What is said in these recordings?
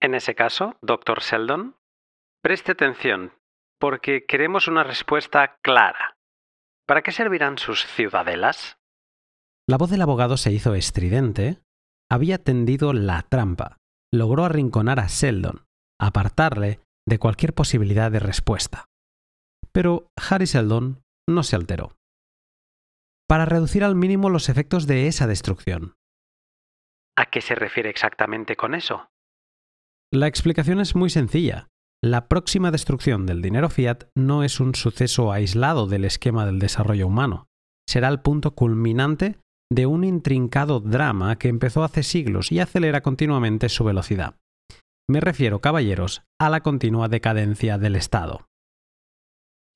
En ese caso, doctor Sheldon, preste atención, porque queremos una respuesta clara. ¿Para qué servirán sus ciudadelas? La voz del abogado se hizo estridente. Había tendido la trampa. Logró arrinconar a Sheldon, apartarle de cualquier posibilidad de respuesta. Pero Harry Sheldon no se alteró. Para reducir al mínimo los efectos de esa destrucción. ¿A qué se refiere exactamente con eso? La explicación es muy sencilla. La próxima destrucción del dinero fiat no es un suceso aislado del esquema del desarrollo humano. Será el punto culminante de un intrincado drama que empezó hace siglos y acelera continuamente su velocidad. Me refiero, caballeros, a la continua decadencia del Estado.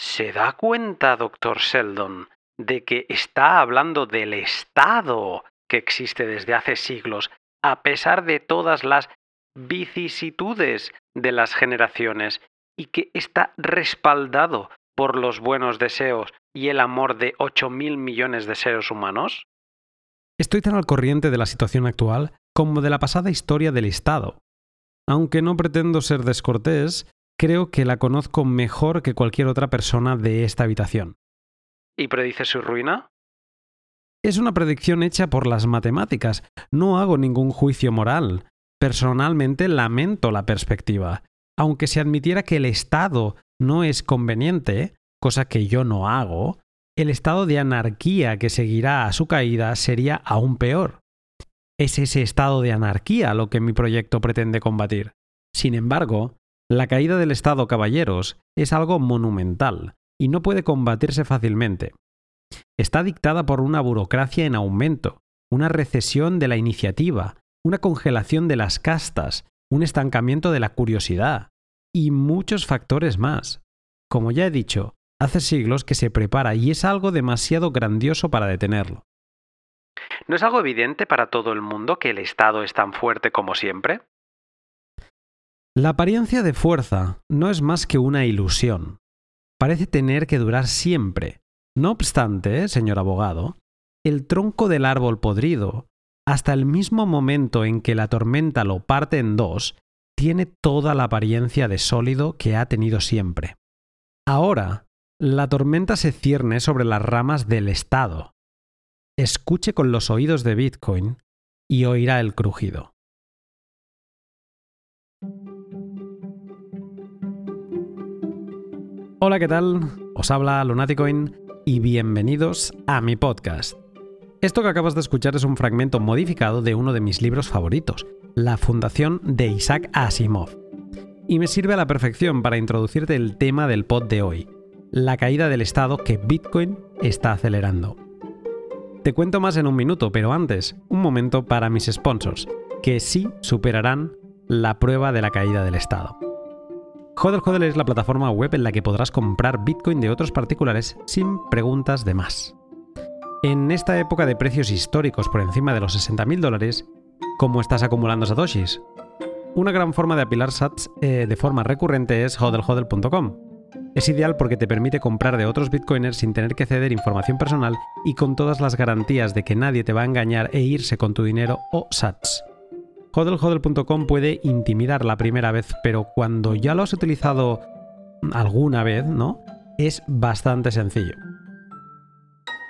¿Se da cuenta, doctor Sheldon, de que está hablando del Estado que existe desde hace siglos, a pesar de todas las vicisitudes de las generaciones y que está respaldado por los buenos deseos y el amor de 8.000 millones de seres humanos? Estoy tan al corriente de la situación actual como de la pasada historia del Estado. Aunque no pretendo ser descortés, creo que la conozco mejor que cualquier otra persona de esta habitación. ¿Y predice su ruina? Es una predicción hecha por las matemáticas. No hago ningún juicio moral. Personalmente lamento la perspectiva. Aunque se admitiera que el Estado no es conveniente, cosa que yo no hago, el estado de anarquía que seguirá a su caída sería aún peor. Es ese estado de anarquía lo que mi proyecto pretende combatir. Sin embargo, la caída del Estado, caballeros, es algo monumental y no puede combatirse fácilmente. Está dictada por una burocracia en aumento, una recesión de la iniciativa, una congelación de las castas, un estancamiento de la curiosidad y muchos factores más. Como ya he dicho, hace siglos que se prepara y es algo demasiado grandioso para detenerlo. ¿No es algo evidente para todo el mundo que el Estado es tan fuerte como siempre? La apariencia de fuerza no es más que una ilusión. Parece tener que durar siempre. No obstante, señor abogado, el tronco del árbol podrido, hasta el mismo momento en que la tormenta lo parte en dos, tiene toda la apariencia de sólido que ha tenido siempre. Ahora, la tormenta se cierne sobre las ramas del Estado. Escuche con los oídos de Bitcoin y oirá el crujido. Hola, ¿qué tal? Os habla Lunaticoin y bienvenidos a mi podcast. Esto que acabas de escuchar es un fragmento modificado de uno de mis libros favoritos, La Fundación de Isaac Asimov. Y me sirve a la perfección para introducirte el tema del pod de hoy, la caída del estado que Bitcoin está acelerando. Te cuento más en un minuto, pero antes, un momento para mis sponsors, que sí superarán la prueba de la caída del estado. Hodel Hodel es la plataforma web en la que podrás comprar Bitcoin de otros particulares sin preguntas de más. En esta época de precios históricos por encima de los 60.000 dólares, ¿cómo estás acumulando satoshis? Una gran forma de apilar sats eh, de forma recurrente es hodlhodl.com. Es ideal porque te permite comprar de otros bitcoiners sin tener que ceder información personal y con todas las garantías de que nadie te va a engañar e irse con tu dinero o sats. Hodlhodl.com puede intimidar la primera vez, pero cuando ya lo has utilizado alguna vez, ¿no? Es bastante sencillo.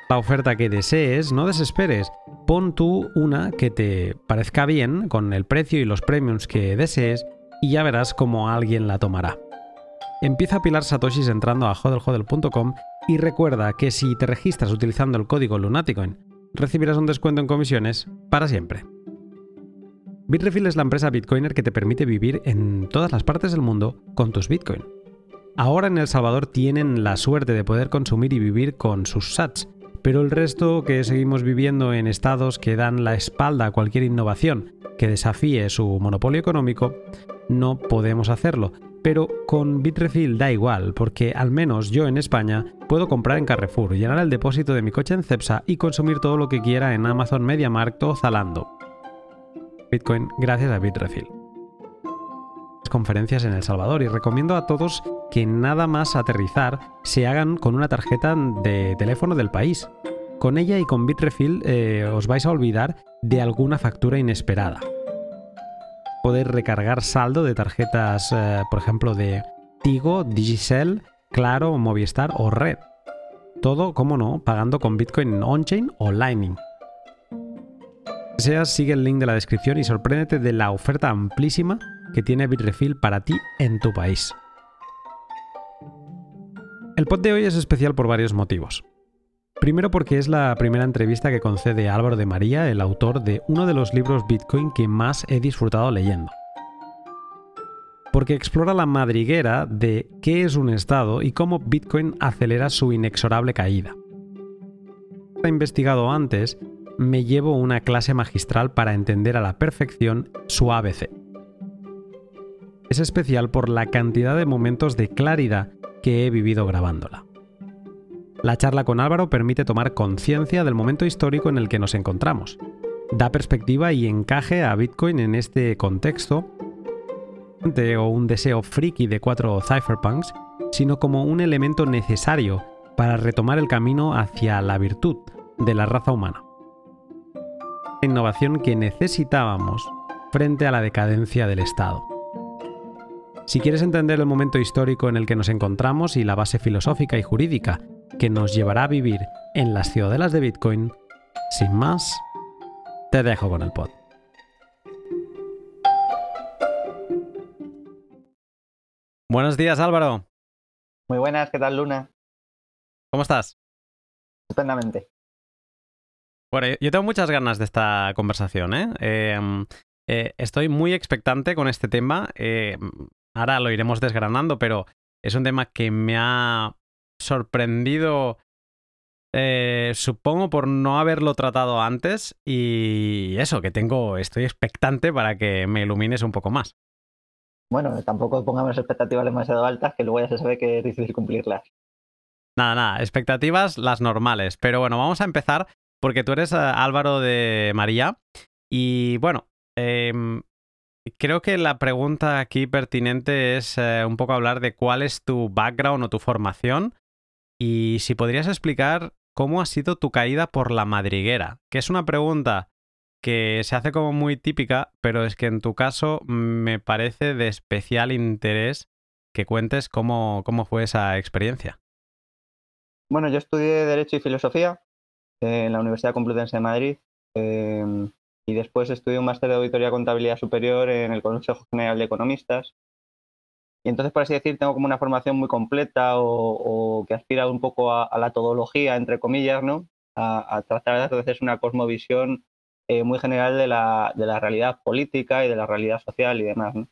La oferta que desees, no desesperes. Pon tú una que te parezca bien con el precio y los premiums que desees y ya verás cómo alguien la tomará. Empieza a pilar satoshis entrando a hodlhodl.com y recuerda que si te registras utilizando el código Lunaticoin, recibirás un descuento en comisiones para siempre. Bitrefill es la empresa Bitcoiner que te permite vivir en todas las partes del mundo con tus Bitcoin. Ahora en El Salvador tienen la suerte de poder consumir y vivir con sus sats, pero el resto que seguimos viviendo en estados que dan la espalda a cualquier innovación que desafíe su monopolio económico, no podemos hacerlo. Pero con Bitrefill da igual, porque al menos yo en España puedo comprar en Carrefour, llenar el depósito de mi coche en Cepsa y consumir todo lo que quiera en Amazon MediaMarkt o Zalando. Bitcoin gracias a Bitrefill. Conferencias en El Salvador y recomiendo a todos que nada más aterrizar se hagan con una tarjeta de teléfono del país. Con ella y con Bitrefill eh, os vais a olvidar de alguna factura inesperada. poder recargar saldo de tarjetas, eh, por ejemplo, de Tigo, Digicel, Claro, Movistar o Red. Todo, como no, pagando con Bitcoin on-chain o Lightning. Si sigue el link de la descripción y sorpréndete de la oferta amplísima que tiene Bitrefill para ti en tu país. El pod de hoy es especial por varios motivos. Primero porque es la primera entrevista que concede Álvaro de María, el autor de uno de los libros Bitcoin que más he disfrutado leyendo. Porque explora la madriguera de qué es un estado y cómo Bitcoin acelera su inexorable caída. He investigado antes, me llevo una clase magistral para entender a la perfección su ABC. Es especial por la cantidad de momentos de claridad que he vivido grabándola. La charla con Álvaro permite tomar conciencia del momento histórico en el que nos encontramos. Da perspectiva y encaje a Bitcoin en este contexto, o un deseo friki de cuatro cypherpunks, sino como un elemento necesario para retomar el camino hacia la virtud de la raza humana. Innovación que necesitábamos frente a la decadencia del Estado. Si quieres entender el momento histórico en el que nos encontramos y la base filosófica y jurídica que nos llevará a vivir en las ciudadelas de Bitcoin, sin más, te dejo con el pod. Buenos días Álvaro. Muy buenas, ¿qué tal Luna? ¿Cómo estás? Estupendamente. Bueno, yo tengo muchas ganas de esta conversación. ¿eh? Em, eh, estoy muy expectante con este tema. Eh, ahora lo iremos desgranando, pero es un tema que me ha sorprendido, eh, supongo, por no haberlo tratado antes y eso, que tengo, estoy expectante para que me ilumines un poco más. Bueno, tampoco pongamos expectativas demasiado altas, que luego ya se sabe que es difícil cumplirlas. Nada, nada, expectativas las normales. Pero bueno, vamos a empezar porque tú eres eh, Álvaro de María y bueno, eh, Creo que la pregunta aquí pertinente es eh, un poco hablar de cuál es tu background o tu formación y si podrías explicar cómo ha sido tu caída por la madriguera, que es una pregunta que se hace como muy típica, pero es que en tu caso me parece de especial interés que cuentes cómo, cómo fue esa experiencia. Bueno, yo estudié Derecho y Filosofía en la Universidad Complutense de Madrid. Em, y después estudié un máster de auditoría contabilidad superior en el Consejo General de Economistas. Y entonces, por así decir, tengo como una formación muy completa o, que aspira un poco a, la todología, entre comillas, ¿no? A, tratar de hacer una cosmovisión eh, muy general de la, de la, realidad política y de la realidad social y demás. ¿no?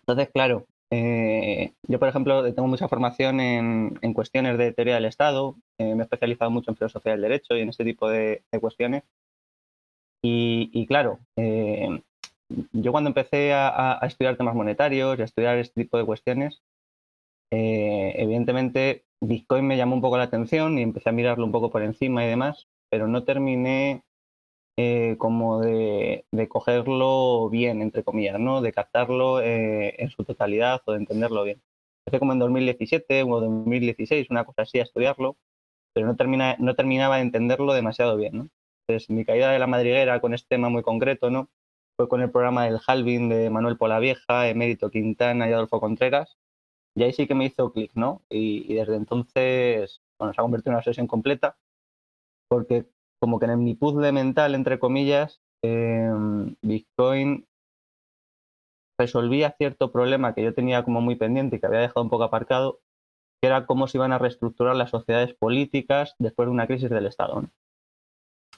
Entonces, claro, eh, yo, por ejemplo, tengo mucha formación en, en cuestiones de teoría del Estado, eh, me he especializado mucho en filosofía del derecho y en este tipo de cuestiones. Y, claro, eh, yo cuando empecé a, estudiar temas monetarios y a estudiar este tipo de cuestiones, eh, evidentemente Bitcoin me llamó un poco la atención y empecé a mirarlo un poco por encima y demás, pero no terminé eh, como de, cogerlo bien, entre comillas, ¿no? De captarlo en su totalidad o de entenderlo bien. Empecé como en 2017 o 2016, una cosa así, a estudiarlo, pero no, termina, no terminaba de entenderlo demasiado bien, ¿no? Entonces, mi caída de la madriguera con este tema muy concreto, ¿no? Fue con el programa del Halving de Manuel Polavieja, Emérito Quintana y Adolfo Contreras. Y ahí sí que me hizo clic, ¿no? Y, desde entonces, bueno, se ha convertido en una sesión completa, porque como que en mi puzzle mental, entre comillas, em, Bitcoin resolvía cierto problema que yo tenía como muy pendiente y que había dejado un poco aparcado, que era cómo se iban a reestructurar las sociedades políticas después de una crisis del Estado.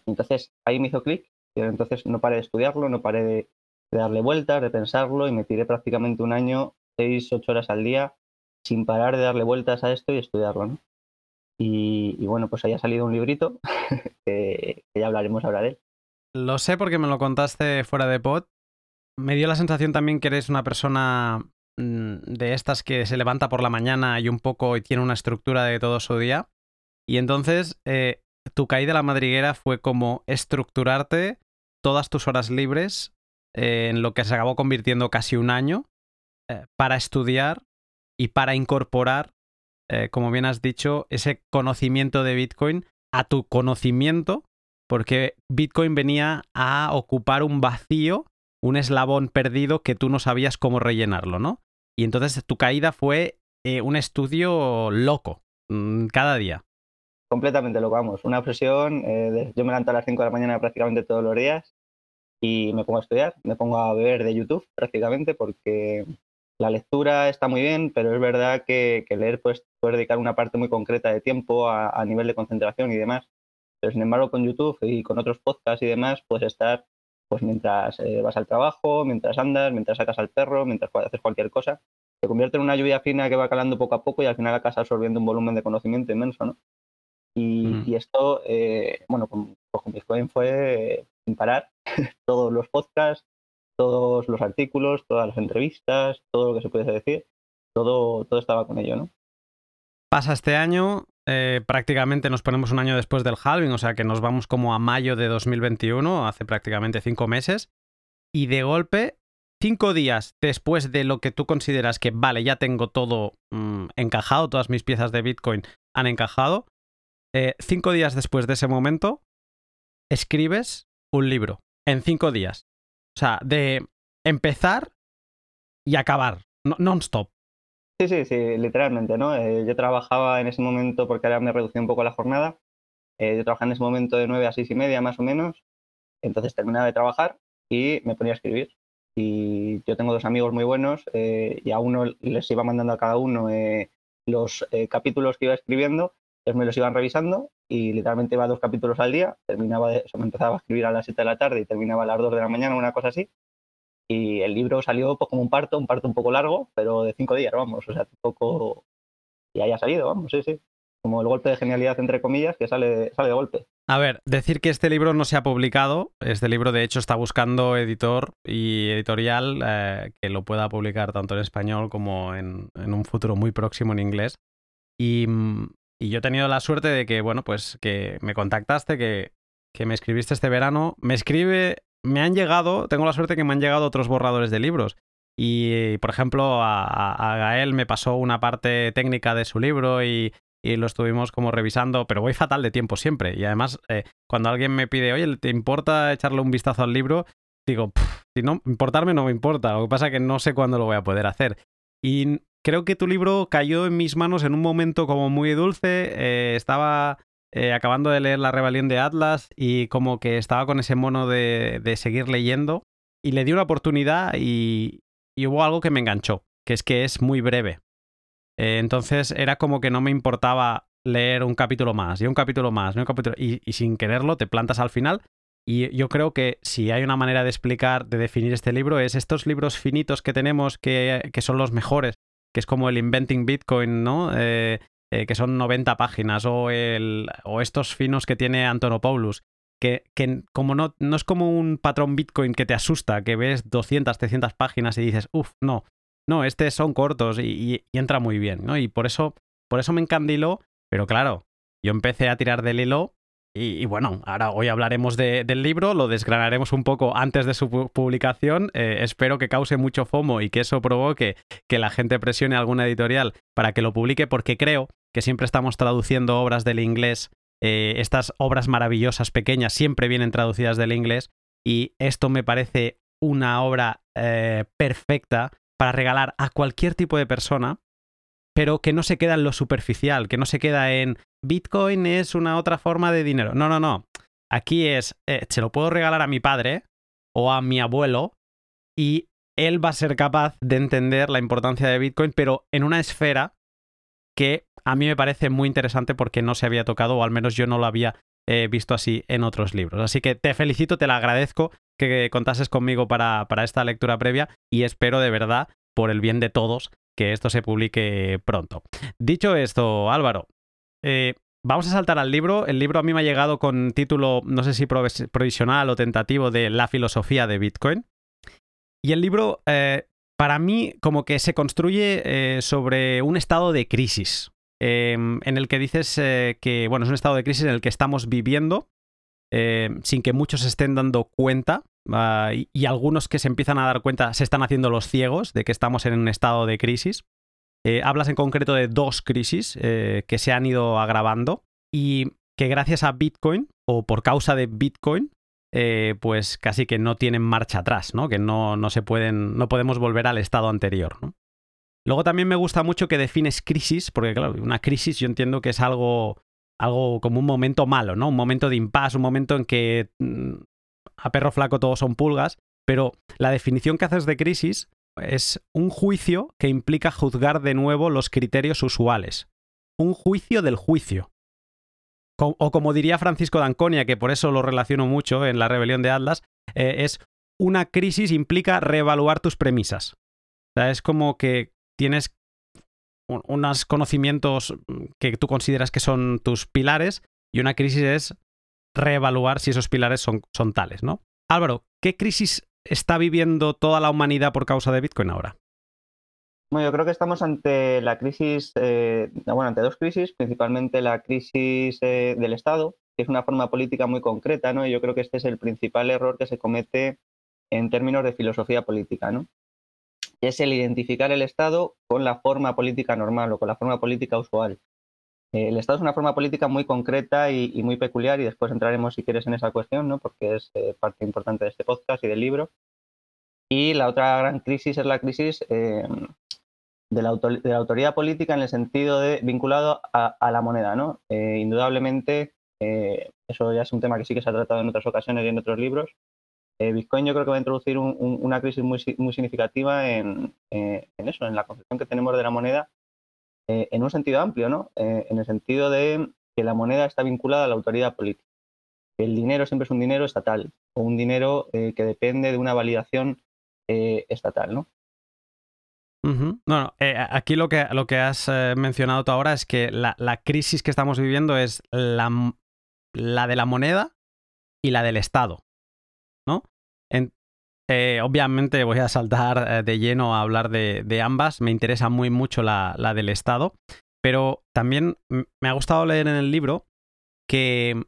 Entonces ahí me hizo clic y entonces no paré de estudiarlo, no paré de, darle vueltas, de pensarlo y me tiré prácticamente un año, seis, ocho horas al día, sin parar de darle vueltas a esto y estudiarlo. ¿no? Y, bueno, pues ahí ha salido un librito que, ya hablaremos ahora de él. Lo sé porque me lo contaste fuera de pod. Me dio la sensación también que eres una persona mm, de estas que se levanta por la mañana y un poco y tiene una estructura de todo su día. Y entonces eh, tu caída a la madriguera fue como estructurarte todas tus horas libres eh, en lo que se acabó convirtiendo casi un año eh, para estudiar y para incorporar, eh, como bien has dicho, ese conocimiento de Bitcoin a tu conocimiento, porque Bitcoin venía a ocupar un vacío un eslabón perdido que tú no sabías cómo rellenarlo, ¿no? Y entonces tu caída fue un estudio loco, mm, cada día. Completamente loco, vamos. Una presión. Eh, yo me levanto a las 5 de la mañana prácticamente todos los días y me pongo a estudiar, me pongo a ver de YouTube prácticamente porque la lectura está muy bien, pero es verdad que, leer pues puede dedicar una parte muy concreta de tiempo a, nivel de concentración y demás. Pero sin embargo con YouTube y con otros podcasts y demás puedes estar pues mientras eh, vas al trabajo, mientras andas, mientras sacas al perro, mientras haces cualquier cosa. Se convierte en una lluvia fina que va calando poco a poco y al final acabas absorbiendo un volumen de conocimiento inmenso, ¿no? Y, esto, eh, bueno, con, pues con Bitcoin fue sin parar, todos los podcasts, todos los artículos, todas las entrevistas, todo lo que se puede decir, todo, todo estaba con ello, ¿no? Pasa este año, eh, prácticamente nos ponemos un año después del halving, o sea que nos vamos como a mayo de 2021, hace prácticamente cinco meses, y de golpe, cinco días después de lo que tú consideras que, vale, ya tengo todo mm, encajado, todas mis piezas de Bitcoin han encajado, eh, cinco días después de ese momento, escribes un libro en cinco días. O sea, de empezar y acabar, non-stop. Sí, sí, sí, literalmente, ¿no? Eh, yo trabajaba en ese momento, porque ahora me reducí un poco la jornada, eh, yo trabajaba en ese momento de nueve a seis y media más o menos, entonces terminaba de trabajar y me ponía a escribir. Y yo tengo dos amigos muy buenos y a uno les iba mandando a cada uno los capítulos que iba escribiendo me los iban revisando y literalmente iba dos capítulos al día, terminaba me empezaba a escribir a las 7 de la tarde y terminaba a las 2 de la mañana, una cosa así. Y el libro salió pues, como un parto, un parto un poco largo, pero de cinco días, vamos, o sea, poco... Y haya salido, vamos, sí, sí. Como el golpe de genialidad, entre comillas, que sale, sale de golpe. A ver, decir que este libro no se ha publicado, este libro de hecho está buscando editor y editorial eh, que lo pueda publicar tanto en español como en, en, un futuro muy próximo en inglés. Y mm, y yo he tenido la suerte de que, bueno, pues que me contactaste, que, que me escribiste este verano. Me escribe, me han llegado, tengo la suerte que me han llegado otros borradores de libros. Y, por ejemplo, a, Gael me pasó una parte técnica de su libro y, y, lo estuvimos como revisando, pero voy fatal de tiempo siempre. Y además, eh, cuando alguien me pide, oye, ¿te importa echarle un vistazo al libro? Digo, si no, importarme no me importa. Lo que pasa es que no sé cuándo lo voy a poder hacer. Y creo que tu libro cayó en mis manos en un momento como muy dulce. Eh, estaba eh, acabando de leer La rebelión de Atlas y como que estaba con ese mono de, seguir leyendo. Y le di una oportunidad y, hubo algo que me enganchó, que es que es muy breve. Eh, entonces era como que no me importaba leer un capítulo más y un capítulo más y un capítulo y, y, sin quererlo te plantas al final y yo creo que si hay una manera de explicar, de definir este libro, es estos libros finitos que tenemos que, que son los mejores, que es como el Inventing Bitcoin, ¿no? Eh, eh, que son 90 páginas, o, estos finos que tiene Antonopoulos, que, que como no, es como un patrón Bitcoin que te asusta, que ves 200, 300 páginas y dices, uff, no, no, estos son cortos y, entra muy bien, ¿no? Y por eso, por eso me encandiló, pero claro, yo empecé a tirar del hilo y, bueno, ahora hoy hablaremos del libro, lo desgranaremos un poco antes de su publicación. Eh, espero que cause mucho FOMO y que eso provoque que la gente presione alguna editorial para que lo publique, porque creo que siempre estamos traduciendo obras del inglés. Eh, estas obras maravillosas pequeñas siempre vienen traducidas del inglés y esto me parece una obra eh, perfecta para regalar a cualquier tipo de persona pero que no se queda en lo superficial, que no se queda en Bitcoin es una otra forma de dinero. No, no, no. Aquí es, eh, se lo puedo regalar a mi padre o a mi abuelo y él va a ser capaz de entender la importancia de Bitcoin, pero en una esfera que a mí me parece muy interesante porque no se había tocado, o al menos yo no lo había eh, visto así en otros libros. Así que te felicito, te lo agradezco que contases conmigo para, para esta lectura previa y espero de verdad, por el bien de todos, que esto se publique pronto. Dicho esto, Álvaro, eh, vamos a saltar al libro. El libro a mí me ha llegado con título, no sé si provisional o tentativo, de La filosofía de Bitcoin. Y el libro, eh, para mí, como que se construye eh, sobre un estado de crisis, em, en el que dices que, bueno, es un estado de crisis en el que estamos viviendo, sin que muchos estén dando cuenta, Ah, y, algunos que se empiezan a dar cuenta se están haciendo los ciegos de que estamos en un estado de crisis. Eh, hablas en concreto de dos crisis eh, que se han ido agravando y que gracias a Bitcoin o por causa de Bitcoin eh, pues casi que no tienen marcha atrás, ¿no? Que no, no se pueden, no podemos volver al estado anterior. Luego también me gusta mucho que defines crisis, porque claro, una crisis yo entiendo que es algo, algo como un momento malo, ¿no? Un momento de impasse, un momento en que mm, a perro flaco todos son pulgas, pero la definición que haces de crisis es un juicio que implica juzgar de nuevo los criterios usuales. Un juicio del juicio. O como diría Francisco D'Anconia, que por eso lo relaciono mucho en la rebelión de Atlas, eh, es una crisis implica reevaluar tus premisas. O sea, es como que tienes unos conocimientos que tú consideras que son tus pilares y una crisis es reevaluar si esos pilares son, son tales, ¿no? Álvaro, ¿qué crisis está viviendo toda la humanidad por causa de Bitcoin ahora? Bueno, yo creo que estamos ante la crisis, eh, bueno, ante dos crisis, principalmente la crisis eh, del Estado, que es una forma política muy concreta, ¿no? Y yo creo que este es el principal error que se comete en términos de filosofía política, ¿no? Es el identificar el Estado con la forma política normal o con la forma política usual. Eh, el Estado es una forma política muy concreta y, muy peculiar y después entraremos, si quieres, en esa cuestión, ¿no? porque es eh, parte importante de este podcast y del libro. Y la otra gran crisis es la crisis eh, de, la autoridad política en el sentido de vinculado a, la moneda. ¿no? indudablemente, eso ya es un tema que sí que se ha tratado en otras ocasiones y en otros libros. Bitcoin yo creo que va a introducir una crisis muy, muy significativa en, en eso, en la concepción que tenemos de la moneda eh, en un sentido amplio, ¿no? Eh, en el sentido de que la moneda está vinculada a la autoridad política. El dinero siempre es un dinero estatal o un dinero eh, que depende de una validación estatal, ¿no? Bueno, aquí lo que, lo que has mencionado tú ahora es que la, crisis que estamos viviendo es la, la, de la moneda y la del Estado, Eh, obviamente voy a saltar eh, de lleno a hablar de, ambas, me interesa muy mucho la, del Estado, pero también me ha gustado leer en el libro que,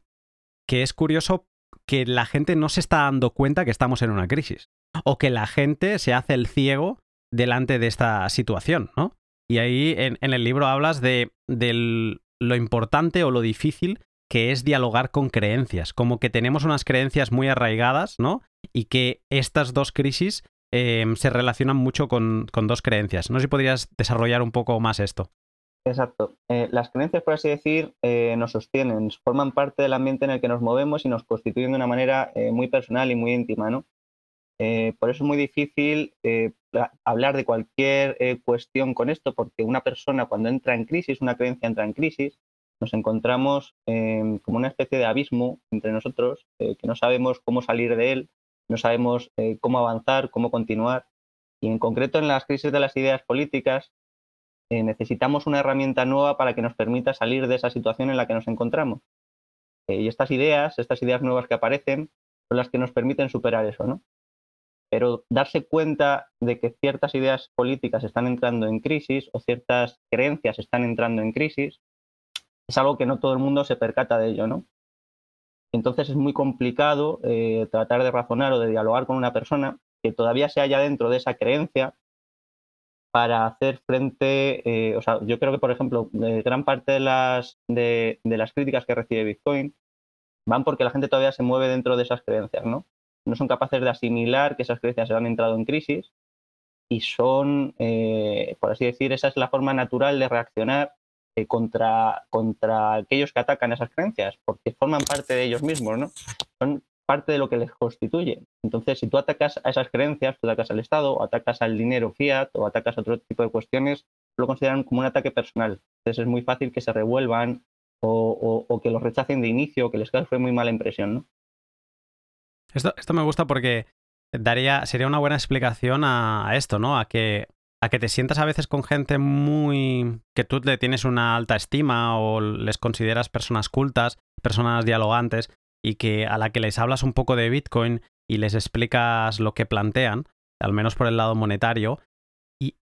es curioso que la gente no se está dando cuenta que estamos en una crisis, o que la gente se hace el ciego delante de esta situación, ¿no? Y ahí en, el libro hablas de lo importante o lo difícil que es dialogar con creencias, como que tenemos unas creencias muy arraigadas, ¿no? Y que estas dos crisis em, se relacionan mucho con, dos creencias. No sé si podrías desarrollar un poco más esto. Exacto. Eh, las creencias, por así decir, eh, nos sostienen, forman parte del ambiente en el que nos movemos y nos constituyen de una manera eh, muy personal y muy íntima, ¿no? por eso es muy difícil hablar de cualquier cuestión con esto, porque una persona cuando entra en crisis, una creencia entra en crisis, nos encontramos em, como una especie de abismo entre nosotros, eh, que no sabemos cómo salir de él, no sabemos eh, cómo avanzar, cómo continuar. Y en concreto en las crisis de las ideas políticas eh, necesitamos una herramienta nueva para que nos permita salir de esa situación en la que nos encontramos. y estas ideas, estas ideas nuevas que aparecen, son las que nos permiten superar eso, ¿no? Pero darse cuenta de que ciertas ideas políticas están entrando en crisis o ciertas creencias están entrando en crisis es algo que no todo el mundo se percata de ello, ¿no? Entonces es muy complicado eh, tratar de razonar o de dialogar con una persona que todavía se halla dentro de esa creencia para hacer frente, eh, o sea, yo creo que, por ejemplo, gran parte de las, de, las críticas que recibe Bitcoin van porque la gente todavía se mueve dentro de esas creencias, ¿no? No son capaces de asimilar que esas creencias han entrado en crisis y son, eh, por así decir, esa es la forma natural de reaccionar eh, contra, contra aquellos que atacan esas creencias, porque forman parte de ellos mismos, ¿no? Son parte de lo que les constituye. Entonces, si tú atacas a esas creencias, tú atacas al Estado, o atacas al dinero fiat, o atacas a otro tipo de cuestiones, lo consideran como un ataque personal. Entonces es muy fácil que se revuelvan o, que los rechacen de inicio, o que les cause muy mala impresión, ¿no? Esto, esto me gusta porque daría, sería una buena explicación a esto, ¿no? A que a que te sientas a veces con gente muy... que tú le tienes una alta estima o les consideras personas cultas, personas dialogantes, y que a la que les hablas un poco de Bitcoin y les explicas lo que plantean, al menos por el lado monetario,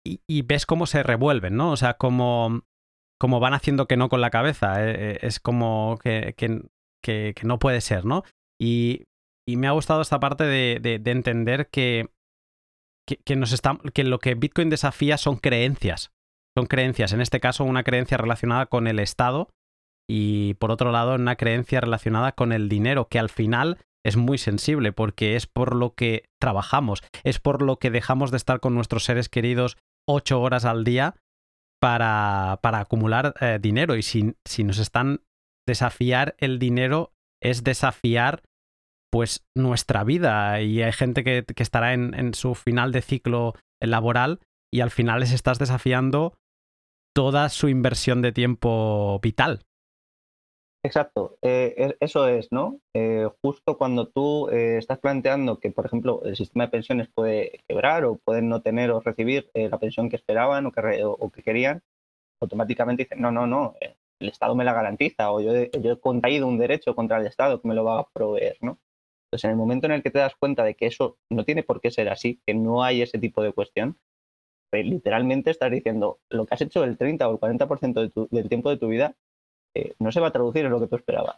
y, ves cómo se revuelven, ¿no? O sea, cómo, van haciendo que no con la cabeza. Eh, eh, es como que, que, no puede ser, ¿no? Y, me ha gustado esta parte de entender que que, nos que lo que Bitcoin desafía son creencias. Son creencias, en este caso una creencia relacionada con el Estado y por otro lado una creencia relacionada con el dinero, que al final es muy sensible porque es por lo que trabajamos, es por lo que dejamos de estar con nuestros seres queridos ocho horas al día para, para acumular eh, dinero. Y si, si nos están desafiar el dinero es desafiar pues nuestra vida y hay gente que, estará en, en, su final de ciclo laboral y al final les estás desafiando toda su inversión de tiempo vital. Exacto, eh, e, eso es, ¿no? Eh, justo cuando tú eh, estás planteando que, por ejemplo, el sistema de pensiones puede quebrar o pueden no tener o recibir la pensión que esperaban o que, o que querían, automáticamente dicen, no, no, no, el Estado me la garantiza o yo, yo he contraído un derecho contra el Estado que me lo va a proveer, ¿no? Entonces, en el momento en el que te das cuenta de que eso no tiene por qué ser así, que no hay ese tipo de cuestión, literalmente estás diciendo, lo que has hecho el 30 o el 40% del tiempo de tu vida eh, no se va a traducir en lo que tú esperabas.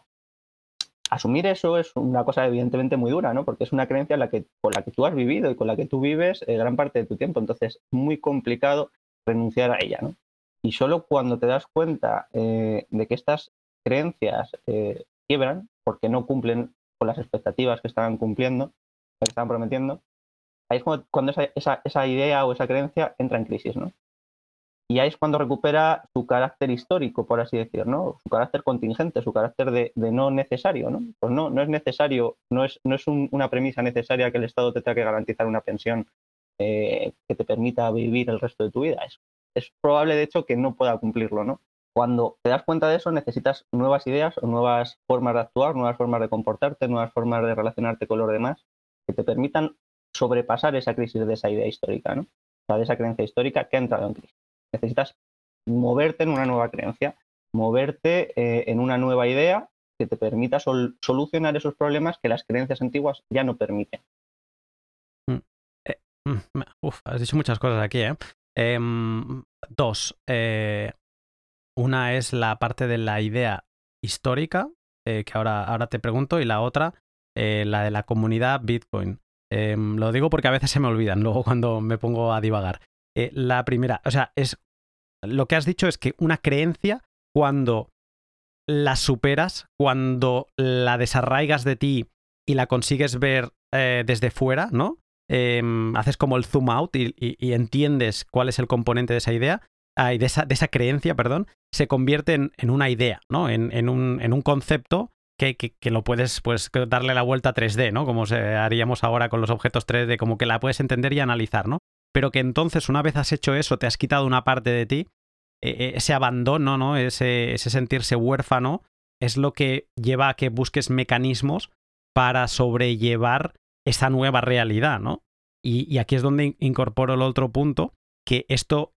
Asumir eso es una cosa evidentemente muy dura, ¿no? Porque es una creencia con la que tú has vivido y con la que tú vives eh, gran parte de tu tiempo. Entonces, es muy complicado renunciar a ella, ¿no? Y solo cuando te das cuenta eh, de que estas creencias quiebran porque no cumplen con las expectativas que estaban cumpliendo, que estaban prometiendo, ahí es cuando, esa, idea o esa creencia entra en crisis, ¿no? Y ahí es cuando recupera su carácter histórico, por así decir, ¿no? Su carácter contingente, su carácter de, no necesario, ¿no? Pues no, no es necesario, no es, no es una premisa necesaria que el Estado te tenga que garantizar una pensión eh, que te permita vivir el resto de tu vida. Es, es probable, de hecho, que no pueda cumplirlo, ¿no? Cuando te das cuenta de eso, necesitas nuevas ideas o nuevas formas de actuar, nuevas formas de comportarte, nuevas formas de relacionarte con los demás, que te permitan sobrepasar esa crisis de esa idea histórica, ¿no? O sea, de esa creencia histórica que ha entrado en crisis. Necesitas moverte en una nueva creencia, moverte eh, en una nueva idea que te permita solucionar esos problemas que las creencias antiguas ya no permiten. Mm, eh, mm, uf, has dicho muchas cosas aquí, ¿eh? Em, dos. Eh, una es la parte de la idea histórica, que ahora, ahora te pregunto, y la otra, la de la comunidad Bitcoin. Em, lo digo porque a veces se me olvidan luego cuando me pongo a divagar. Eh, la primera, o sea, es lo que has dicho es que una creencia cuando la superas, cuando la desarraigas de ti y la consigues ver eh, desde fuera, ¿no? Em, haces como el zoom out y, entiendes cuál es el componente de esa idea, de, esa, creencia, perdón, se convierte en, una idea, ¿no? En, un, concepto que, lo puedes pues, darle la vuelta a 3D, ¿no? Como haríamos ahora con los objetos 3D, como que la puedes entender y analizar, ¿no? Pero que entonces, una vez has hecho eso, te has quitado una parte de ti, e, e, ese abandono, ¿no? Ese, ese sentirse huérfano, es lo que lleva a que busques mecanismos para sobrellevar esa nueva realidad, ¿no? Y, y, aquí es donde incorporo el otro punto, que esto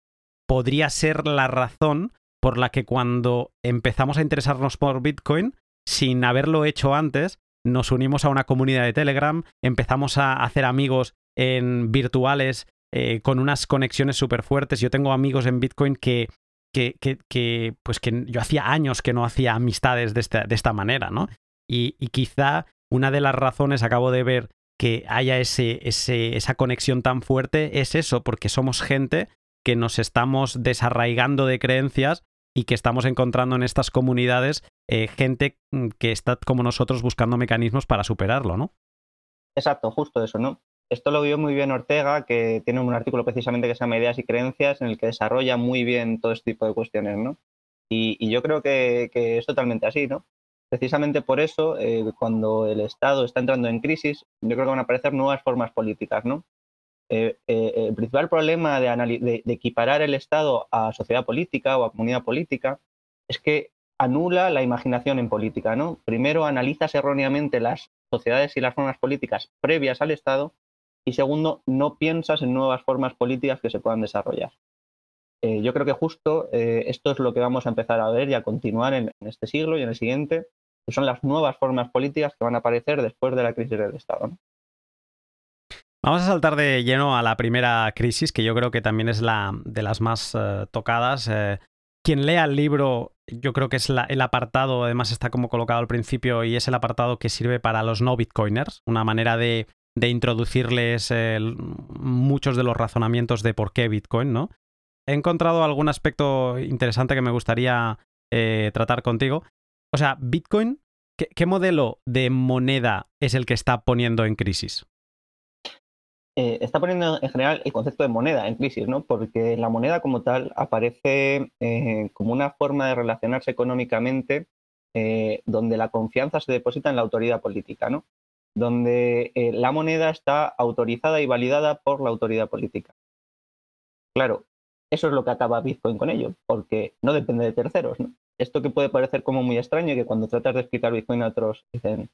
podría ser la razón por la que cuando empezamos a interesarnos por Bitcoin, sin haberlo hecho antes, nos unimos a una comunidad de Telegram, empezamos a hacer amigos en virtuales eh, con unas conexiones súper fuertes. Yo tengo amigos en Bitcoin que, que, que, pues que yo hacía años que no hacía amistades de esta, de esta manera, ¿no? Y, y, quizá una de las razones, acabo de ver, que haya ese, ese, esa conexión tan fuerte es eso, porque somos gente que nos estamos desarraigando de creencias y que estamos encontrando en estas comunidades eh, gente mm, que está como nosotros buscando mecanismos para superarlo, ¿no? Exacto, justo eso, ¿no? Esto lo vio muy bien Ortega, que tiene un artículo precisamente que se llama Ideas y Creencias, en el que desarrolla muy bien todo este tipo de cuestiones, ¿no? Y, yo creo que, es totalmente así, ¿no? Precisamente por eso, eh, cuando el Estado está entrando en crisis, yo creo que van a aparecer nuevas formas políticas, ¿no? Eh, eh, el principal problema de, equiparar el Estado a sociedad política o a comunidad política es que anula la imaginación en política. ¿no? Primero, analizas erróneamente las sociedades y las formas políticas previas al Estado y segundo, no piensas en nuevas formas políticas que se puedan desarrollar. Eh, yo creo que justo esto es lo que vamos a empezar a ver y a continuar en, este siglo y en el siguiente, que son las nuevas formas políticas que van a aparecer después de la crisis del Estado. Vamos a saltar de lleno a la primera crisis, que yo creo que también es la de las más eh, tocadas. Eh, quien lea el libro, yo creo que es el apartado, además está como colocado al principio, y es el apartado que sirve para los no bitcoiners, una manera de, introducirles eh, muchos de los razonamientos de por qué Bitcoin, ¿no? He encontrado algún aspecto interesante que me gustaría tratar contigo. O sea, Bitcoin ¿Qué, modelo de moneda es el que está poniendo en crisis? Eh, está poniendo en general el concepto de moneda en crisis, ¿no? Porque la moneda como tal aparece eh, como una forma de relacionarse económicamente eh, donde la confianza se deposita en la autoridad política, ¿no? Donde la moneda está autorizada y validada por la autoridad política. Claro, eso es lo que acaba Bitcoin con ello, porque no depende de terceros, esto que puede parecer como muy extraño, que cuando tratas de explicar Bitcoin a otros dicen,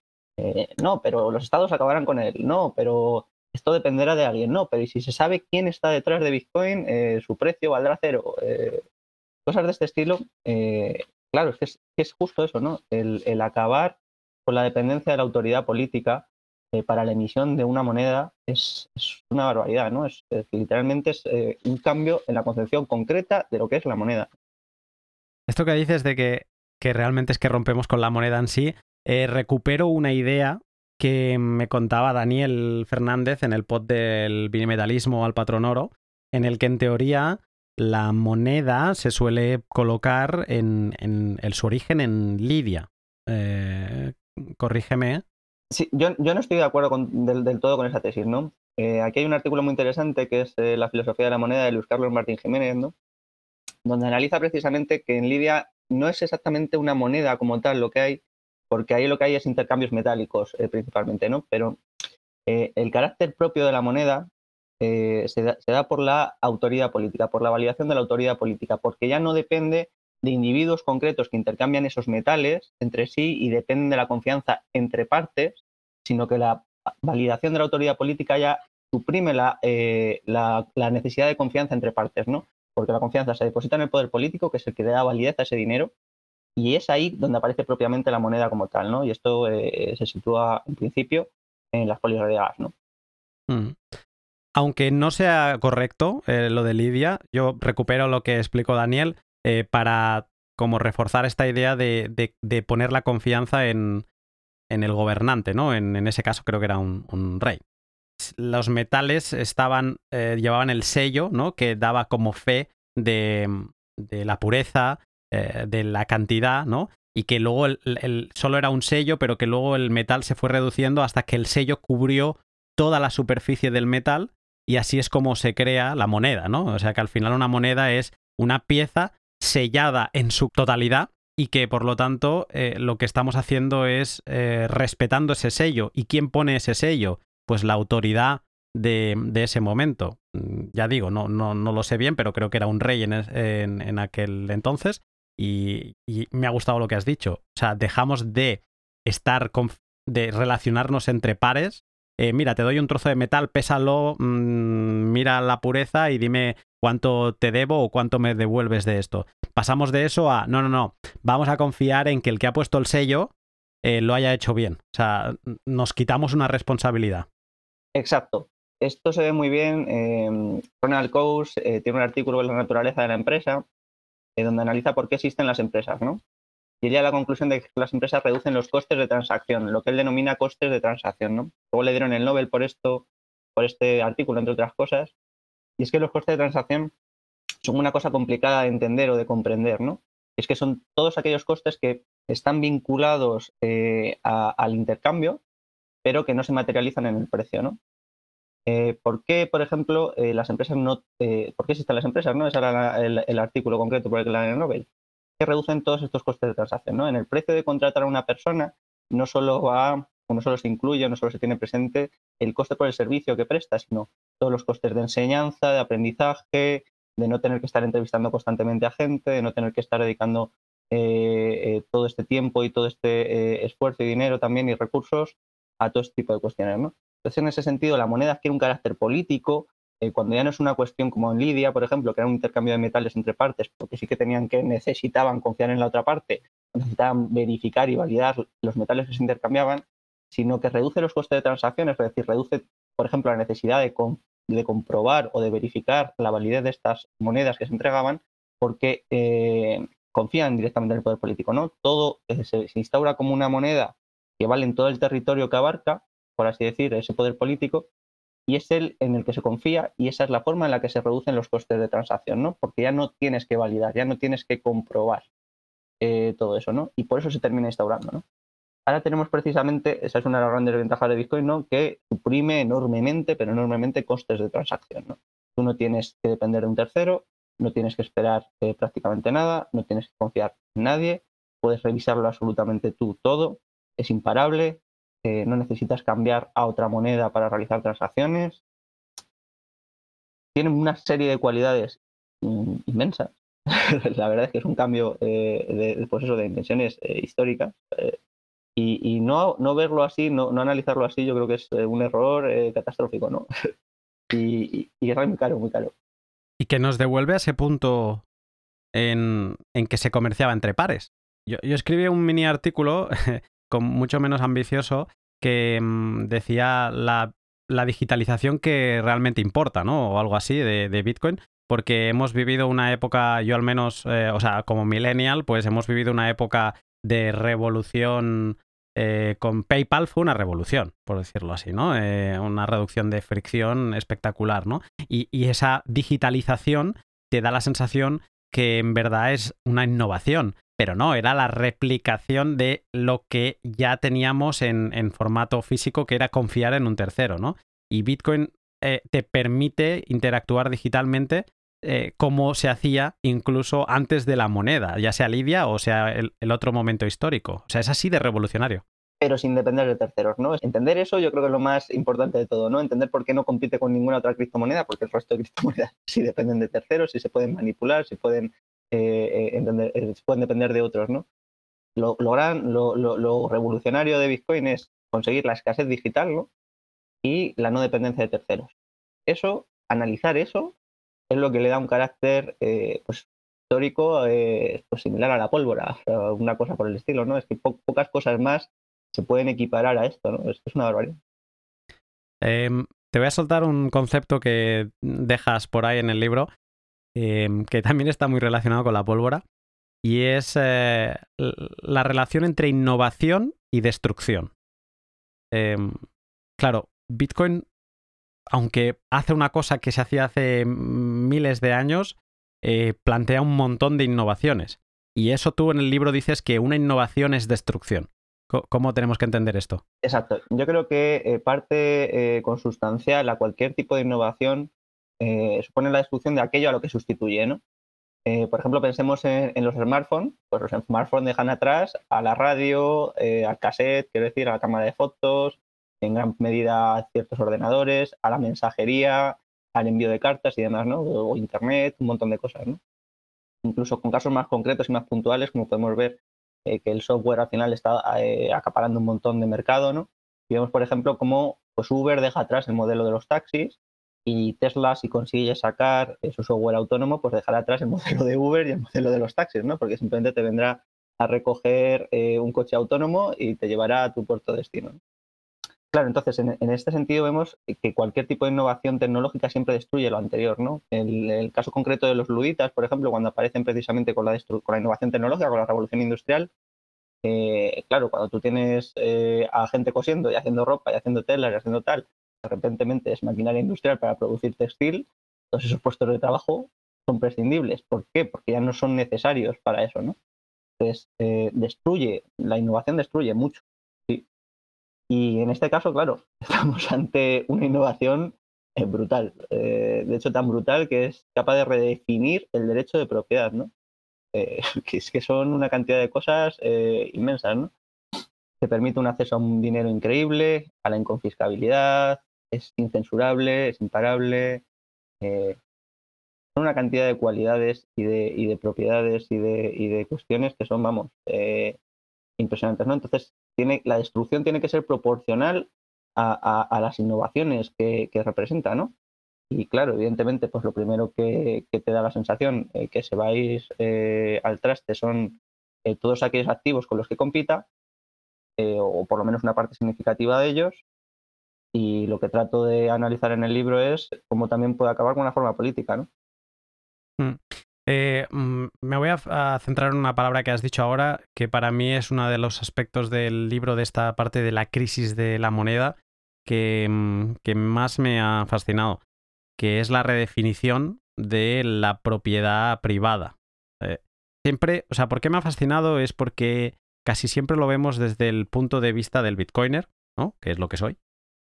no, pero los estados acabarán con él, no, pero esto dependerá de alguien, no, pero si se sabe quién está detrás de Bitcoin, eh, su precio valdrá cero. Eh, cosas de este estilo, claro, es que es, justo eso, ¿no? El, acabar con la dependencia de la autoridad política para la emisión de una moneda es, una barbaridad, ¿no? Es, literalmente es un cambio en la concepción concreta de lo que es la moneda. Esto que dices de que, realmente es que rompemos con la moneda en sí, eh, recupero una idea que me contaba Daniel Fernández en el pod del binimetalismo al patrón oro, en el que en teoría la moneda se suele colocar en, su origen en Lidia. Eh, corrígeme. Sí, yo, no estoy de acuerdo del, todo con esa tesis, ¿no? Eh, aquí hay un artículo muy interesante que es La filosofía de la moneda de Luis Carlos Martín Jiménez, ¿no? donde analiza precisamente que en Libia no es exactamente una moneda como tal lo que hay, porque ahí lo que hay es intercambios metálicos eh, principalmente, ¿no? Pero eh, el carácter propio de la moneda eh, se, da, por la autoridad política, por la validación de la autoridad política, porque ya no depende de individuos concretos que intercambian esos metales entre sí y dependen de la confianza entre partes, sino que la validación de la autoridad política ya suprime la, la necesidad de confianza entre partes, ¿no? porque la confianza se deposita en el poder político, que es el que le da validez a ese dinero, y es ahí donde aparece propiamente la moneda como tal, ¿no? Y esto eh, se sitúa en principio en las polirreales, ¿no? Mm. Aunque no sea correcto eh, lo de Lidia, yo recupero lo que explicó Daniel eh, para como reforzar esta idea de, poner la confianza en, el gobernante, ¿no? En, ese caso creo que era un rey los metales estaban, llevaban el sello, ¿no? Que daba como fe de, la pureza, eh, de la cantidad, ¿no? Y que luego el, solo era un sello, pero que luego el metal se fue reduciendo hasta que el sello cubrió toda la superficie del metal y así es como se crea la moneda, ¿no? O sea que al final una moneda es una pieza sellada en su totalidad y que por lo tanto eh, lo que estamos haciendo es respetando ese sello. ¿Y quién pone ese sello? pues la autoridad de, ese momento. Mm, ya digo, no, no, no, lo sé bien, pero creo que era un rey en, en, aquel entonces y, me ha gustado lo que has dicho. O sea, dejamos de estar, de relacionarnos entre pares. Eh, mira, te doy un trozo de metal, pésalo, mm, mira la pureza y dime cuánto te debo o cuánto me devuelves de esto. Pasamos de eso a, no, no, no, vamos a confiar en que el que ha puesto el sello eh, lo haya hecho bien. O sea, nos quitamos una responsabilidad. Exacto. Esto se ve muy bien. Eh, Ronald Coase tiene un artículo de la naturaleza de la empresa eh, donde analiza por qué existen las empresas, ¿no? Y llega a la conclusión de que las empresas reducen los costes de transacción, lo que él denomina costes de transacción, ¿no? Luego le dieron el Nobel por esto, por este artículo, entre otras cosas. Y es que los costes de transacción son una cosa complicada de entender o de comprender, ¿no? Es que son todos aquellos costes que están vinculados al intercambio, pero que no se materializan en el precio, ¿no? Eh, ¿Por qué, por ejemplo, eh, las empresas no... Eh, ¿Por qué existen las empresas? ¿no? Ese era el, artículo concreto por el que la Nobel. Que reducen todos estos costes de transacción, ¿no? En el precio de contratar a una persona no solo va, no solo se incluye, no solo se tiene presente el coste por el servicio que presta, sino todos los costes de enseñanza, de aprendizaje, de no tener que estar entrevistando constantemente a gente, de no tener que estar dedicando todo este tiempo y todo este esfuerzo y dinero también y recursos a todo este tipo de cuestiones. ¿no? Entonces, en ese sentido, la moneda adquiere un carácter político, eh, cuando ya no es una cuestión como en Lidia, por ejemplo, que era un intercambio de metales entre partes, porque sí que tenían que, necesitaban confiar en la otra parte, necesitaban verificar y validar los metales que se intercambiaban, sino que reduce los costes de transacciones, es decir, reduce, por ejemplo, la necesidad de, de comprobar o de verificar la validez de estas monedas que se entregaban, porque eh, confían directamente en el poder político. ¿no? Todo eh, se, instaura como una moneda que vale en todo el territorio que abarca, por así decir, ese poder político, y es el en el que se confía y esa es la forma en la que se reducen los costes de transacción, ¿no? Porque ya no tienes que validar, ya no tienes que comprobar eh, todo eso, ¿no? Y por eso se termina instaurando, ¿no? ahora tenemos precisamente, esa es una de las grandes ventajas de Bitcoin, ¿no? que suprime enormemente, pero enormemente costes de transacción. ¿no? Tú no tienes que depender de un tercero, no tienes que esperar eh, prácticamente nada, no tienes que confiar en nadie, puedes revisarlo absolutamente tú todo, es imparable, eh, no necesitas cambiar a otra moneda para realizar transacciones. Tiene una serie de cualidades inmensas. la verdad es que es un cambio eh, de, pues de dimensiones históricas. Y, no, no, verlo así, no, analizarlo así, yo creo que es un error catastrófico, ¿no? y, y, es muy caro, muy caro. Y que nos devuelve a ese punto en, que se comerciaba entre pares. Yo, escribí un mini artículo, con mucho menos ambicioso, que mm, decía la, digitalización que realmente importa, ¿no? O algo así de, Bitcoin, porque hemos vivido una época, yo al menos, eh, o sea, como millennial, pues hemos vivido una época de revolución eh, con PayPal fue una revolución, por decirlo así, ¿no? Eh, una reducción de fricción espectacular, ¿no? Y, esa digitalización te da la sensación que en verdad es una innovación, pero no, era la replicación de lo que ya teníamos en, formato físico, que era confiar en un tercero, ¿no? Y Bitcoin eh, te permite interactuar digitalmente como se hacía incluso antes de la moneda, ya sea Lidia o sea el, otro momento histórico. O sea, es así de revolucionario pero sin depender de terceros, ¿no? Entender eso yo creo que es lo más importante de todo, ¿no? Entender por qué no compite con ninguna otra criptomoneda, porque el resto de criptomonedas sí dependen de terceros, sí se pueden manipular, sí pueden, eh, eh, eh, pueden depender de otros, ¿no? Lo, gran, lo, revolucionario de Bitcoin es conseguir la escasez digital, ¿no? Y la no dependencia de terceros. Eso, analizar eso, es lo que le da un carácter, pues, histórico, pues similar a la pólvora, una cosa por el estilo, ¿no? Es que pocas cosas más se pueden equiparar a esto, ¿no? Es, es una barbaridad. Em, te voy a soltar un concepto que dejas por ahí en el libro, em, que también está muy relacionado con la pólvora, y es eh, la relación entre innovación y destrucción. Em, claro, Bitcoin, aunque hace una cosa que se hacía hace miles de años, eh, plantea un montón de innovaciones. Y eso tú en el libro dices que una innovación es destrucción. ¿Cómo tenemos que entender esto? Exacto. Yo creo que eh, parte consustancial a cualquier tipo de innovación eh, supone la destrucción de aquello a lo que sustituye, ¿no? por ejemplo, pensemos en, los smartphones. Pues los smartphones dejan atrás a la radio, al cassette, quiero decir, a la cámara de fotos, en gran medida a ciertos ordenadores, a la mensajería, al envío de cartas y demás, ¿no? O internet, un montón de cosas, ¿no? Incluso con casos más concretos y más puntuales, como podemos ver eh, que el software al final está eh, acaparando un montón de mercado, ¿no? Vemos, por ejemplo, cómo pues, Uber deja atrás el modelo de los taxis y Tesla, si consigue sacar eh, su software autónomo, pues dejará atrás el modelo de Uber y el modelo de los taxis, ¿no? Porque simplemente te vendrá a recoger un coche autónomo y te llevará a tu puerto de destino. Claro, entonces en, este sentido vemos que cualquier tipo de innovación tecnológica siempre destruye lo anterior, ¿no? El, el caso concreto de los luditas, por ejemplo, cuando aparecen precisamente con la, con la innovación tecnológica, con la revolución industrial, eh, claro, cuando tú tienes eh, a gente cosiendo y haciendo ropa y haciendo telas y haciendo tal, de repente es maquinaria industrial para producir textil, todos esos puestos de trabajo son prescindibles. ¿Por qué? Porque ya no son necesarios para eso, ¿no? Entonces, eh, destruye, la innovación destruye mucho. Y en este caso, claro, estamos ante una innovación eh, brutal. Eh, de hecho, tan brutal que es capaz de redefinir el derecho de propiedad, ¿no? Eh, que es que son una cantidad de cosas inmensas, ¿no? Se permite un acceso a un dinero increíble, a la inconfiscabilidad, es incensurable, es imparable. son una cantidad de cualidades y de, y de propiedades y de, y de, cuestiones que son, vamos, impresionantes, ¿no? Entonces, tiene, la destrucción tiene que ser proporcional a, las innovaciones que, representa, ¿no? Y claro, evidentemente, pues lo primero que, te da la sensación eh, que se vais eh, al traste son eh, todos aquellos activos con los que compita, o por lo menos una parte significativa de ellos. Y lo que trato de analizar en el libro es cómo también puede acabar con una forma política, ¿no? Mm. Eh, mm, me voy a, centrar en una palabra que has dicho ahora, que para mí es uno de los aspectos del libro de esta parte de la crisis de la moneda que, mm, más me ha fascinado, que es la redefinición de la propiedad privada. Eh, siempre, o sea, ¿por qué me ha fascinado? Es porque casi siempre lo vemos desde el punto de vista del bitcoiner, ¿no? Que es lo que soy.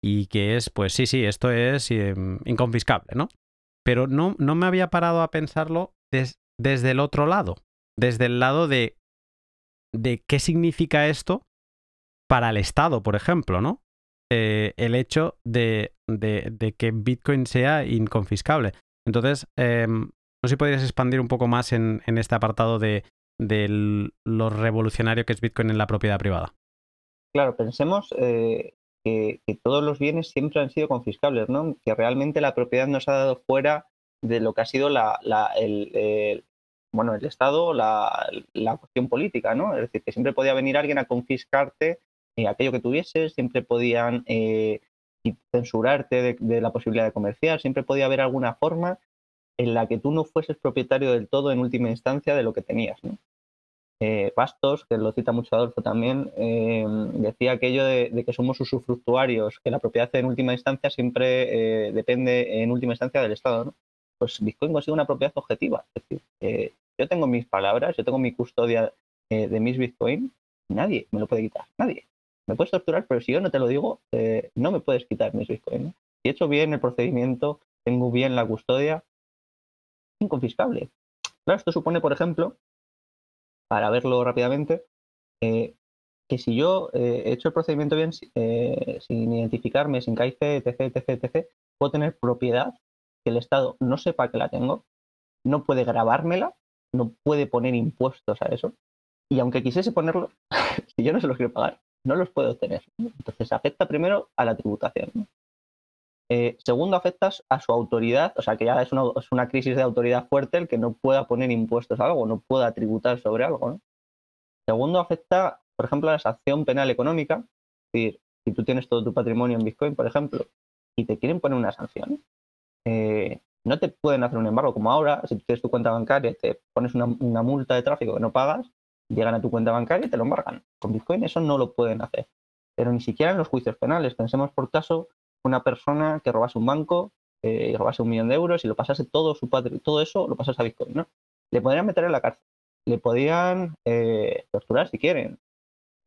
Y que es, pues sí, sí, esto es em, inconfiscable, ¿no? Pero no, no me había parado a pensarlo desde el otro lado, desde el lado de, de qué significa esto para el Estado, por ejemplo, ¿no? Eh, el hecho de, de, que Bitcoin sea inconfiscable. Entonces, em, no sé si podrías expandir un poco más en, este apartado de, de lo revolucionario que es Bitcoin en la propiedad privada. Claro, pensemos eh, que, todos los bienes siempre han sido confiscables, ¿no? Que realmente la propiedad nos ha dado fuera de lo que ha sido la, el, bueno, el Estado, la, cuestión política, ¿no? Es decir, que siempre podía venir alguien a confiscarte eh, aquello que tuvieses, siempre podían eh, censurarte de, la posibilidad de comerciar, siempre podía haber alguna forma en la que tú no fueses propietario del todo en última instancia de lo que tenías. ¿no? Eh, Bastos, que lo cita mucho Adolfo también, eh, decía aquello de, que somos usufructuarios, que la propiedad en última instancia siempre eh, depende en última instancia del Estado. ¿no? Pues Bitcoin consigue una propiedad objetiva. Es decir, yo tengo mis palabras, yo tengo mi custodia de mis Bitcoin, nadie me lo puede quitar, nadie. Me puedes torturar, pero si yo no te lo digo, no me puedes quitar mis Bitcoin. Si he hecho bien el procedimiento, tengo bien la custodia, inconfiscable. Claro, esto supone, por ejemplo, para verlo rápidamente, eh, que si yo eh, he hecho el procedimiento bien, eh, sin identificarme, sin KIC, etc, etc, etc, puedo tener propiedad que el Estado no sepa que la tengo, no puede grabármela, no puede poner impuestos a eso, y aunque quisiese ponerlo, si yo no se los quiero pagar, no los puedo obtener. Entonces afecta primero a la tributación. Eh, segundo, afectas a su autoridad, o sea que ya es una, crisis de autoridad fuerte el que no pueda poner impuestos a algo, no pueda tributar sobre algo. Segundo, afecta, por ejemplo, a la sanción penal económica. Es decir, si tú tienes todo tu patrimonio en Bitcoin, por ejemplo, y te quieren poner una sanción, eh, no te pueden hacer un embargo como ahora, si tú tienes tu cuenta bancaria, te pones una, una multa de tráfico que no pagas, llegan a tu cuenta bancaria y te lo embargan. Con Bitcoin eso no lo pueden hacer. Pero ni siquiera en los juicios penales. Pensemos por caso una persona que robase un banco eh, y robase un millón de euros y lo pasase todo su padre, todo eso lo pasase a Bitcoin, ¿no? Le podrían meter en la cárcel, le podrían eh, torturar si quieren,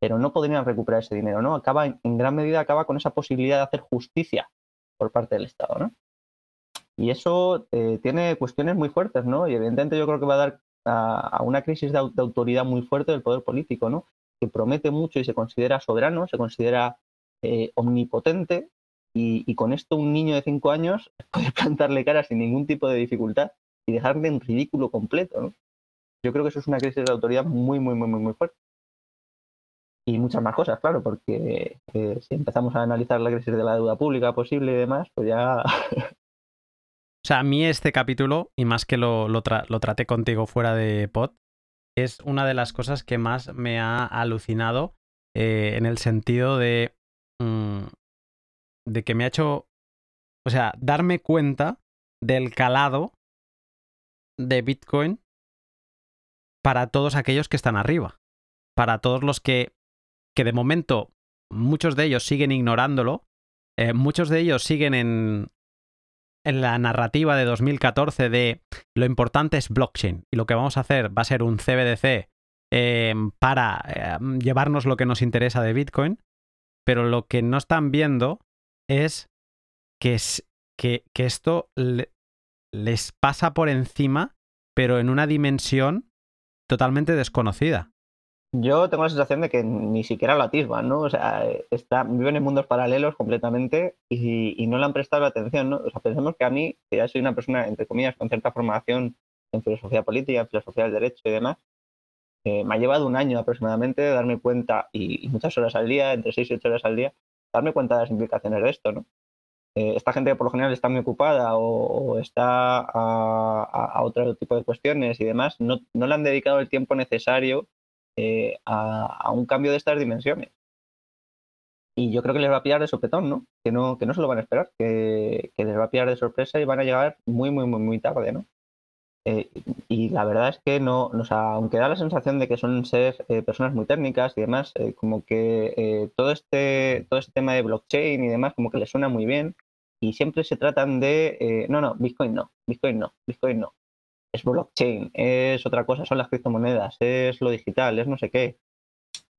pero no podrían recuperar ese dinero, ¿no? Acaba, en gran medida acaba con esa posibilidad de hacer justicia por parte del Estado, ¿no? Y eso eh, tiene cuestiones muy fuertes, ¿no? Y evidentemente yo creo que va a dar a, una crisis de, de, autoridad muy fuerte del poder político, ¿no? Que promete mucho y se considera soberano, se considera omnipotente, y, con esto un niño de 5 años puede plantarle cara sin ningún tipo de dificultad y dejarle en ridículo completo. ¿no? Yo creo que eso es una crisis de autoridad muy, muy, muy, muy, muy fuerte. Y muchas más cosas, claro, porque eh, si empezamos a analizar la crisis de la deuda pública posible y demás, pues ya... o sea, a mí este capítulo, y más que lo, lo, traté contigo fuera de pod, es una de las cosas que más me ha alucinado eh, en el sentido de mm, de que me ha hecho, o sea, darme cuenta del calado de Bitcoin para todos aquellos que están arriba, para todos los que, que de momento muchos de ellos siguen ignorándolo, eh, muchos de ellos siguen en, en la narrativa de 2014 de lo importante es blockchain y lo que vamos a hacer va a ser un CBDC eh, para eh, llevarnos lo que nos interesa de Bitcoin, pero lo que no están viendo es que, que, que esto les pasa por encima, pero en una dimensión totalmente desconocida. Yo tengo la sensación de que ni siquiera lo atisban, ¿no? O sea, está, viven en mundos paralelos completamente y, no le han prestado atención, ¿no? O sea, pensemos que a mí, que ya soy una persona, entre comillas, con cierta formación en filosofía política, en filosofía del derecho y demás, eh, me ha llevado un año aproximadamente de darme cuenta, y, y, muchas horas al día, entre 6 y 8 horas al día, darme cuenta de las implicaciones de esto, ¿no? Eh, esta gente por lo general está muy ocupada o, está a, otro tipo de cuestiones y demás, no, le han dedicado el tiempo necesario eh, a, un cambio de estas dimensiones. Y yo creo que les va a pillar de sopetón, ¿no? Que no, que no se lo van a esperar, que, que les va a pillar de sorpresa y van a llegar muy, muy, muy, muy tarde, ¿no? Eh, y la verdad es que no, aunque da la sensación de que son ser eh, personas muy técnicas y demás, eh, como que todo, este, todo este tema de blockchain y demás, como que les suena muy bien y siempre se tratan de, no, no, Bitcoin no, Bitcoin no, Bitcoin no. Es blockchain, es otra cosa, son las criptomonedas, es lo digital, es no sé qué.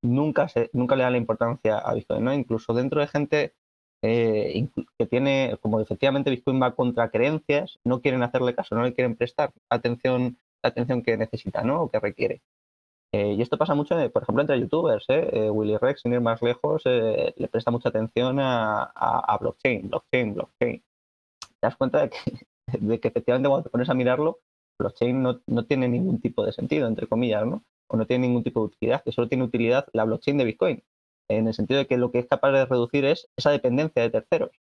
nunca, se, nunca le dan la importancia a Bitcoin, ¿no? Incluso dentro de gente eh, que tiene, como efectivamente Bitcoin va contra creencias, no quieren hacerle caso, no le quieren prestar atención, la atención que necesita, ¿no? O que requiere. Eh, y esto pasa mucho, por ejemplo, entre youtubers. ¿eh? Willy Rex, sin ir más lejos, le presta mucha atención a, a, blockchain, blockchain, blockchain. Te das cuenta de que, de que efectivamente cuando te pones a mirarlo, blockchain no, no, tiene ningún tipo de sentido, entre comillas, ¿no? O no tiene ningún tipo de utilidad, que solo tiene utilidad la blockchain de Bitcoin en el sentido de que lo que es capaz de reducir es esa dependencia de terceros,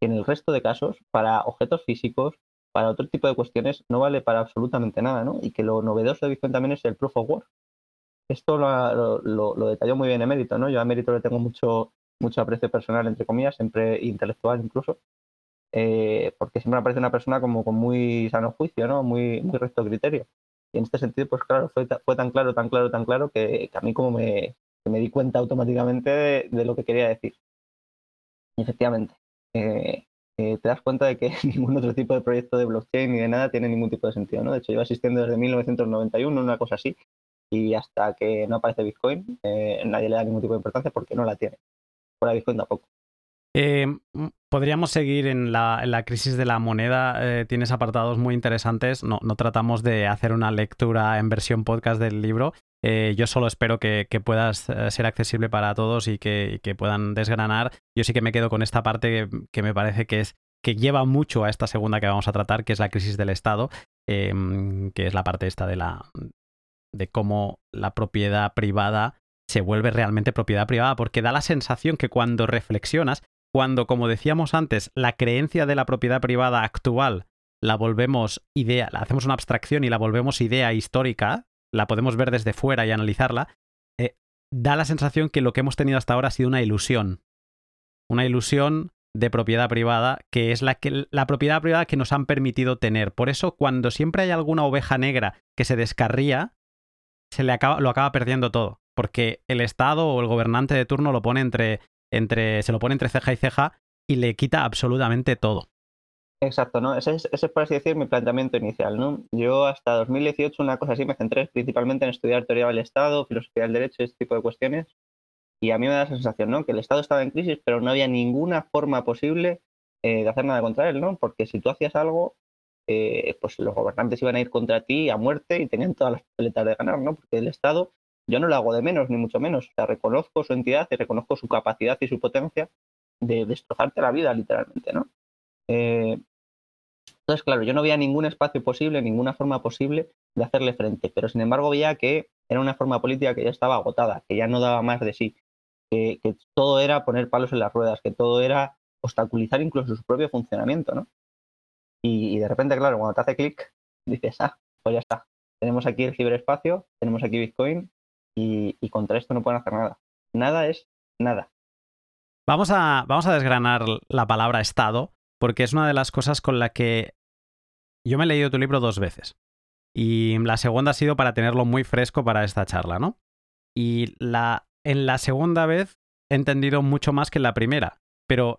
que en el resto de casos, para objetos físicos, para otro tipo de cuestiones, no vale para absolutamente nada, ¿no? Y que lo novedoso de Bitcoin también es el proof of work. Esto lo, lo, detalló muy bien Emérito, ¿no? Yo a Emérito le tengo mucho, mucho aprecio personal, entre comillas, siempre intelectual incluso, eh, porque siempre me parece una persona como con muy sano juicio, ¿no? Muy, muy recto criterio. Y en este sentido, pues claro, fue, fue tan claro, tan claro, tan claro que, que a mí como me, me di cuenta automáticamente de, lo que quería decir. efectivamente, eh, eh, te das cuenta de que ningún otro tipo de proyecto de blockchain ni de nada tiene ningún tipo de sentido. ¿no? De hecho, lleva existiendo desde 1991, una cosa así, y hasta que no aparece Bitcoin, eh, nadie le da ningún tipo de importancia porque no la tiene. Fuera Bitcoin tampoco. podríamos seguir en la, crisis de la moneda. tienes apartados muy interesantes. No, no, tratamos de hacer una lectura en versión podcast del libro, eh, yo solo espero que, puedas eh, ser accesible para todos y que, puedan desgranar. Yo sí que me quedo con esta parte que, me parece que es que lleva mucho a esta segunda que vamos a tratar, que es la crisis del Estado, em, que es la parte esta de la de cómo la propiedad privada se vuelve realmente propiedad privada, porque da la sensación que cuando reflexionas, cuando, como decíamos antes, la creencia de la propiedad privada actual la volvemos idea, la hacemos una abstracción y la volvemos idea histórica, la podemos ver desde fuera y analizarla, eh, da la sensación que lo que hemos tenido hasta ahora ha sido una ilusión. Una ilusión de propiedad privada, que es la, que, la propiedad privada que nos han permitido tener. Por eso, cuando siempre hay alguna oveja negra que se descarría, se le acaba, lo acaba perdiendo todo. Porque el Estado o el gobernante de turno lo pone entre, entre, se lo pone entre ceja y ceja y le quita absolutamente todo. Exacto, ¿no? Ese es, ese por así decir, mi planteamiento inicial, ¿no? Yo hasta 2018, una cosa así, me centré principalmente en estudiar teoría del Estado, filosofía del derecho, este tipo de cuestiones, y a mí me da la sensación, ¿no? Que el Estado estaba en crisis, pero no había ninguna forma posible eh, de hacer nada contra él, ¿no? Porque si tú hacías algo, eh, pues los gobernantes iban a ir contra ti a muerte y tenían todas las peletas de ganar, ¿no? Porque el Estado, yo no lo hago de menos, ni mucho menos. O sea, reconozco su entidad y reconozco su capacidad y su potencia de destrozarte la vida, literalmente, ¿no? Eh, entonces, claro, yo no veía ningún espacio posible, ninguna forma posible de hacerle frente, pero sin embargo veía que era una forma política que ya estaba agotada, que ya no daba más de sí, que, todo era poner palos en las ruedas, que todo era obstaculizar incluso su propio funcionamiento, ¿no? Y, de repente, claro, cuando te hace clic, dices, ah, pues ya está, tenemos aquí el ciberespacio, tenemos aquí Bitcoin y, y contra esto no pueden hacer nada. Nada es nada. Vamos a, vamos a desgranar la palabra Estado porque es una de las cosas con la que yo me he leído tu libro dos veces. Y la segunda ha sido para tenerlo muy fresco para esta charla, ¿no? Y la, en la segunda vez he entendido mucho más que en la primera. Pero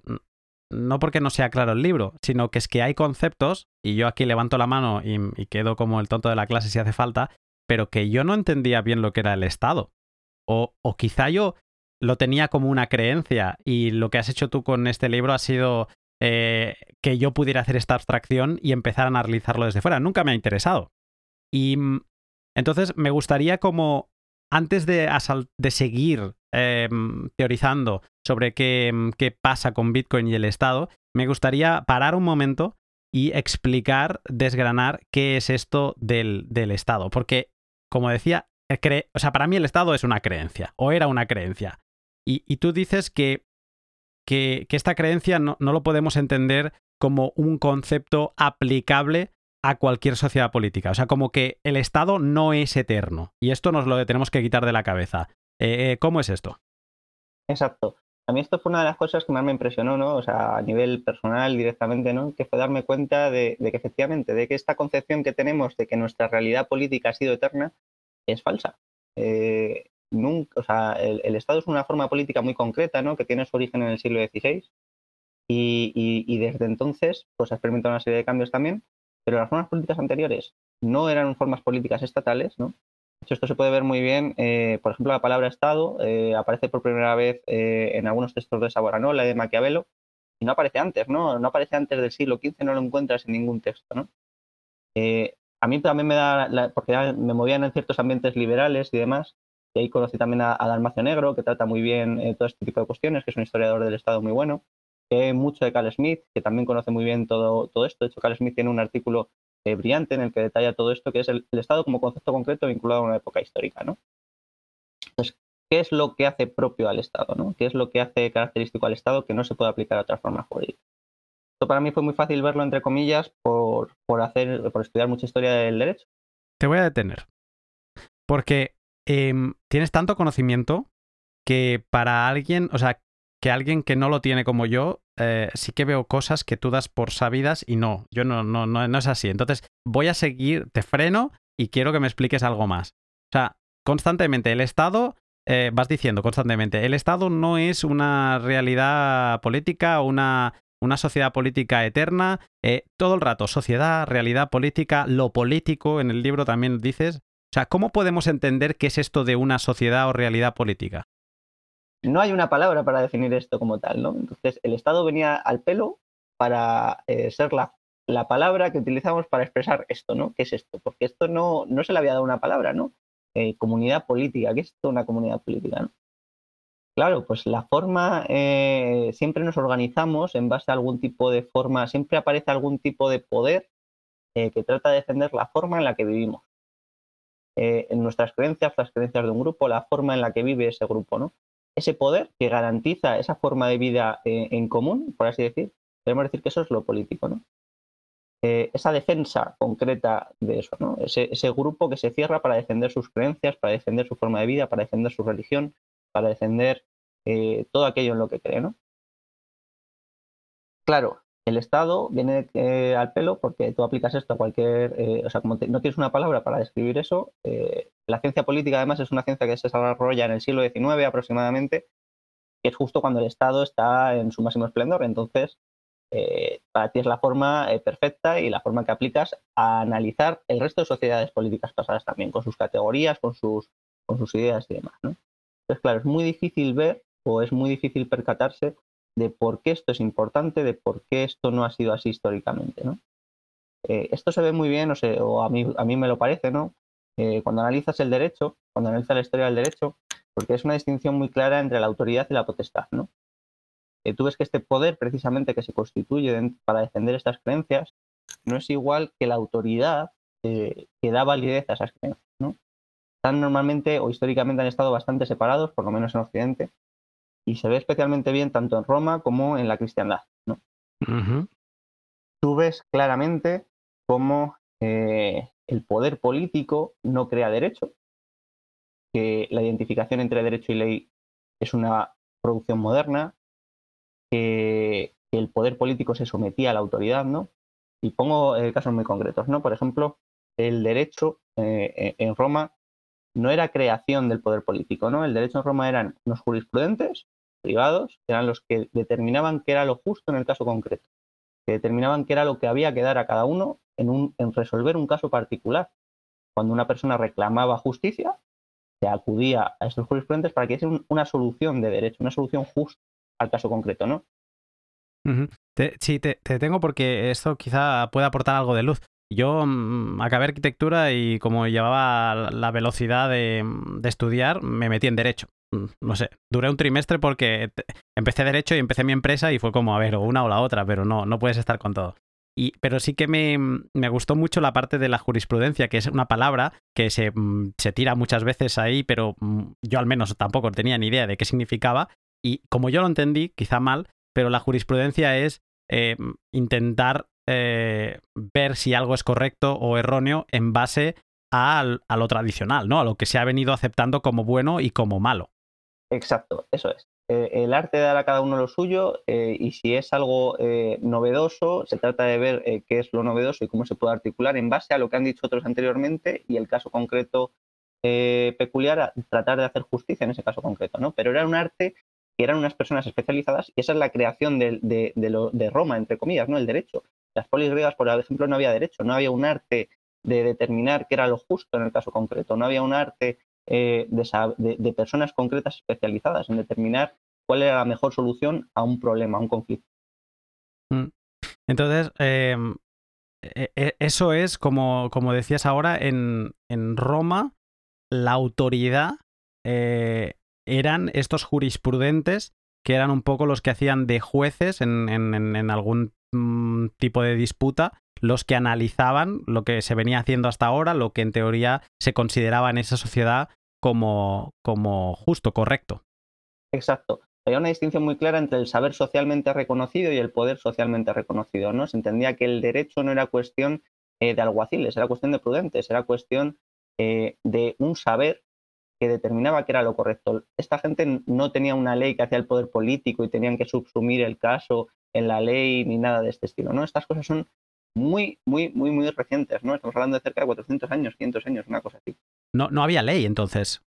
no porque no sea claro el libro, sino que es que hay conceptos, y yo aquí levanto la mano y, y quedo como el tonto de la clase si hace falta, pero que yo no entendía bien lo que era el Estado. O, o quizá yo lo tenía como una creencia y lo que has hecho tú con este libro ha sido eh, que yo pudiera hacer esta abstracción y empezar a analizarlo desde fuera. Nunca me ha interesado. Y mm, entonces me gustaría como, antes de, seguir em, teorizando sobre qué, mm, qué pasa con Bitcoin y el Estado, me gustaría parar un momento y explicar, desgranar qué es esto del, del Estado. Porque, como decía, o sea, para mí el Estado es una creencia, o era una creencia. Y, y tú dices que que, esta creencia no, lo podemos entender como un concepto aplicable a cualquier sociedad política. O sea, como que el Estado no es eterno. Y esto nos lo tenemos que quitar de la cabeza. Eh, eh, ¿Cómo es esto? Exacto. A mí esto fue una de las cosas que más me impresionó, ¿no? O sea, a nivel personal directamente, ¿no? Que fue darme cuenta de, que efectivamente, de que esta concepción que tenemos de que nuestra realidad política ha sido eterna es falsa. Eh, nunca, o sea, el, Estado es una forma política muy concreta, ¿no? Que tiene su origen en el siglo XVI y, desde entonces, pues ha experimentado una serie de cambios también, pero las formas políticas anteriores no eran formas políticas estatales, ¿no? esto se puede ver muy bien, eh, por ejemplo, la palabra Estado eh, aparece por primera vez eh, en algunos textos de Saboranola y de Maquiavelo, y no aparece antes, ¿no? No aparece antes del siglo XV, no lo encuentras en ningún texto, ¿no? a mí también me da, porque me movían en ciertos ambientes liberales y demás, y ahí conocí también a, Dalmacio Negro, que trata muy bien todo este tipo de cuestiones, que es un historiador del Estado muy bueno, mucho de Carl Smith, que también conoce muy bien todo, todo esto. De hecho, Carl Smith tiene un artículo eh, brillante en el que detalla todo esto, que es el, Estado como concepto concreto vinculado a una época histórica. ¿no? Entonces, ¿qué es lo que hace propio al Estado? ¿no? ¿Qué es lo que hace característico al Estado que no se puede aplicar a otra forma jurídica? Esto para mí fue muy fácil verlo, entre comillas, por, hacer, por estudiar mucha historia del derecho. Te voy a detener. Porque em, tienes tanto conocimiento que para alguien, o sea, que alguien que no lo tiene como yo, eh, sí que veo cosas que tú das por sabidas y no, yo no, no, no, no es así. Entonces voy a seguir, te freno y quiero que me expliques algo más. O sea, constantemente el Estado, eh, vas diciendo constantemente, el Estado no es una realidad política, una, una sociedad política eterna, eh, todo el rato, sociedad, realidad política, lo político, en el libro también dices. Sea, ¿cómo podemos entender qué es esto de una sociedad o realidad política? no hay una palabra para definir esto como tal, ¿no? Entonces, el Estado venía al pelo para eh, ser la, palabra que utilizamos para expresar esto, ¿no? ¿Qué es esto? Porque esto no, no se le había dado una palabra, ¿no? Eh, comunidad política, ¿qué es esto una comunidad política, ¿no? Claro, pues la forma, eh, siempre nos organizamos en base a algún tipo de forma, siempre aparece algún tipo de poder que trata de defender la forma en la que vivimos. En nuestras creencias, las creencias de un grupo, la forma en la que vive ese grupo, ¿no? ese poder que garantiza esa forma de vida eh, en común, por así decir, podemos decir que eso es lo político, ¿no? Eh, esa defensa concreta de eso, ¿no? Ese, grupo que se cierra para defender sus creencias, para defender su forma de vida, para defender su religión, para defender eh, todo aquello en lo que cree, ¿no? Claro, el Estado viene eh, al pelo porque tú aplicas esto a cualquier, eh, o sea, como no tienes una palabra para describir eso, eh, la ciencia política además es una ciencia que se desarrolla en el siglo XIX aproximadamente, que es justo cuando el Estado está en su máximo esplendor. Entonces, para ti es la forma perfecta y la forma que aplicas a analizar el resto de sociedades políticas pasadas también, con sus categorías, con sus, con sus ideas y demás. ¿no? Entonces, claro, es muy difícil ver o es muy difícil percatarse de por qué esto es importante, de por qué esto no ha sido así históricamente. ¿no? Eh, esto se ve muy bien, o, a, mí, a mí me lo parece, ¿no? Eh, cuando analizas el derecho, cuando analizas la historia del derecho, porque es una distinción muy clara entre la autoridad y la potestad. ¿no? Eh, tú ves que este poder, precisamente, que se constituye para defender estas creencias, no es igual que la autoridad que da validez a esas creencias. ¿no? Están normalmente o históricamente han estado bastante separados, por lo menos en Occidente, y se ve especialmente bien tanto en Roma como en la cristiandad. ¿no? Tú ves claramente cómo eh, el poder político no crea derecho, que la identificación entre derecho y ley es una producción moderna, que, el poder político se sometía a la autoridad, ¿no? Y pongo eh, casos muy concretos, ¿no? Por ejemplo, el derecho eh, en Roma no era creación del poder político, ¿no? El derecho en Roma eran los jurisprudentes privados eran los que determinaban qué era lo justo en el caso concreto, que determinaban qué era lo que había que dar a cada uno en, un, en resolver un caso particular. Cuando una persona reclamaba justicia, se acudía a estos jurisprudentes para que hiciesen una solución de derecho, una solución justa al caso concreto, ¿no? sí, te, te, tengo porque esto quizá pueda aportar algo de luz. Yo mm, acabé arquitectura y como llevaba la velocidad de, de, estudiar, me metí en derecho. Mm, no sé, duré un trimestre porque empecé derecho y empecé mi empresa y fue como, a ver, o una o la otra, pero no, no puedes estar con todo. Y, pero sí que me, me, gustó mucho la parte de la jurisprudencia, que es una palabra que se, mm, se, tira muchas veces ahí, pero mm, yo al menos tampoco tenía ni idea de qué significaba. Y como yo lo entendí, quizá mal, pero la jurisprudencia es eh, intentar eh, ver si algo es correcto o erróneo en base a, a, lo tradicional, ¿no? A lo que se ha venido aceptando como bueno y como malo. Exacto, eso es. Eh, el arte da a cada uno lo suyo eh, y si es algo novedoso, se trata de ver qué es lo novedoso y cómo se puede articular en base a lo que han dicho otros anteriormente y el caso concreto peculiar, tratar de hacer justicia en ese caso concreto, ¿no? Pero era un arte que eran unas personas especializadas y esa es la creación de, de, Roma, entre comillas, ¿no? El derecho. Las polis griegas, por ejemplo, no había derecho, no había un arte de determinar qué era lo justo en el caso concreto. No había un arte eh, de, personas concretas especializadas en determinar cuál era la mejor solución a un problema, a un conflicto. Mm. Entonces, em, e, e, eso es, como, como decías ahora, en, en Roma, la autoridad eh, eran estos jurisprudentes que eran un poco los que hacían de jueces en, en, algún mm, tipo de disputa, los que analizaban lo que se venía haciendo hasta ahora, lo que en teoría se consideraba en esa sociedad como, como justo, correcto. Exacto. Había una distinción muy clara entre el saber socialmente reconocido y el poder socialmente reconocido. ¿no? Se entendía que el derecho no era cuestión eh, de alguaciles, era cuestión de prudentes, era cuestión eh, de un saber que determinaba que era lo correcto. Esta gente no tenía una ley que hacía el poder político y tenían que subsumir el caso en la ley ni nada de este estilo, ¿no? Estas cosas son muy, muy, muy, muy recientes, ¿no? Estamos hablando de cerca de 400 años, 500 años, una cosa así. No, no había ley entonces.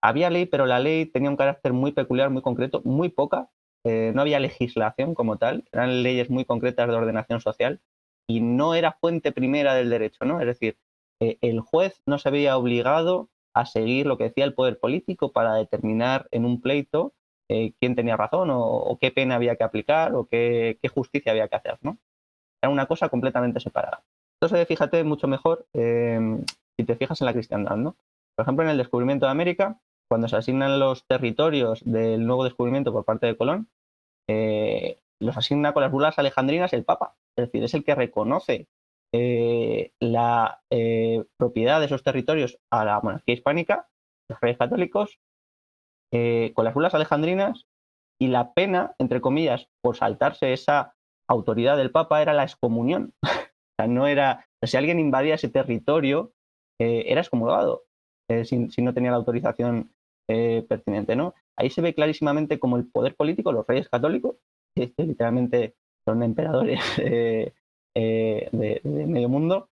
Había ley, pero la ley tenía un carácter muy peculiar, muy concreto, muy poca. Eh, no había legislación como tal, eran leyes muy concretas de ordenación social y no era fuente primera del derecho, ¿no? Es decir, eh, el juez no se había obligado a seguir lo que decía el poder político para determinar en un pleito eh, quién tenía razón o, qué pena había que aplicar o qué, justicia había que hacer, ¿no? Era una cosa completamente separada. Entonces, fíjate mucho mejor em, si te fijas en la cristiandad, ¿no? Por ejemplo, en el descubrimiento de América, cuando se asignan los territorios del nuevo descubrimiento por parte de Colón, eh, los asigna con las bulas alejandrinas el Papa. Es decir, es el que reconoce eh, la propiedad de esos territorios a la monarquía hispánica, los reyes católicos, eh, con las bulas alejandrinas, y la pena, entre comillas, por saltarse esa autoridad del Papa era la excomunión. o sea, no era, si alguien invadía ese territorio, era excomulgado, si, si, no tenía la autorización pertinente, ¿no? Ahí se ve clarísimamente como el poder político, los reyes católicos, que literalmente son emperadores eh, de, medio mundo,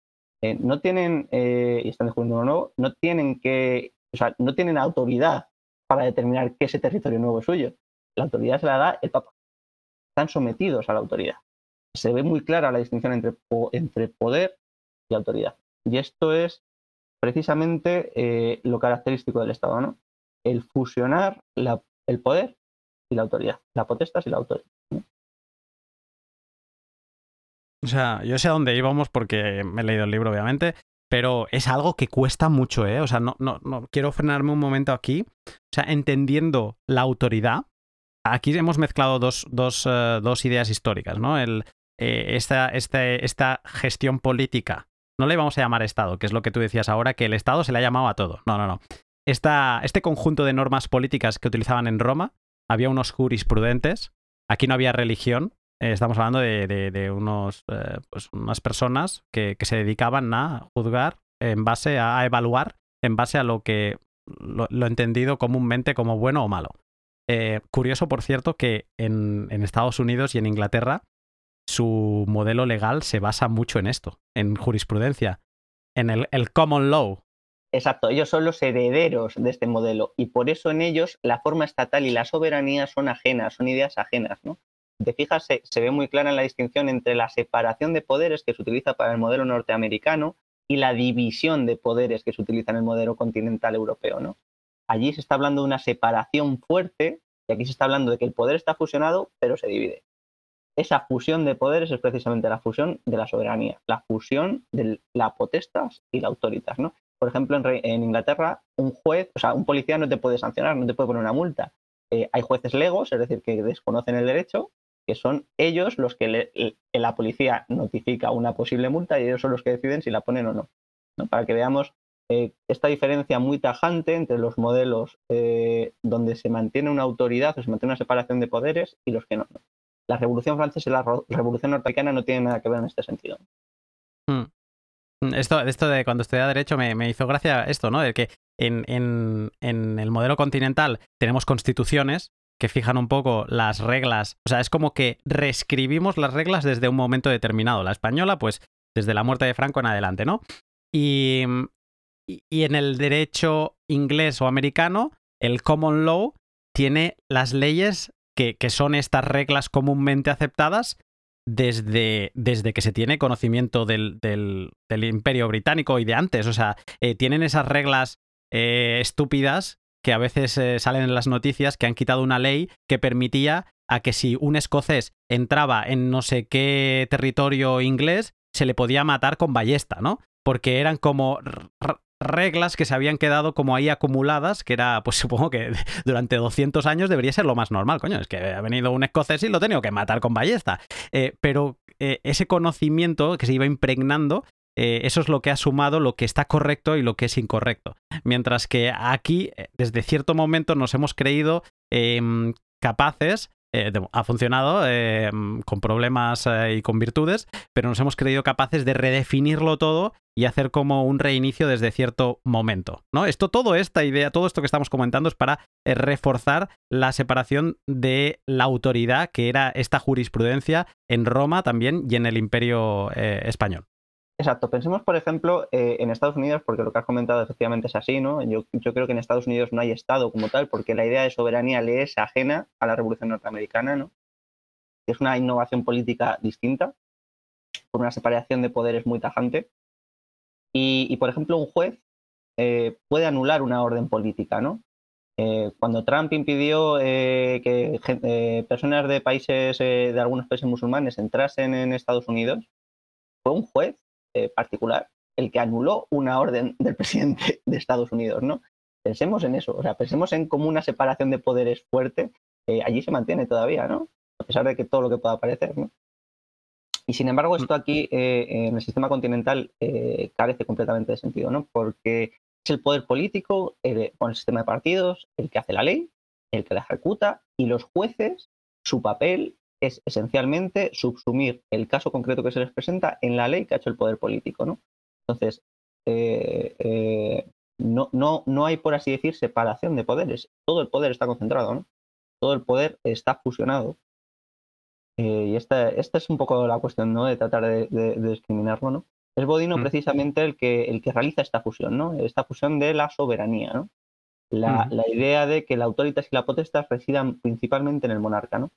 eh, no tienen, eh, y están descubriendo uno nuevo, no tienen que, o sea, no tienen autoridad para determinar que ese territorio nuevo es suyo. La autoridad se la da el Papa. Están sometidos a la autoridad. Se ve muy clara la distinción entre, entre poder y autoridad. Y esto es precisamente lo característico del Estado, ¿no? El fusionar el poder y la autoridad, la potestad y la autoridad. O sea, yo sé a dónde íbamos porque me he leído el libro, obviamente, pero es algo que cuesta mucho, ¿eh? O sea, no, no, no quiero frenarme un momento aquí. O sea, entendiendo la autoridad, aquí hemos mezclado dos, dos, eh, dos ideas históricas, ¿no? El, eh, esta, este, esta gestión política. No le vamos a llamar Estado, que es lo que tú decías ahora, que el Estado se le ha llamado a todo. No, no, no. Esta, este conjunto de normas políticas que utilizaban en Roma, había unos jurisprudentes, aquí no había religión, eh, estamos hablando de, unos, eh, pues unas personas que, se dedicaban a juzgar en base a, evaluar en base a lo que lo, entendido comúnmente como bueno o malo. Eh, curioso, por cierto, que en, Estados Unidos y en Inglaterra su modelo legal se basa mucho en esto, en jurisprudencia, en el, el common law. Exacto, ellos son los herederos de este modelo y por eso en ellos la forma estatal y la soberanía son ajenas, son ideas ajenas, ¿no? Te fijas, se, ve muy clara en la distinción entre la separación de poderes que se utiliza para el modelo norteamericano y la división de poderes que se utiliza en el modelo continental europeo. ¿no? Allí se está hablando de una separación fuerte y aquí se está hablando de que el poder está fusionado, pero se divide. Esa fusión de poderes es precisamente la fusión de la soberanía, la fusión de la potestas y la autoritas. ¿no? Por ejemplo, en, Inglaterra, un juez, o sea, un policía no te puede sancionar, no te puede poner una multa. Eh, hay jueces legos, es decir, que desconocen el derecho, que son ellos los que la policía notifica una posible multa y ellos son los que deciden si la ponen o no. Para que veamos eh, esta diferencia muy tajante entre los modelos eh, donde se mantiene una autoridad o se mantiene una separación de poderes y los que no. La Revolución Francesa y la Revolución Norteamericana no tienen nada que ver en este sentido. Hmm. Esto, esto de cuando estudiaba Derecho me, hizo gracia esto, ¿no? De que en, en el modelo continental tenemos constituciones que fijan un poco las reglas. O sea, es como que reescribimos las reglas desde un momento determinado. La española, pues desde la muerte de Franco en adelante, ¿no? Y, y en el derecho inglés o americano, el common law tiene las leyes que, que, son estas reglas comúnmente aceptadas desde, desde que se tiene conocimiento del, del, imperio británico y de antes. O sea, eh, tienen esas reglas eh, estúpidas que a veces eh, salen en las noticias que han quitado una ley que permitía a que si un escocés entraba en no sé qué territorio inglés, se le podía matar con ballesta, ¿no? Porque eran como reglas que se habían quedado como ahí acumuladas, que era, pues supongo que durante 200 años debería ser lo más normal, coño, es que ha venido un escocés y lo he tenido que matar con ballesta. Eh, pero eh, ese conocimiento que se iba impregnando, eh, eso es lo que ha sumado lo que está correcto y lo que es incorrecto. Mientras que aquí, desde cierto momento, nos hemos creído em, capaces eh, ha funcionado eh, con problemas eh, y con virtudes, pero nos hemos creído capaces de redefinirlo todo y hacer como un reinicio desde cierto momento. ¿no? Esto, toda esta idea, todo esto que estamos comentando es para reforzar la separación de la autoridad que era esta jurisprudencia en Roma también y en el imperio español. Exacto. Pensemos, por ejemplo, eh, en Estados Unidos, porque lo que has comentado efectivamente es así, ¿no? Yo, creo que en Estados Unidos no hay Estado como tal, porque la idea de soberanía le es ajena a la Revolución Norteamericana, ¿no? Es una innovación política distinta, por una separación de poderes muy tajante. Y, por ejemplo, un juez eh, puede anular una orden política, ¿no? Eh, cuando Trump impidió que personas de países, de algunos países musulmanes, entrasen en Estados Unidos, fue un juez eh, particular el que anuló una orden del presidente de Estados Unidos, ¿no? Pensemos en eso, o sea, pensemos en cómo una separación de poderes fuerte eh, allí se mantiene todavía, ¿no? A pesar de que todo lo que pueda parecer, ¿no? Y sin embargo, esto aquí eh, en el sistema continental carece completamente de sentido, ¿no? Porque es el poder político, con el sistema de partidos, el que hace la ley, el que la ejecuta, y los jueces, su papel es esencialmente subsumir el caso concreto que se les presenta en la ley que ha hecho el poder político. ¿no? Entonces, eh, eh, no, no, no hay, por así decir, separación de poderes. Todo el poder está concentrado, ¿no? todo el poder está fusionado. Eh, y esta, esta, es un poco la cuestión ¿no? de tratar de, discriminarlo. ¿no? Es Bodino mm. precisamente el que, el que realiza esta fusión, ¿no? esta fusión de la soberanía. ¿no? La, mm. la, idea de que la autoridad y la potestad residan principalmente en el monarca. ¿no?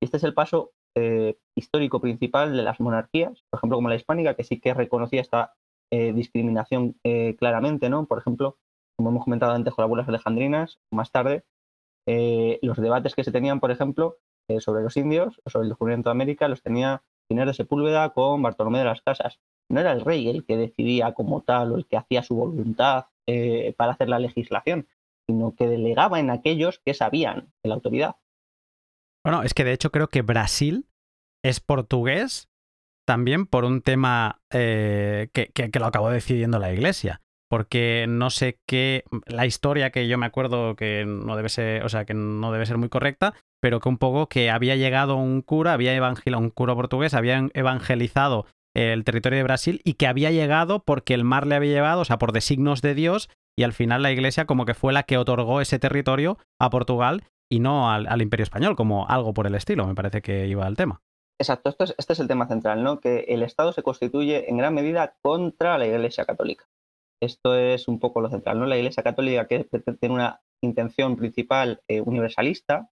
Este es el paso eh, histórico principal de las monarquías, por ejemplo, como la hispánica, que sí que reconocía esta eh, discriminación eh, claramente, ¿no? Por ejemplo, como hemos comentado antes con las bulas alejandrinas, más tarde, los debates que se tenían, por ejemplo, sobre los indios, sobre el descubrimiento de América, los tenía Inés de Sepúlveda con Bartolomé de las Casas. No era el rey el que decidía como tal o el que hacía su voluntad para hacer la legislación, sino que delegaba en aquellos que sabían de la autoridad. Bueno, es que de hecho creo que Brasil es portugués también por un tema eh, que, lo acabó decidiendo la iglesia. Porque no sé qué. La historia que yo me acuerdo que no debe ser. O sea, que no debe ser muy correcta. Pero que un poco que había llegado un cura, había evangelizado, un cura portugués, había evangelizado el territorio de Brasil y que había llegado porque el mar le había llevado, o sea, por designos de Dios, y al final la iglesia como que fue la que otorgó ese territorio a Portugal y no al, imperio español, como algo por el estilo, me parece que iba al tema. Exacto, es, este es el tema central, ¿no? Que el Estado se constituye en gran medida contra la Iglesia Católica. Esto es un poco lo central, ¿no? La Iglesia Católica que tiene una intención principal eh, universalista,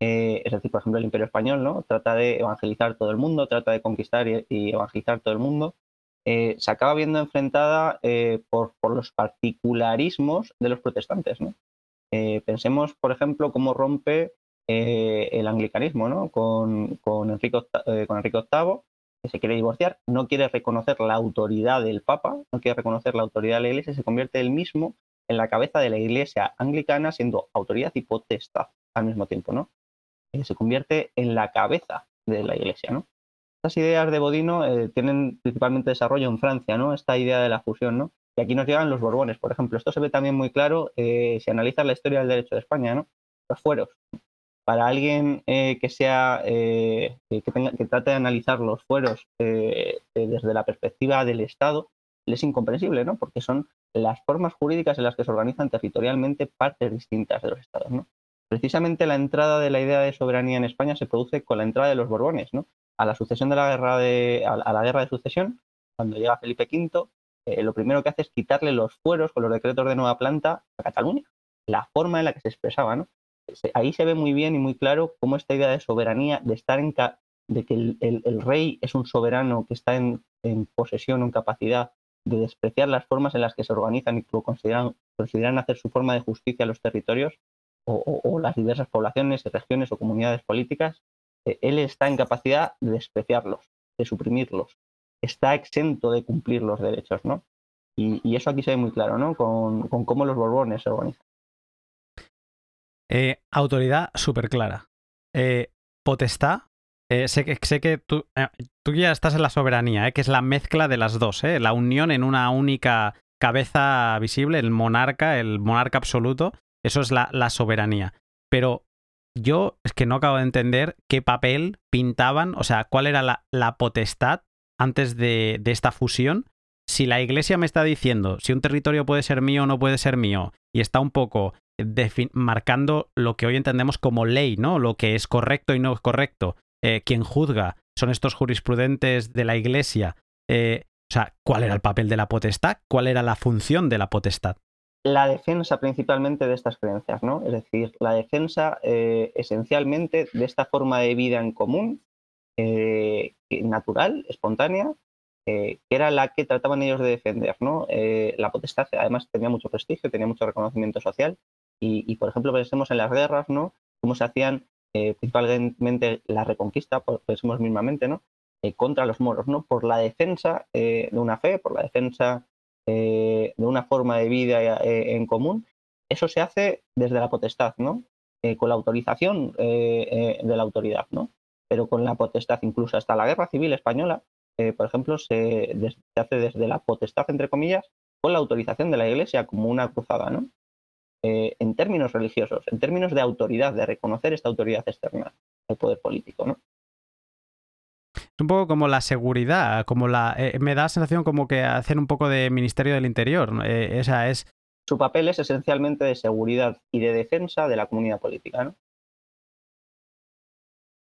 eh, es decir, por ejemplo, el Imperio Español, ¿no? Trata de evangelizar todo el mundo, trata de conquistar y, evangelizar todo el mundo. Eh, se acaba viendo enfrentada por, por, los particularismos de los protestantes, ¿no? Eh, pensemos, por ejemplo, cómo rompe eh, el anglicanismo ¿no? con, con, Enrique, eh, con Enrique VIII, que se quiere divorciar, no quiere reconocer la autoridad del Papa, no quiere reconocer la autoridad de la Iglesia, se convierte él mismo en la cabeza de la Iglesia anglicana, siendo autoridad y potestad al mismo tiempo, ¿no? se convierte en la cabeza de la Iglesia, ¿no? Estas ideas de Bodino tienen principalmente desarrollo en Francia, ¿no? Esta idea de la fusión, ¿no? Y aquí nos llegan los Borbones, por ejemplo. Esto se ve también muy claro eh, si analizas la historia del derecho de España, ¿no? Los fueros. Para alguien eh, que sea eh, que, que, trate de analizar los fueros desde la perspectiva del Estado, es incomprensible, ¿no? Porque son las formas jurídicas en las que se organizan territorialmente partes distintas de los estados. Precisamente la entrada de la idea de soberanía en España se produce con la entrada de los Borbones, ¿no? A la sucesión de la guerra de, a la guerra de sucesión, cuando llega Felipe V, eh, lo primero que hace es quitarle los fueros con los decretos de nueva planta a Cataluña, la forma en la que se expresaba. ¿no? Ahí se ve muy bien y muy claro cómo esta idea de soberanía, de estar en de que el, rey es un soberano que está en, posesión o en capacidad de despreciar las formas en las que se organizan y consideran, consideran hacer su forma de justicia a los territorios o, las diversas poblaciones, regiones o comunidades políticas, eh, él está en capacidad de despreciarlos, de suprimirlos, está exento de cumplir los derechos, ¿no? Y, eso aquí se ve muy claro, ¿no? Con, cómo los Borbones se organizan. Eh, autoridad súper clara. Eh, potestad. sé que, sé que tú, tú, ya estás en la soberanía, que es la mezcla de las dos, la unión en una única cabeza visible, el monarca, el monarca absoluto. Eso es la, soberanía. Pero yo es que no acabo de entender qué papel pintaban, o sea, cuál era la, potestad antes de, esta fusión. Si la iglesia me está diciendo si un territorio puede ser mío o no puede ser mío, y está un poco marcando lo que hoy entendemos como ley, ¿no? Lo que es correcto y no es correcto. Eh, quien juzga son estos jurisprudentes de la iglesia. Eh, o sea, ¿cuál era el papel de la potestad? ¿Cuál era la función de la potestad? la defensa principalmente de estas creencias, ¿no? Es decir, la defensa eh, esencialmente de esta forma de vida en común, eh, natural, espontánea, eh, que era la que trataban ellos de defender, ¿no? la potestad además tenía mucho prestigio, tenía mucho reconocimiento social y, por ejemplo, pensemos en las guerras, ¿no? Cómo se hacían principalmente la reconquista, pensemos mismamente, ¿no? contra los moros, ¿no? Por la defensa de una fe, por la defensa eh, de una forma de vida eh, en común, eso se hace desde la potestad, ¿no? Eh, con la autorización de la autoridad, ¿no? Pero con la potestad, incluso hasta la guerra civil española, por ejemplo, se, hace desde la potestad, entre comillas, con la autorización de la Iglesia como una cruzada, ¿no? en términos religiosos, en términos de autoridad, de reconocer esta autoridad externa al poder político, ¿no? Es un poco como la seguridad, como la. Eh, me da la sensación como que hacen un poco de Ministerio del Interior. Eh, esa es. Su papel es esencialmente de seguridad y de defensa de la comunidad política, ¿no?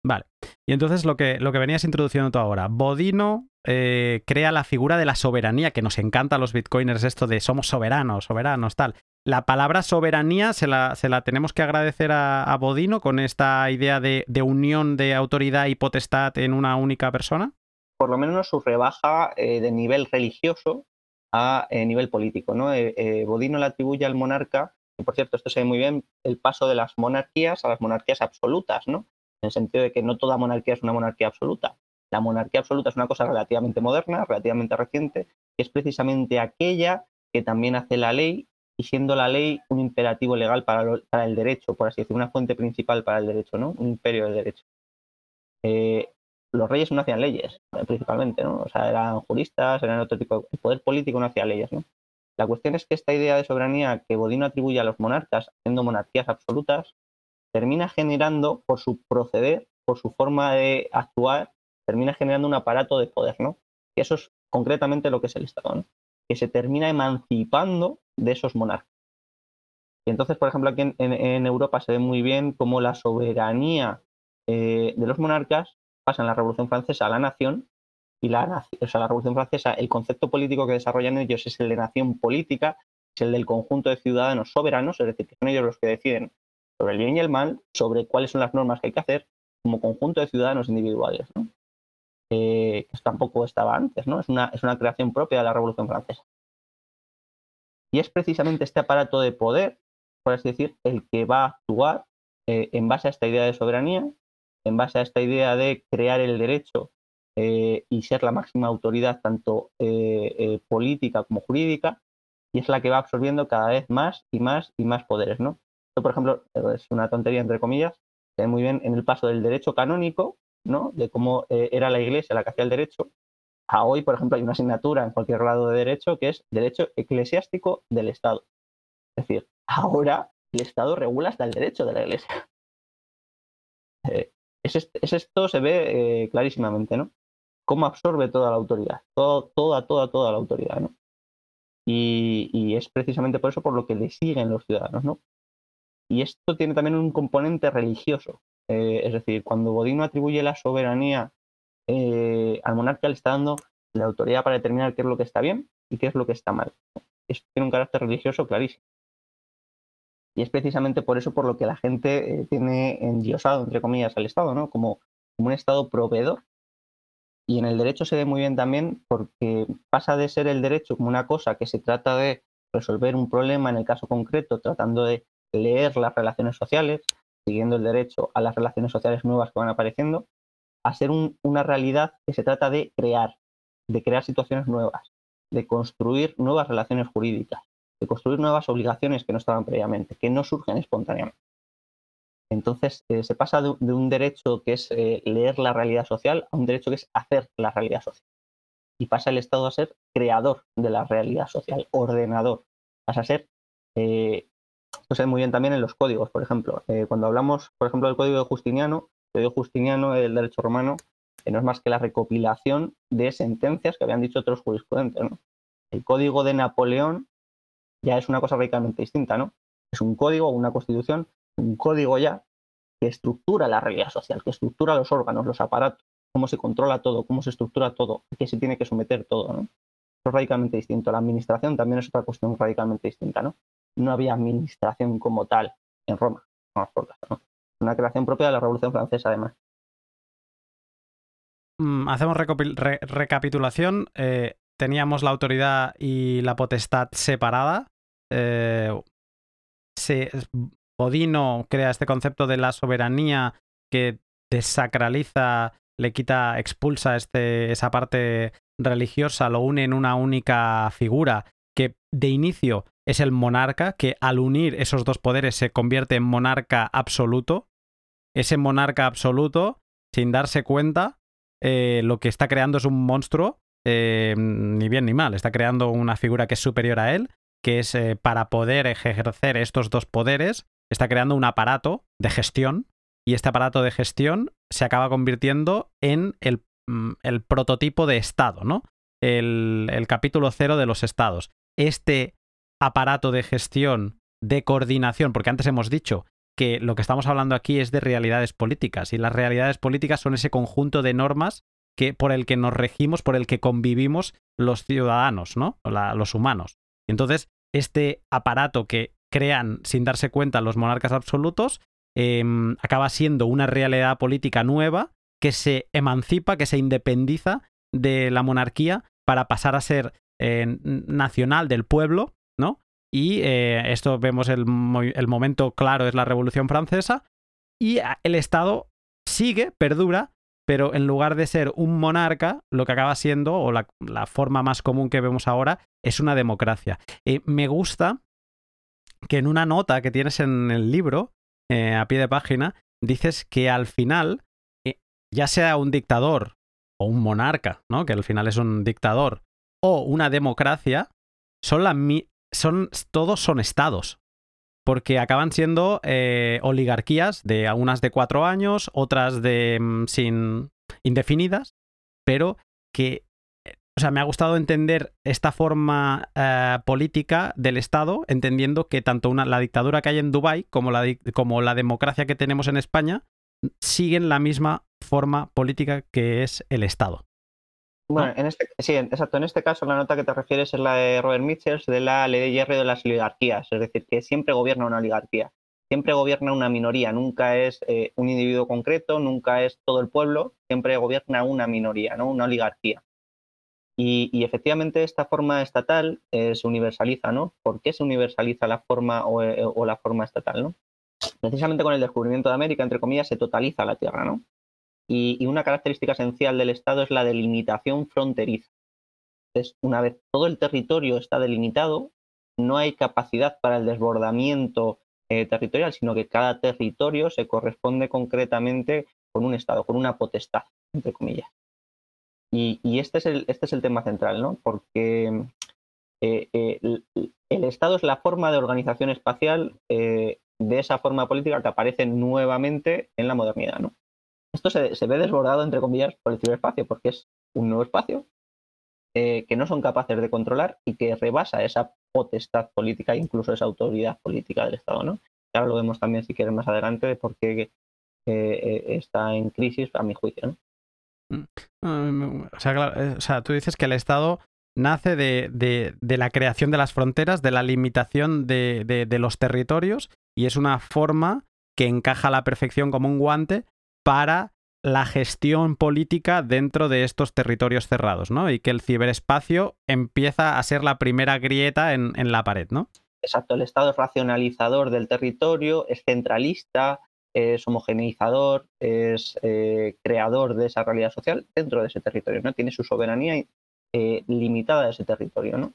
Vale. Y entonces lo que, lo que venías introduciendo tú ahora, Bodino eh, crea la figura de la soberanía, que nos encanta a los bitcoiners esto de somos soberanos, soberanos, tal. La palabra soberanía se la, se la tenemos que agradecer a, Bodino con esta idea de, unión de autoridad y potestad en una única persona. Por lo menos su rebaja eh, de nivel religioso a eh, nivel político. ¿no? Bodino le atribuye al monarca, y por cierto, esto se ve muy bien, el paso de las monarquías a las monarquías absolutas, ¿no? En el sentido de que no toda monarquía es una monarquía absoluta. La monarquía absoluta es una cosa relativamente moderna, relativamente reciente, que es precisamente aquella que también hace la ley y siendo la ley un imperativo legal para, el derecho, por así decirlo, una fuente principal para el derecho, ¿no? Un imperio del derecho. Eh, los reyes no hacían leyes, principalmente, ¿no? O sea, eran juristas, eran otro tipo de... El poder político no hacía leyes, ¿no? La cuestión es que esta idea de soberanía que Bodino atribuye a los monarcas, siendo monarquías absolutas, termina generando, por su proceder, por su forma de actuar, termina generando un aparato de poder, ¿no? Eso es concretamente lo que es el Estado, ¿no? Que se termina emancipando de esos monarcas. Y entonces, por ejemplo, aquí en, Europa se ve muy bien cómo la soberanía eh, de los monarcas pasa en la Revolución Francesa a la nación y la, o sea, la Revolución Francesa, el concepto político que desarrollan ellos es el de nación política, es el del conjunto de ciudadanos soberanos, es decir, que son ellos los que deciden sobre el bien y el mal, sobre cuáles son las normas que hay que hacer como conjunto de ciudadanos individuales, ¿no? Eh, que tampoco estaba antes, ¿no? Es una, es una creación propia de la Revolución Francesa. Y es precisamente este aparato de poder, por así decir, el que va a actuar eh, en base a esta idea de soberanía, en base a esta idea de crear el derecho eh, y ser la máxima autoridad tanto política como jurídica, y es la que va absorbiendo cada vez más y más y más poderes, ¿no? Por ejemplo, es una tontería entre comillas, se ve muy bien en el paso del derecho canónico, ¿no? De cómo era la iglesia la que hacía el derecho, a hoy, por ejemplo, hay una asignatura en cualquier grado de derecho que es Derecho Eclesiástico del Estado. Es decir, ahora el Estado regula hasta el derecho de la Iglesia. Eh, es, esto se ve eh, clarísimamente, ¿no? Cómo absorbe toda la autoridad, toda, toda, toda la autoridad, ¿no? Y, es precisamente por eso por lo que le siguen los ciudadanos, ¿no? Y esto tiene también un componente religioso. Eh, es decir, cuando Bodino atribuye la soberanía eh, al monarca le está dando la autoridad para determinar qué es lo que está bien y qué es lo que está mal. Esto tiene un carácter religioso clarísimo. Y es precisamente por eso por lo que la gente eh, tiene endiosado, entre comillas, al Estado, ¿no? Como como un Estado proveedor. Y en el derecho se ve muy bien también porque pasa de ser el derecho como una cosa que se trata de resolver un problema en el caso concreto, tratando de leer las relaciones sociales, siguiendo el derecho a las relaciones sociales nuevas que van apareciendo, a ser una realidad que se trata de crear, de crear situaciones nuevas, de construir nuevas relaciones jurídicas, de construir nuevas obligaciones que no estaban previamente, que no surgen espontáneamente. Entonces eh, se pasa de, un derecho que es eh, leer la realidad social a un derecho que es hacer la realidad social. Y pasa el Estado a ser creador de la realidad social, ordenador. Pasa a ser, eh, esto se muy bien también en los códigos, por ejemplo. cuando hablamos, por ejemplo, del código de Justiniano, el código Justiniano del derecho romano no es más que la recopilación de sentencias que habían dicho otros jurisprudentes. El código de Napoleón ya es una cosa radicalmente distinta, ¿no? Es un código, una constitución, un código ya que estructura la realidad social, que estructura los órganos, los aparatos, cómo se controla todo, cómo se estructura todo, qué se tiene que someter todo, ¿no? Eso es radicalmente distinto. La administración también es otra cuestión radicalmente distinta, ¿no? No había administración como tal en Roma, ¿no? Una creación propia de la Revolución Francesa, además. Mm, hacemos recapitulación. Eh, teníamos la autoridad y la potestad separada. Eh, se, Odino crea este concepto de la soberanía que desacraliza, le quita, expulsa este, esa parte religiosa, lo une en una única figura que de inicio es el monarca, que al unir esos dos poderes se convierte en monarca absoluto. Ese monarca absoluto, sin darse cuenta, eh, lo que está creando es un monstruo, eh, ni bien ni mal, está creando una figura que es superior a él, que es eh, para poder ejercer estos dos poderes, está creando un aparato de gestión y este aparato de gestión se acaba convirtiendo en el, mm, prototipo de Estado, ¿no? El, el capítulo cero de los estados. Este aparato de gestión, de coordinación, porque antes hemos dicho que lo que estamos hablando aquí es de realidades políticas y las realidades políticas son ese conjunto de normas que, por el que nos regimos, por el que convivimos los ciudadanos, ¿no? los humanos. Entonces, este aparato que crean sin darse cuenta los monarcas absolutos em, acaba siendo una realidad política nueva que se emancipa, que se independiza de la monarquía para pasar a ser eh, nacional del pueblo. Y eh, esto vemos el, momento claro es la Revolución Francesa. Y el Estado sigue, perdura, pero en lugar de ser un monarca, lo que acaba siendo, o la, forma más común que vemos ahora, es una democracia. Eh, me gusta que en una nota que tienes en el libro, eh, a pie de página, dices que al final, ya sea un dictador o un monarca, ¿no? que al final es un dictador, o una democracia, son, la, son, todos son estados. Porque acaban siendo eh, oligarquías de algunas de cuatro años, otras de mm, sin indefinidas, pero que eh, o sea, me ha gustado entender esta forma eh, política del Estado, entendiendo que tanto una, la dictadura que hay en Dubái como la, como la democracia que tenemos en España siguen la misma forma política que es el Estado. Bueno, en este, sí, exacto. En este caso, la nota que te refieres es la de Robert Mitchell de la ley de hierro de las oligarquías. Es decir, que siempre gobierna una oligarquía, siempre gobierna una minoría, nunca es eh, un individuo concreto, nunca es todo el pueblo, siempre gobierna una minoría, ¿no? una oligarquía. Y, efectivamente esta forma estatal eh, se universaliza, ¿no? ¿Por qué se universaliza la forma o, eh, o la forma estatal, ¿no? Precisamente con el descubrimiento de América, entre comillas, se totaliza la Tierra, ¿no? Y, una característica esencial del Estado es la delimitación fronteriza. Entonces, una vez todo el territorio está delimitado, no hay capacidad para el desbordamiento eh, territorial, sino que cada territorio se corresponde concretamente con un Estado, con una potestad, entre comillas. Y, este, es el, este es el tema central, ¿no? Porque eh, eh, el, Estado es la forma de organización espacial de esa forma política que aparece nuevamente en la modernidad, ¿no? Esto se, ve desbordado, entre comillas, por el ciberespacio, porque es un nuevo espacio eh, que no son capaces de controlar y que rebasa esa potestad política, incluso esa autoridad política del Estado, ¿no? Ahora lo vemos también, si quieres, más adelante, de por qué eh, eh, está en crisis, a mi juicio, mm. Ah, o, sea, tú dices que el Estado nace de, la creación de las fronteras, de la limitación de, de, los territorios, y es una forma que encaja a la perfección como un guante para la gestión política dentro de estos territorios cerrados, ¿no? Y que el ciberespacio empieza a ser la primera grieta en, la pared, ¿no? Exacto, el Estado es racionalizador del territorio, es centralista, es homogeneizador, es eh, creador de esa realidad social dentro de ese territorio, ¿no? Tiene su soberanía eh, limitada de ese territorio, ¿no?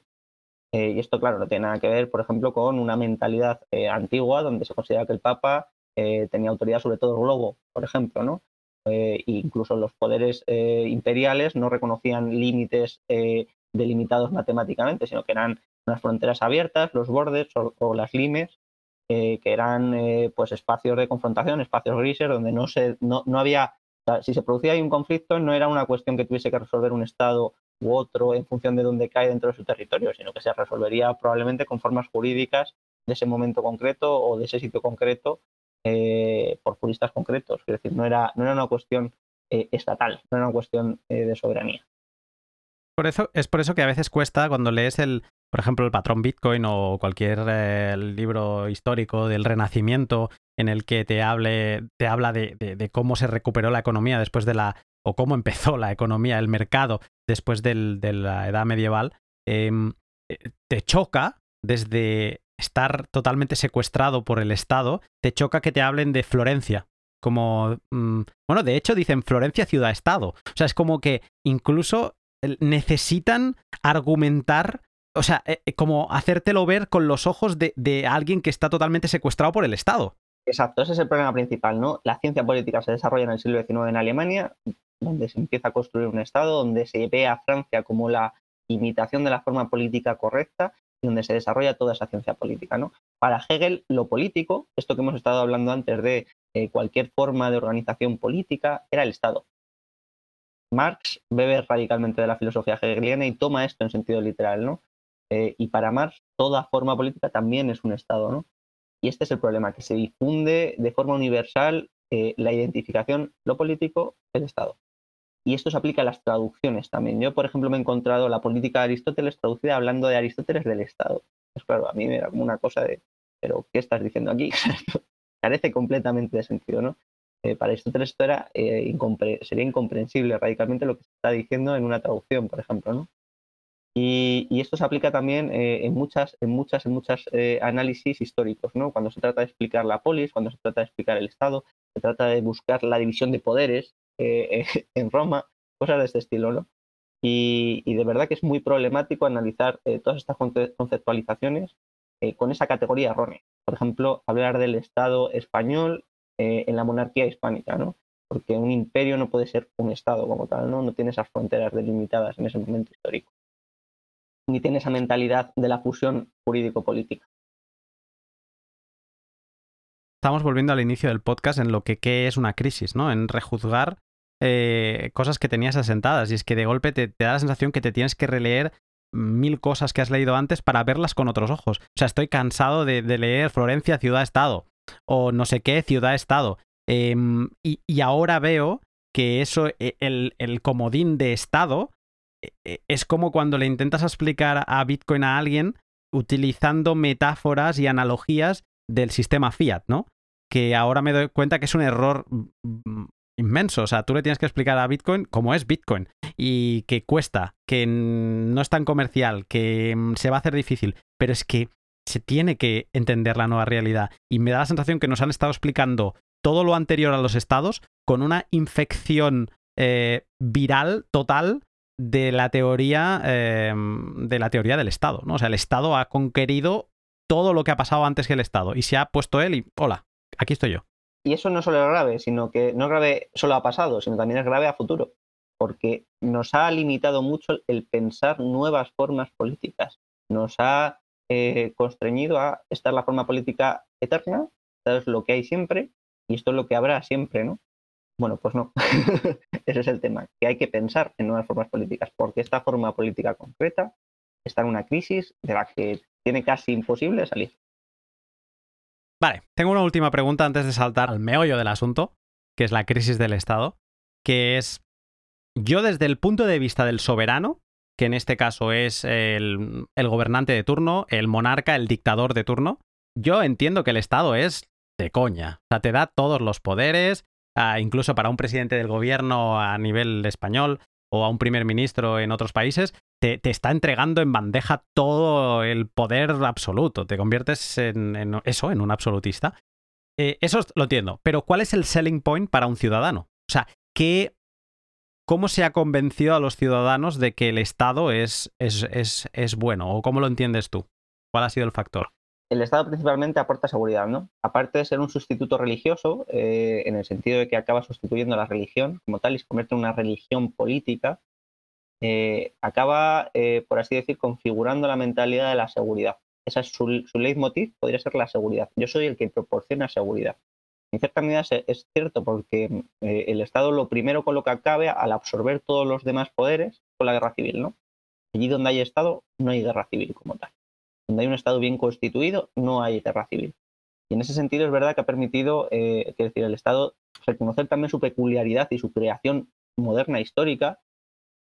Eh, y esto, claro, no tiene nada que ver, por ejemplo, con una mentalidad antigua donde se considera que el Papa tenía autoridad sobre todo el globo, por ejemplo, ¿no? Eh, incluso los poderes eh, imperiales no reconocían límites eh, delimitados matemáticamente, sino que eran unas fronteras abiertas, los bordes o, las limes, que eran pues espacios de confrontación, espacios grises, donde no, se, no, había, si se producía ahí un conflicto, no era una cuestión que tuviese que resolver un Estado u otro en función de dónde cae dentro de su territorio, sino que se resolvería probablemente con formas jurídicas de ese momento concreto o de ese sitio concreto eh, por juristas concretos. Es decir, no era, no era una cuestión eh, estatal, no era una cuestión eh, de soberanía. Por eso, es por eso que a veces cuesta cuando lees el, por ejemplo, el patrón Bitcoin o cualquier libro histórico del Renacimiento en el que te hable, te habla de, cómo se recuperó la economía después de la, o cómo empezó la economía, el mercado después de la edad medieval, em, te choca desde estar totalmente secuestrado por el Estado, te choca que te hablen de Florencia. Como. Mm, bueno, de hecho dicen Florencia ciudad-estado. O sea, es como que incluso necesitan argumentar. O sea, eh, eh, como hacértelo ver con los ojos de, de alguien que está totalmente secuestrado por el Estado. Exacto, ese es el problema principal, ¿no? La ciencia política se desarrolla en el siglo XIX en Alemania, donde se empieza a construir un Estado, donde se ve a Francia como la imitación de la forma política correcta donde se desarrolla toda esa ciencia política. ¿no? Para Hegel, lo político, esto que hemos estado hablando antes de eh, cualquier forma de organización política, era el Estado. Marx bebe radicalmente de la filosofía hegeliana y toma esto en sentido literal, ¿no? Eh, y para Marx, toda forma política también es un Estado, ¿no? Y este es el problema, que se difunde de forma universal eh, la identificación, lo político, el Estado. Y esto se aplica a las traducciones también. Yo, por ejemplo, me he encontrado la política de Aristóteles traducida hablando de Aristóteles del Estado. Pues claro, a mí me era como una cosa de, pero ¿qué estás diciendo aquí? Carece completamente de sentido, ¿no? Eh, para Aristóteles esto era, eh, sería incomprensible radicalmente lo que se está diciendo en una traducción, por ejemplo, ¿no? Y, esto se aplica también eh, en muchas, en muchas, en muchas análisis históricos, ¿no? Cuando se trata de explicar la polis, cuando se trata de explicar el Estado, se trata de buscar la división de poderes, eh, en Roma, cosas de este estilo, ¿no? Y, de verdad que es muy problemático analizar eh, todas estas conceptualizaciones eh, con esa categoría errónea. Por ejemplo, hablar del Estado español en la monarquía hispánica, ¿no? Porque un imperio no puede ser un Estado como tal, ¿no? No tiene esas fronteras delimitadas en ese momento histórico. Ni tiene esa mentalidad de la fusión jurídico-política estamos volviendo al inicio del podcast en lo que qué es una crisis, ¿no? En rejuzgar eh, cosas que tenías asentadas. Y es que de golpe te, da la sensación que te tienes que releer mil cosas que has leído antes para verlas con otros ojos. O sea, estoy cansado de, leer Florencia, ciudad-estado. O no sé qué, ciudad-estado. Em, y, ahora veo que eso, e, el, el comodín de estado, e, e, es como cuando le intentas explicar a Bitcoin a alguien utilizando metáforas y analogías del sistema fiat, ¿no? que ahora me doy cuenta que es un error mm, inmenso. O sea, tú le tienes que explicar a Bitcoin cómo es Bitcoin y que cuesta, que no es tan comercial, que mm, se va a hacer difícil, pero es que se tiene que entender la nueva realidad. Y me da la sensación que nos han estado explicando todo lo anterior a los estados con una infección eh, viral total de la teoría em, de la teoría del Estado. ¿no? O sea, el Estado ha conquerido todo lo que ha pasado antes que el Estado y se ha puesto él y hola, aquí estoy yo. Y eso no solo es grave, sino que no es grave solo a pasado, sino también es grave a futuro, porque nos ha limitado mucho el pensar nuevas formas políticas. Nos ha eh, constreñido a esta es la forma política eterna, esto es lo que hay siempre y esto es lo que habrá siempre, ¿no? Bueno, pues no. Ese es el tema, que hay que pensar en nuevas formas políticas, porque esta forma política concreta está en una crisis de la que tiene casi imposible salir. Vale, tengo una última pregunta antes de saltar al meollo del asunto, que es la crisis del Estado, que es, yo desde el punto de vista del soberano, que en este caso es el, gobernante de turno, el monarca, el dictador de turno, yo entiendo que el Estado es de coña. O sea, te da todos los poderes, incluso para un presidente del gobierno a nivel español o a un primer ministro en otros países, te, está entregando en bandeja todo el poder absoluto. Te conviertes en, eso, en un absolutista. Eh, eso lo entiendo. Pero ¿cuál es el selling point para un ciudadano? O sea, ¿qué, ¿cómo se ha convencido a los ciudadanos de que el Estado es, es, es bueno? ¿O cómo lo entiendes tú? ¿Cuál ha sido el factor? El Estado principalmente aporta seguridad, ¿no? Aparte de ser un sustituto religioso, eh, en el sentido de que acaba sustituyendo la religión como tal y se convierte en una religión política, eh, acaba, eh, por así decir, configurando la mentalidad de la seguridad. Esa es su, su leitmotiv, podría ser la seguridad. Yo soy el que proporciona seguridad. En cierta medida es, cierto porque el Estado lo primero con lo que acabe al absorber todos los demás poderes con la guerra civil, ¿no? Allí donde hay Estado no hay guerra civil como tal donde hay un Estado bien constituido, no hay guerra civil. Y en ese sentido es verdad que ha permitido, eh, decir, el Estado reconocer también su peculiaridad y su creación moderna histórica,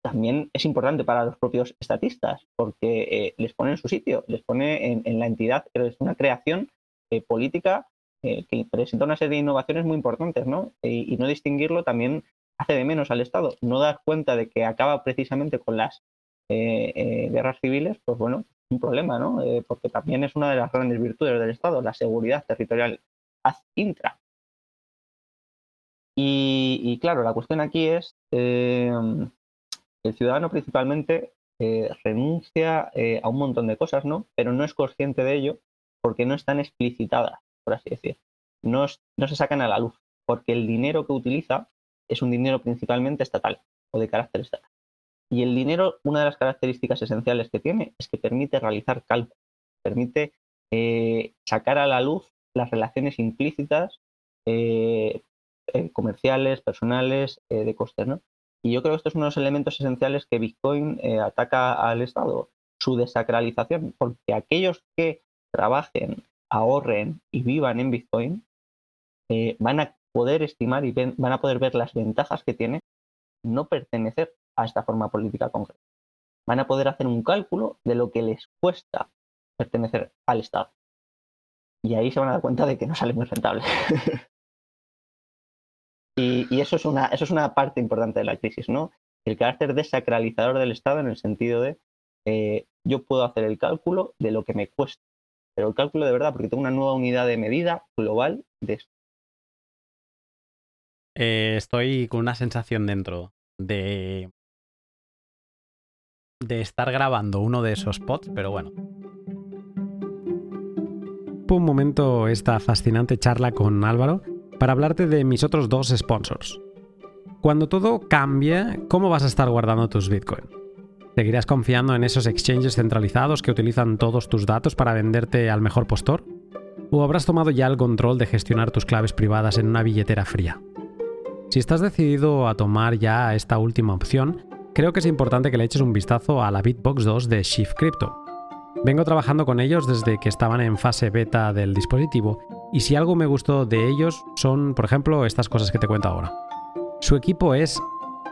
también es importante para los propios estatistas, porque eh, les pone en su sitio, les pone en, la entidad, pero es una creación eh, política que presenta una serie de innovaciones muy importantes, ¿no? y no distinguirlo también hace de menos al Estado. No dar cuenta de que acaba precisamente con las guerras civiles, pues bueno, un problema, ¿no? Eh, porque también es una de las grandes virtudes del Estado, la seguridad territorial ad intra. Y, claro, la cuestión aquí es, eh, el ciudadano principalmente eh, renuncia a un montón de cosas, ¿no? Pero no es consciente de ello porque no están explicitadas, por así decir. No, no se sacan a la luz, porque el dinero que utiliza es un dinero principalmente estatal o de carácter estatal. Y el dinero, una de las características esenciales que tiene es que permite realizar cálculos, permite eh, sacar a la luz las relaciones implícitas eh, eh, comerciales, personales, de costes. ¿no? Y yo creo que esto es uno de los elementos esenciales que Bitcoin ataca al Estado, su desacralización, porque aquellos que trabajen, ahorren y vivan en Bitcoin van a poder estimar y van a poder ver las ventajas que tiene no pertenecer a esta forma política concreta. Van a poder hacer un cálculo de lo que les cuesta pertenecer al Estado. Y ahí se van a dar cuenta de que no sale muy rentable. y, eso, es una, eso es una parte importante de la crisis, ¿no? El carácter desacralizador del Estado en el sentido de eh, yo puedo hacer el cálculo de lo que me cuesta, pero el cálculo de verdad, porque tengo una nueva unidad de medida global de esto. Eh, estoy con una sensación dentro de de estar grabando uno de esos pods, pero bueno. Un momento esta fascinante charla con Álvaro para hablarte de mis otros dos sponsors. Cuando todo cambie, ¿cómo vas a estar guardando tus Bitcoin? ¿Seguirás confiando en esos exchanges centralizados que utilizan todos tus datos para venderte al mejor postor? ¿O habrás tomado ya el control de gestionar tus claves privadas en una billetera fría? Si estás decidido a tomar ya esta última opción, creo que es importante que le eches un vistazo a la Bitbox 2 de Shift Crypto. Vengo trabajando con ellos desde que estaban en fase beta del dispositivo y si algo me gustó de ellos son, por ejemplo, estas cosas que te cuento ahora. Su equipo es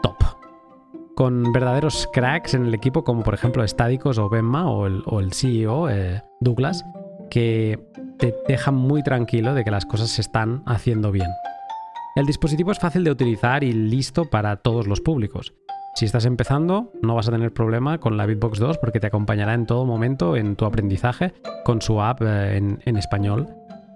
top, con verdaderos cracks en el equipo como por ejemplo Stadicos o Benma o el, CEO eh, Douglas, que te dejan muy tranquilo de que las cosas se están haciendo bien. El dispositivo es fácil de utilizar y listo para todos los públicos. Si estás empezando, no vas a tener problema con la Bitbox 2 porque te acompañará en todo momento en tu aprendizaje con su app eh, en, español.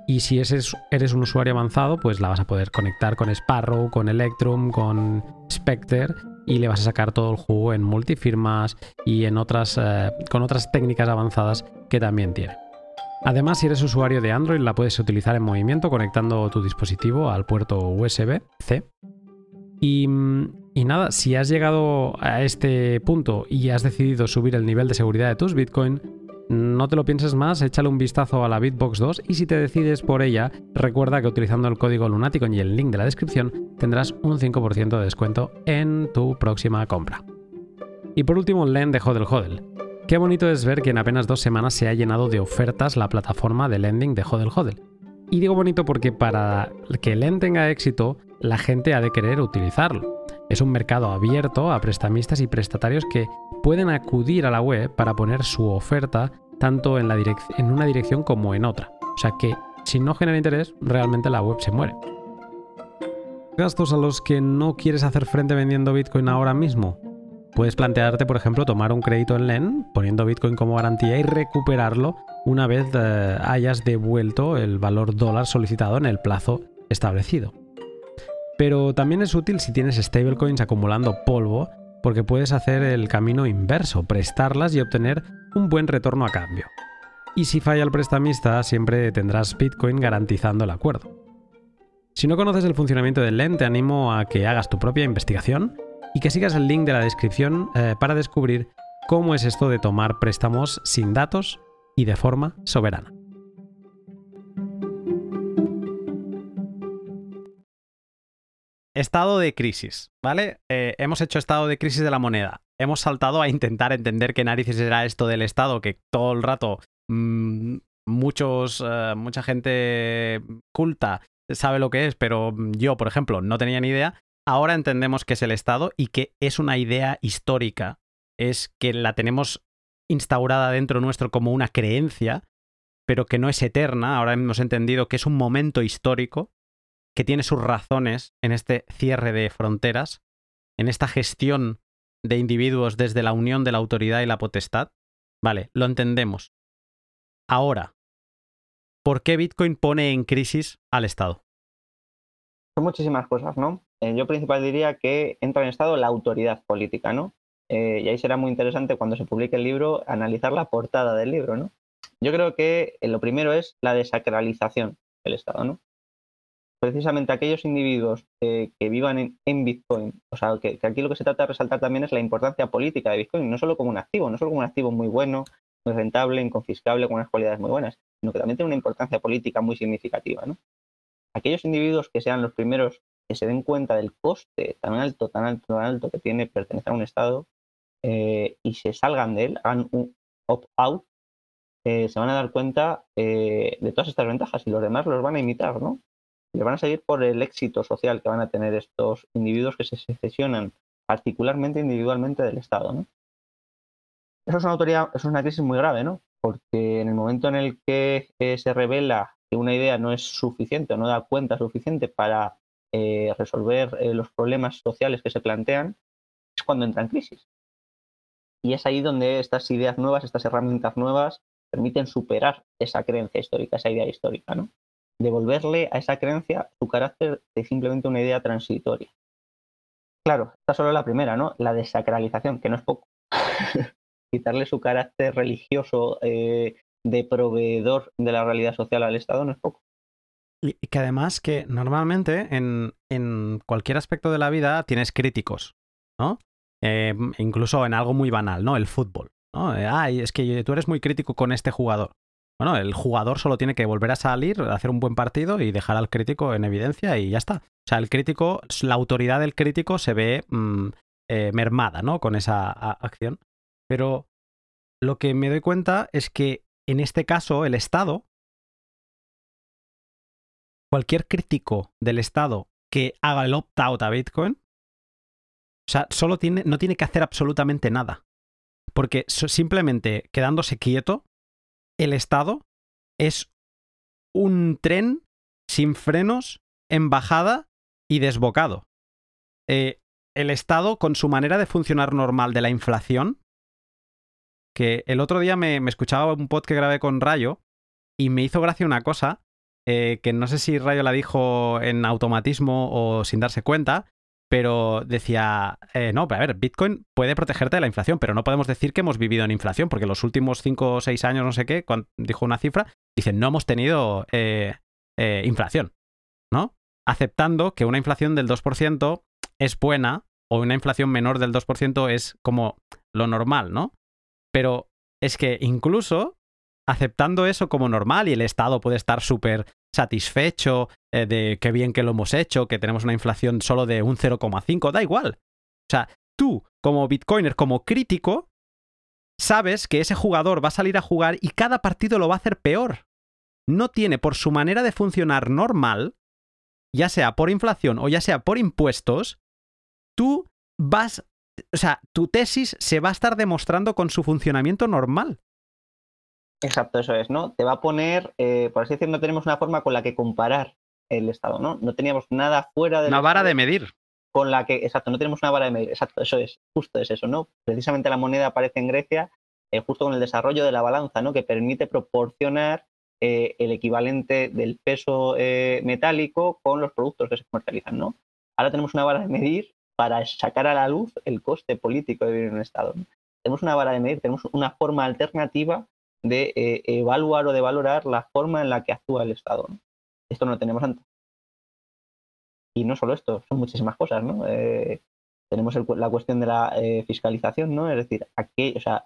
Y si eres, un usuario avanzado, pues la vas a poder conectar con Sparrow, con Electrum, con Spectre y le vas a sacar todo el jugo en multifirmas y en otras, eh, con otras técnicas avanzadas que también tiene. Además, si eres usuario de Android, la puedes utilizar en movimiento conectando tu dispositivo al puerto USB-C. Y mm, y nada, si has llegado a este punto y has decidido subir el nivel de seguridad de tus Bitcoin, no te lo pienses más, échale un vistazo a la Bitbox 2 y si te decides por ella, recuerda que utilizando el código Lunaticon y el link de la descripción tendrás un 5% de descuento en tu próxima compra. Y por último, Len de Hodel Hodel. Qué bonito es ver que en apenas dos semanas se ha llenado de ofertas la plataforma de lending de Hodel Hodel. Y digo bonito porque para que Len tenga éxito, la gente ha de querer utilizarlo. Es un mercado abierto a prestamistas y prestatarios que pueden acudir a la web para poner su oferta tanto en, una dirección como en otra. O sea que si no genera interés, realmente la web se muere. gastos a los que no quieres hacer frente vendiendo Bitcoin ahora mismo? Puedes plantearte, por ejemplo, tomar un crédito en LEN poniendo Bitcoin como garantía y recuperarlo una vez eh, hayas devuelto el valor dólar solicitado en el plazo establecido. Pero también es útil si tienes stablecoins acumulando polvo porque puedes hacer el camino inverso, prestarlas y obtener un buen retorno a cambio. Y si falla el prestamista, siempre tendrás Bitcoin garantizando el acuerdo. Si no conoces el funcionamiento del LEN, te animo a que hagas tu propia investigación y que sigas el link de la descripción eh, para descubrir cómo es esto de tomar préstamos sin datos y de forma soberana. Estado de crisis, ¿vale? Eh, hemos hecho estado de crisis de la moneda. Hemos saltado a intentar entender qué narices era esto del Estado, que todo el rato mm, muchos, eh, mucha gente culta sabe lo que es, pero yo, por ejemplo, no tenía ni idea. Ahora entendemos qué es el Estado y que es una idea histórica. Es que la tenemos instaurada dentro nuestro como una creencia, pero que no es eterna. Ahora hemos entendido que es un momento histórico que tiene sus razones en este cierre de fronteras, en esta gestión de individuos desde la unión de la autoridad y la potestad. Vale, lo entendemos. Ahora, ¿por qué Bitcoin pone en crisis al Estado? Son muchísimas cosas, ¿no? Eh, yo principal diría que entra en estado la autoridad política, ¿no? Eh, y ahí será muy interesante cuando se publique el libro analizar la portada del libro, ¿no? Yo creo que eh, lo primero es la desacralización del Estado, ¿no? Precisamente aquellos individuos que vivan en, Bitcoin, o sea, que, aquí lo que se trata de resaltar también es la importancia política de Bitcoin, no solo como un activo, no solo como un activo muy bueno, muy rentable, inconfiscable, con unas cualidades muy buenas, sino que también tiene una importancia política muy significativa, ¿no? Aquellos individuos que sean los primeros que se den cuenta del coste tan alto, tan alto, tan alto que tiene pertenecer a un Estado, eh, y se salgan de él, hagan un opt-out, eh, se van a dar cuenta eh, de todas estas ventajas y los demás los van a imitar, ¿no? Les van a seguir por el éxito social que van a tener estos individuos que se secesionan particularmente individualmente del Estado, ¿no? Eso es una autoridad, eso es una crisis muy grave, ¿no? Porque en el momento en el que se revela que una idea no es suficiente o no da cuenta suficiente para resolver los problemas sociales que se plantean, es cuando entra en crisis. Y es ahí donde estas ideas nuevas, estas herramientas nuevas, permiten superar esa creencia histórica, esa idea histórica, ¿no? Devolverle a esa creencia su carácter de simplemente una idea transitoria. Claro, esta solo la primera, ¿no? La desacralización, que no es poco. Quitarle su carácter religioso eh, de proveedor de la realidad social al Estado no es poco. Y que además que normalmente en, en cualquier aspecto de la vida tienes críticos, ¿no? Eh, incluso en algo muy banal, ¿no? El fútbol. ¿no? Ay, es que tú eres muy crítico con este jugador. Bueno, el jugador solo tiene que volver a salir, hacer un buen partido y dejar al crítico en evidencia y ya está. O sea, el crítico, la autoridad del crítico se ve mm, eh, mermada, ¿no? Con esa acción. Pero lo que me doy cuenta es que en este caso el Estado, cualquier crítico del Estado que haga el opt-out a Bitcoin, o sea, solo tiene, no tiene que hacer absolutamente nada. Porque simplemente quedándose quieto, el Estado es un tren sin frenos, en bajada y desbocado. Eh, el Estado, con su manera de funcionar normal de la inflación, que el otro día me, escuchaba un pod que grabé con Rayo y me hizo gracia una cosa, eh, que no sé si Rayo la dijo en automatismo o sin darse cuenta, pero decía, eh, no, a ver, Bitcoin puede protegerte de la inflación, pero no podemos decir que hemos vivido en inflación, porque los últimos 5 o 6 años, no sé qué, cuando dijo una cifra, dicen, no hemos tenido eh, eh, inflación, ¿no? Aceptando que una inflación del 2% es buena o una inflación menor del 2% es como lo normal, ¿no? Pero es que incluso aceptando eso como normal y el Estado puede estar súper satisfecho eh, de qué bien que lo hemos hecho, que tenemos una inflación solo de un 0,5, da igual. O sea, tú como bitcoiner, como crítico, sabes que ese jugador va a salir a jugar y cada partido lo va a hacer peor. No tiene por su manera de funcionar normal, ya sea por inflación o ya sea por impuestos, tú vas, o sea, tu tesis se va a estar demostrando con su funcionamiento normal. Exacto, eso es, ¿no? Te va a poner, eh, por así decirlo, no tenemos una forma con la que comparar el Estado, ¿no? No teníamos nada fuera de Una vara de medir. Con la que, exacto, no tenemos una vara de medir, exacto, eso es, justo es eso, ¿no? Precisamente la moneda aparece en Grecia eh, justo con el desarrollo de la balanza, ¿no? Que permite proporcionar eh, el equivalente del peso metálico con los productos que se comercializan, ¿no? Ahora tenemos una vara de medir para sacar a la luz el coste político de vivir en un Estado. Tenemos una vara de medir, tenemos una forma alternativa de eh, evaluar o de valorar la forma en la que actúa el Estado. Esto no lo tenemos antes. Y no solo esto, son muchísimas cosas, ¿no? Eh, tenemos la cuestión de la eh, fiscalización, ¿no? Es decir, aquí, o sea,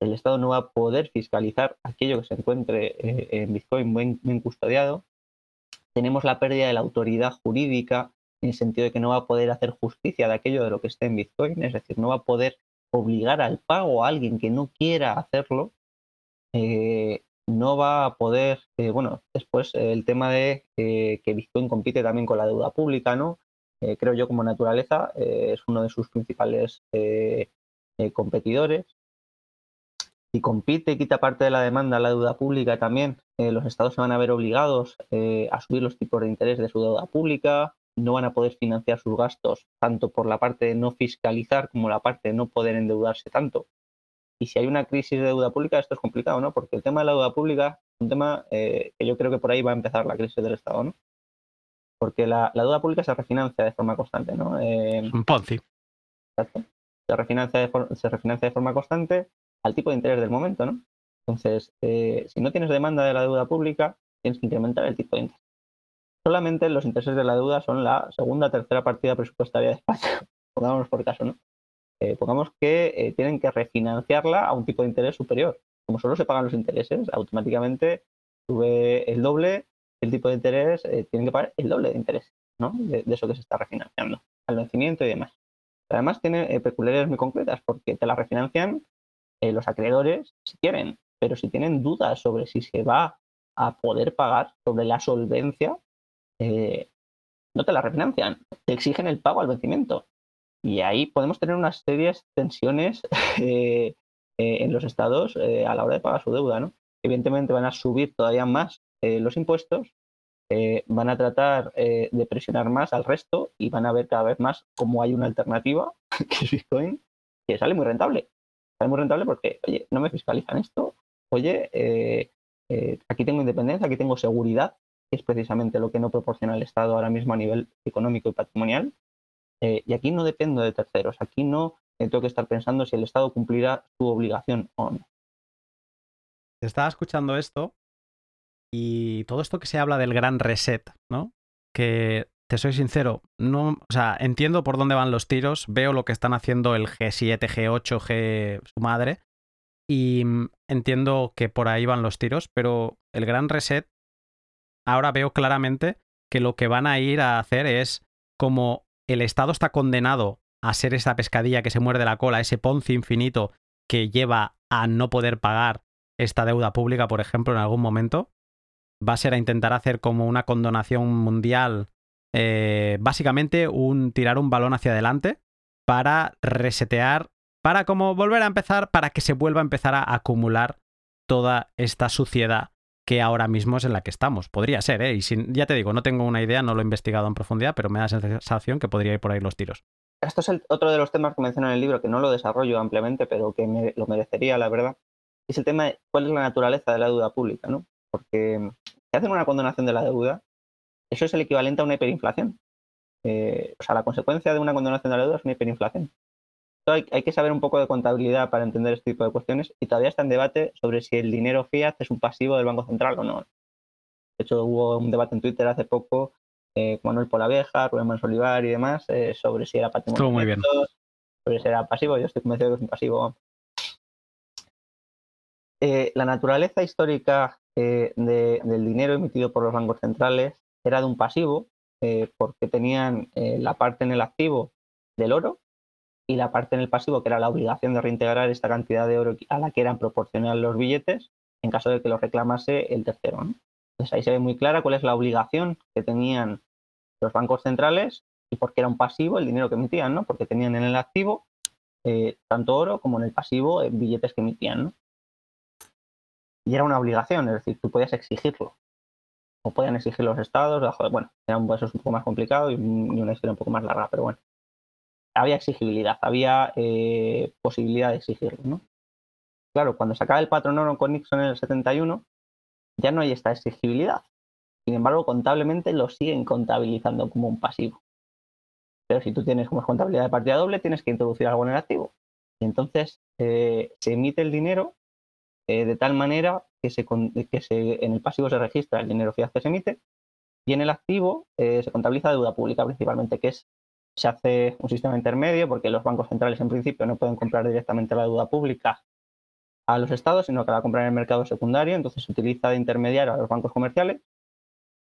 el Estado no va a poder fiscalizar aquello que se encuentre en Bitcoin bien custodiado. Tenemos la pérdida de la autoridad jurídica en el sentido de que no va a poder hacer justicia de aquello de lo que esté en Bitcoin, es decir, no va a poder obligar al pago a alguien que no quiera hacerlo, eh, no va a poder, eh, bueno, después el tema de eh, que Bitcoin compite también con la deuda pública, ¿no? creo yo como naturaleza es uno de sus principales competidores. Si compite quita parte de la demanda la deuda pública también, los estados se van a ver obligados a subir los tipos de interés de su deuda pública, no van a poder financiar sus gastos tanto por la parte de no fiscalizar como la parte de no poder endeudarse tanto. Y si hay una crisis de deuda pública, esto es complicado, ¿no? Porque el tema de la deuda pública es un tema eh, que yo creo que por ahí va a empezar la crisis del Estado, ¿no? Porque la, deuda pública se refinancia de forma constante, ¿no? Eh, un Ponzi. Exacto. Se refinancia, de se refinancia de forma constante al tipo de interés del momento, ¿no? Entonces, eh, si no tienes demanda de la deuda pública, tienes que incrementar el tipo de interés solamente los intereses de la deuda son la segunda tercera partida presupuestaria de España. Pongámonos por caso, ¿no? Eh, pongamos que eh, tienen que refinanciarla a un tipo de interés superior. Como solo se pagan los intereses, automáticamente sube el doble, el tipo de interés, eh, tienen que pagar el doble de interés, ¿no? De, eso que se está refinanciando, al vencimiento y demás. Además tiene peculiaridades muy concretas porque te la refinancian los acreedores si quieren, pero si tienen dudas sobre si se va a poder pagar, sobre la solvencia, no te la refinancian, te exigen el pago al vencimiento. Y ahí podemos tener unas serias tensiones eh, eh, en los estados a la hora de pagar su deuda. ¿no? Evidentemente van a subir todavía más los impuestos, van a tratar de presionar más al resto y van a ver cada vez más cómo hay una alternativa, que es Bitcoin, que sale muy rentable. Sale muy rentable porque, oye, no me fiscalizan esto, oye, aquí tengo independencia, aquí tengo seguridad, es precisamente lo que no proporciona el Estado ahora mismo a nivel económico y patrimonial. Eh, y aquí no dependo de terceros, aquí no tengo que estar pensando si el Estado cumplirá su obligación o no. Estaba escuchando esto y todo esto que se habla del gran reset, ¿no? Que te soy sincero, no, o sea, entiendo por dónde van los tiros, veo lo que están haciendo el G7, G8, G su madre y mm, entiendo que por ahí van los tiros, pero el gran reset ahora veo claramente que lo que van a ir a hacer es como el Estado está condenado a ser esa pescadilla que se muerde la cola, ese ponce infinito que lleva a no poder pagar esta deuda pública, por ejemplo, en algún momento, va a ser a intentar hacer como una condonación mundial, eh, básicamente un tirar un balón hacia adelante para resetear, para como volver a empezar, para que se vuelva a empezar a acumular toda esta suciedad que ahora mismo es en la que estamos. Podría ser, ¿eh? Y ya te digo, no tengo una idea, no lo he investigado en profundidad, pero me da la sensación que podría ir por ahí los tiros. Esto es otro de los temas que menciono en el libro, que no lo desarrollo ampliamente, pero que me, lo merecería, la verdad. Es el tema de cuál es la naturaleza de la deuda pública, ¿no? Porque si hacen una condonación de la deuda, eso es el equivalente a una hiperinflación. Eh, o sea, la consecuencia de una condonación de la deuda es una hiperinflación hay, que saber un poco de contabilidad para entender este tipo de cuestiones y todavía está en debate sobre si el dinero fiat es un pasivo del Banco Central o no. De hecho, hubo un debate en Twitter hace poco eh, con Manuel Polavieja, Rubén Mansolivar y demás eh, sobre si era patrimonio. muy bien. Sobre si era pasivo. Yo estoy convencido de que es un pasivo. Eh, la naturaleza histórica del dinero emitido por los bancos centrales era de un pasivo porque tenían la parte en el activo del oro y la parte en el pasivo, que era la obligación de reintegrar esta cantidad de oro a la que eran proporcionales los billetes en caso de que lo reclamase el tercero. Entonces ahí se ve muy clara cuál es la obligación que tenían los bancos centrales y por qué era un pasivo el dinero que emitían, ¿no? porque tenían en el activo eh, tanto oro como en el pasivo eh, billetes que emitían. ¿no? Y era una obligación, es decir, tú podías exigirlo. o podían exigir los estados. Bueno, era un proceso un poco más complicado y, una historia un poco más larga, pero bueno. Había exigibilidad, había eh, posibilidad de exigirlo, ¿no? Claro, cuando se acaba el patrón oro con Nixon en el 71, ya no hay esta exigibilidad. Sin embargo, contablemente lo siguen contabilizando como un pasivo. Pero si tú tienes como contabilidad de partida doble, tienes que introducir algo en el activo. Y entonces eh, se emite el dinero eh, de tal manera que, se, que se, en el pasivo se registra el dinero fiat que se emite y en el activo se contabiliza deuda pública principalmente, que es se hace un sistema intermedio porque los bancos centrales en principio no pueden comprar directamente la deuda pública a los estados, sino que la compran en el mercado secundario, entonces se utiliza de intermediario a los bancos comerciales.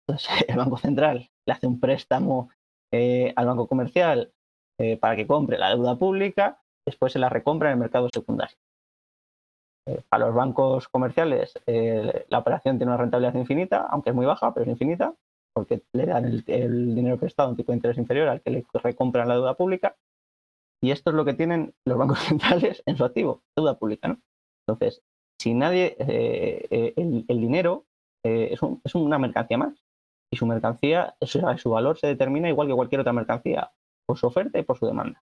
Entonces el Banco Central le hace un préstamo eh, al banco comercial eh, para que compre la deuda pública, después se la recompra en el mercado secundario. Eh, a los bancos comerciales la operación tiene una rentabilidad infinita, aunque es muy baja, pero es infinita, porque le dan el, dinero prestado a un tipo de interés inferior al que le recompran la deuda pública. Y esto es lo que tienen los bancos centrales en su activo, deuda pública. ¿no? Entonces, si nadie, eh, eh, el, dinero eh, es, es, una mercancía más. Y su mercancía, su valor se determina igual que cualquier otra mercancía, por su oferta y por su demanda.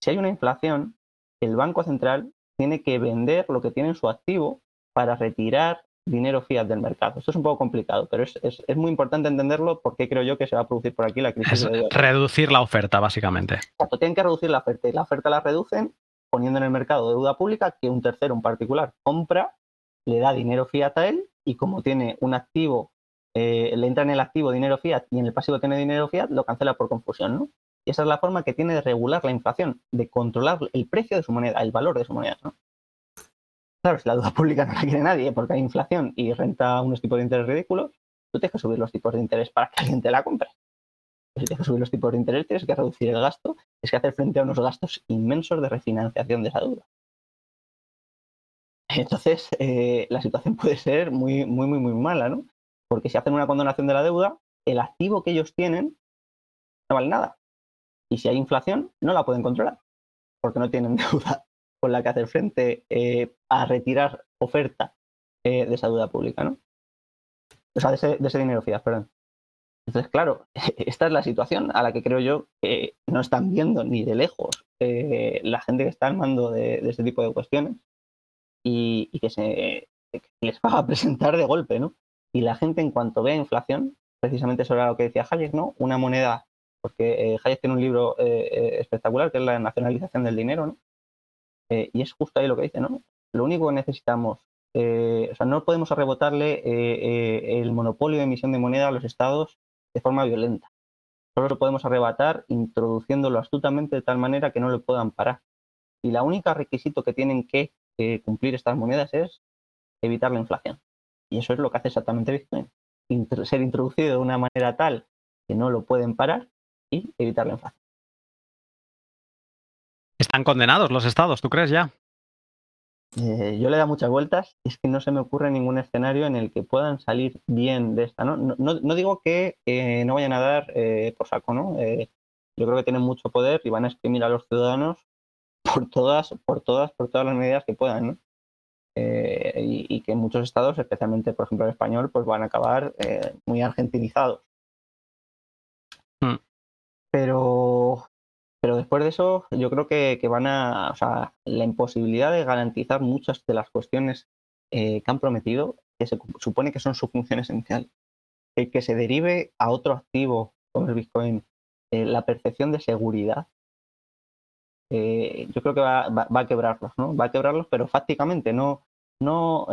Si hay una inflación, el Banco Central tiene que vender lo que tiene en su activo para retirar dinero fiat del mercado. Esto es un poco complicado, pero es, es, muy importante entenderlo porque creo yo que se va a producir por aquí la crisis. de reducir la oferta, básicamente. tienen que reducir la oferta y la oferta la reducen poniendo en el mercado deuda pública que un tercero en particular compra, le da dinero fiat a él y como tiene un activo, eh, le entra en el activo dinero fiat y en el pasivo tiene dinero fiat, lo cancela por confusión, ¿no? Y esa es la forma que tiene de regular la inflación, de controlar el precio de su moneda, el valor de su moneda, ¿no? Claro, si la deuda pública no la quiere nadie porque hay inflación y renta unos tipos de interés ridículos, tú tienes que subir los tipos de interés para que alguien te la compre si tienes que subir los tipos de interés, tienes que reducir el gasto, es que hacer frente a unos gastos inmensos de refinanciación de esa deuda. Entonces, eh, la situación puede ser muy, muy, muy, muy mala, ¿no? Porque si hacen una condonación de la deuda, el activo que ellos tienen no vale nada. Y si hay inflación, no la pueden controlar, porque no tienen deuda con la que hacer frente eh, a retirar oferta eh, de esa deuda pública, ¿no? O sea, de ese, de ese dinero fiat, perdón. Entonces, claro, esta es la situación a la que creo yo que no están viendo ni de lejos eh, la gente que está al mando de, este tipo de cuestiones y, que se les va a presentar de golpe, ¿no? Y la gente en cuanto vea inflación, precisamente eso era lo que decía Hayek, ¿no? Una moneda, porque eh, Hayek tiene un libro espectacular que es la nacionalización del dinero, ¿no? Y es justo ahí lo que dice, ¿no? Lo único que necesitamos, o sea, no podemos arrebotarle el monopolio de emisión de moneda a los estados de forma violenta. Solo lo podemos arrebatar introduciéndolo astutamente de tal manera que no lo puedan parar. Y la única requisito que tienen que cumplir estas monedas es evitar la inflación. Y eso es lo que hace exactamente Bitcoin. ser introducido de una manera tal que no lo pueden parar y evitar la inflación. Están condenados los estados, ¿tú crees ya? Eh, yo le da muchas vueltas y es que no se me ocurre ningún escenario en el que puedan salir bien de esta. No, no, digo que no vayan a dar eh, por saco, ¿no? Eh, yo creo que tienen mucho poder y van a exprimir a los ciudadanos por todas, por todas, por todas las medidas que puedan, ¿no? y, que muchos estados, especialmente por ejemplo el español, pues van a acabar muy argentinizados. Hmm. Pero pero después de eso, yo creo que, van a, o sea, la imposibilidad de garantizar muchas de las cuestiones eh, que han prometido, que se supone que son su función esencial, el que se derive a otro activo como el Bitcoin, eh, la percepción de seguridad, eh, yo creo que va, a quebrarlos, ¿no? Va a quebrarlos, pero fácticamente, no, no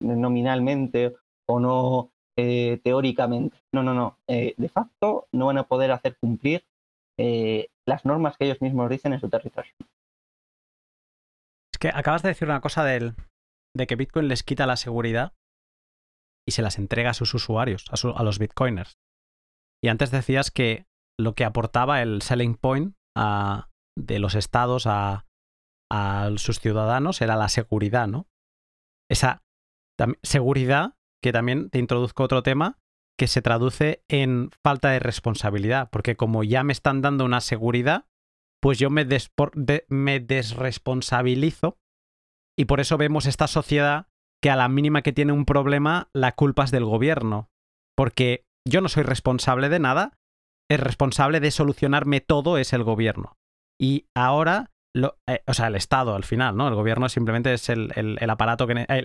nominalmente o no teóricamente. No, no, no. de facto, no van a poder hacer cumplir eh, las normas que ellos mismos dicen en su territorio. Es que acabas de decir una cosa del, de que Bitcoin les quita la seguridad y se las entrega a sus usuarios, a, los bitcoiners. Y antes decías que lo que aportaba el selling point de los estados a, a, sus ciudadanos era la seguridad, ¿no? Esa seguridad, que también te introduzco otro tema, que se traduce en falta de responsabilidad, porque como ya me están dando una seguridad, pues yo me, desresponsabilizo y por eso vemos esta sociedad que a la mínima que tiene un problema, la culpa es del gobierno. Porque yo no soy responsable de nada, el responsable de solucionarme todo es el gobierno. Y ahora, eh, o sea, el Estado al final, ¿no? El gobierno simplemente es el, aparato que... Eh,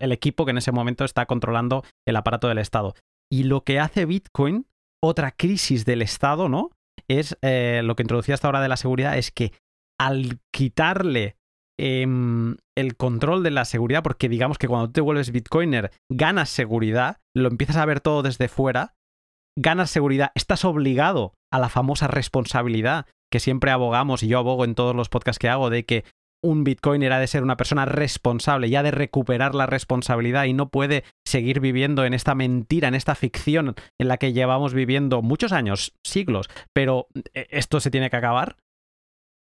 el equipo que en ese momento está controlando el aparato del Estado. Y lo que hace Bitcoin, otra crisis del Estado, ¿no? Es eh, lo que introducía hasta ahora de la seguridad, es que al quitarle em, el control de la seguridad, porque digamos que cuando te vuelves Bitcoiner ganas seguridad, lo empiezas a ver todo desde fuera, ganas seguridad, estás obligado a la famosa responsabilidad que siempre abogamos y yo abogo en todos los podcasts que hago de que un bitcoiner ha de ser una persona responsable y ha de recuperar la responsabilidad y no puede seguir viviendo en esta mentira, en esta ficción en la que llevamos viviendo muchos años, siglos, pero eh, esto se tiene que acabar.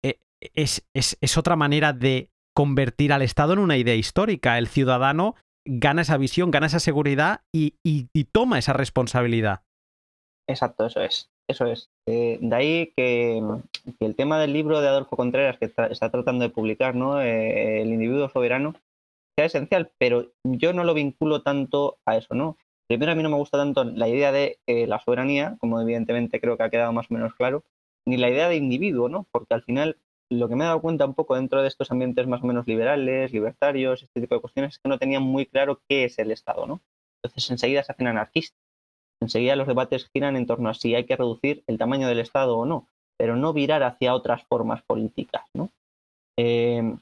Eh, es, es, otra manera de convertir al Estado en una idea histórica. El ciudadano gana esa visión, gana esa seguridad y toma esa responsabilidad. Exacto, eso es. Eso es. Eh, de ahí que, el tema del libro de Adolfo Contreras que está, tratando de publicar, ¿no? Eh, el individuo soberano, sea esencial, pero yo no lo vinculo tanto a eso, ¿no? Primero, a mí no me gusta tanto la idea de eh, la soberanía, como evidentemente creo que ha quedado más o menos claro, ni la idea de individuo, ¿no? Porque al final lo que me he dado cuenta un poco dentro de estos ambientes más o menos liberales, libertarios, este tipo de cuestiones, es que no tenían muy claro qué es el Estado, ¿no? Entonces enseguida se hacen anarquistas Enseguida los debates giran en torno a si hay que reducir el tamaño del Estado o no, pero no virar hacia otras formas políticas. ¿no? Eh,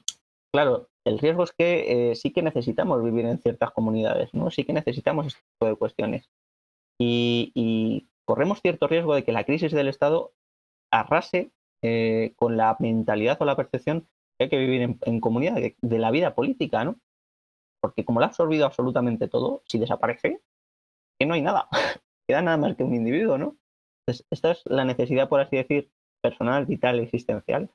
claro, el riesgo es que eh, sí que necesitamos vivir en ciertas comunidades, ¿no? sí que necesitamos este tipo de cuestiones. Y, corremos cierto riesgo de que la crisis del Estado arrase eh, con la mentalidad o la percepción que hay que vivir en, comunidad, de, la vida política, ¿no? Porque como lo ha absorbido absolutamente todo, si desaparece, que no hay nada queda nada más que un individuo, ¿no? Esta es la necesidad, por así decir, personal, vital, existencial,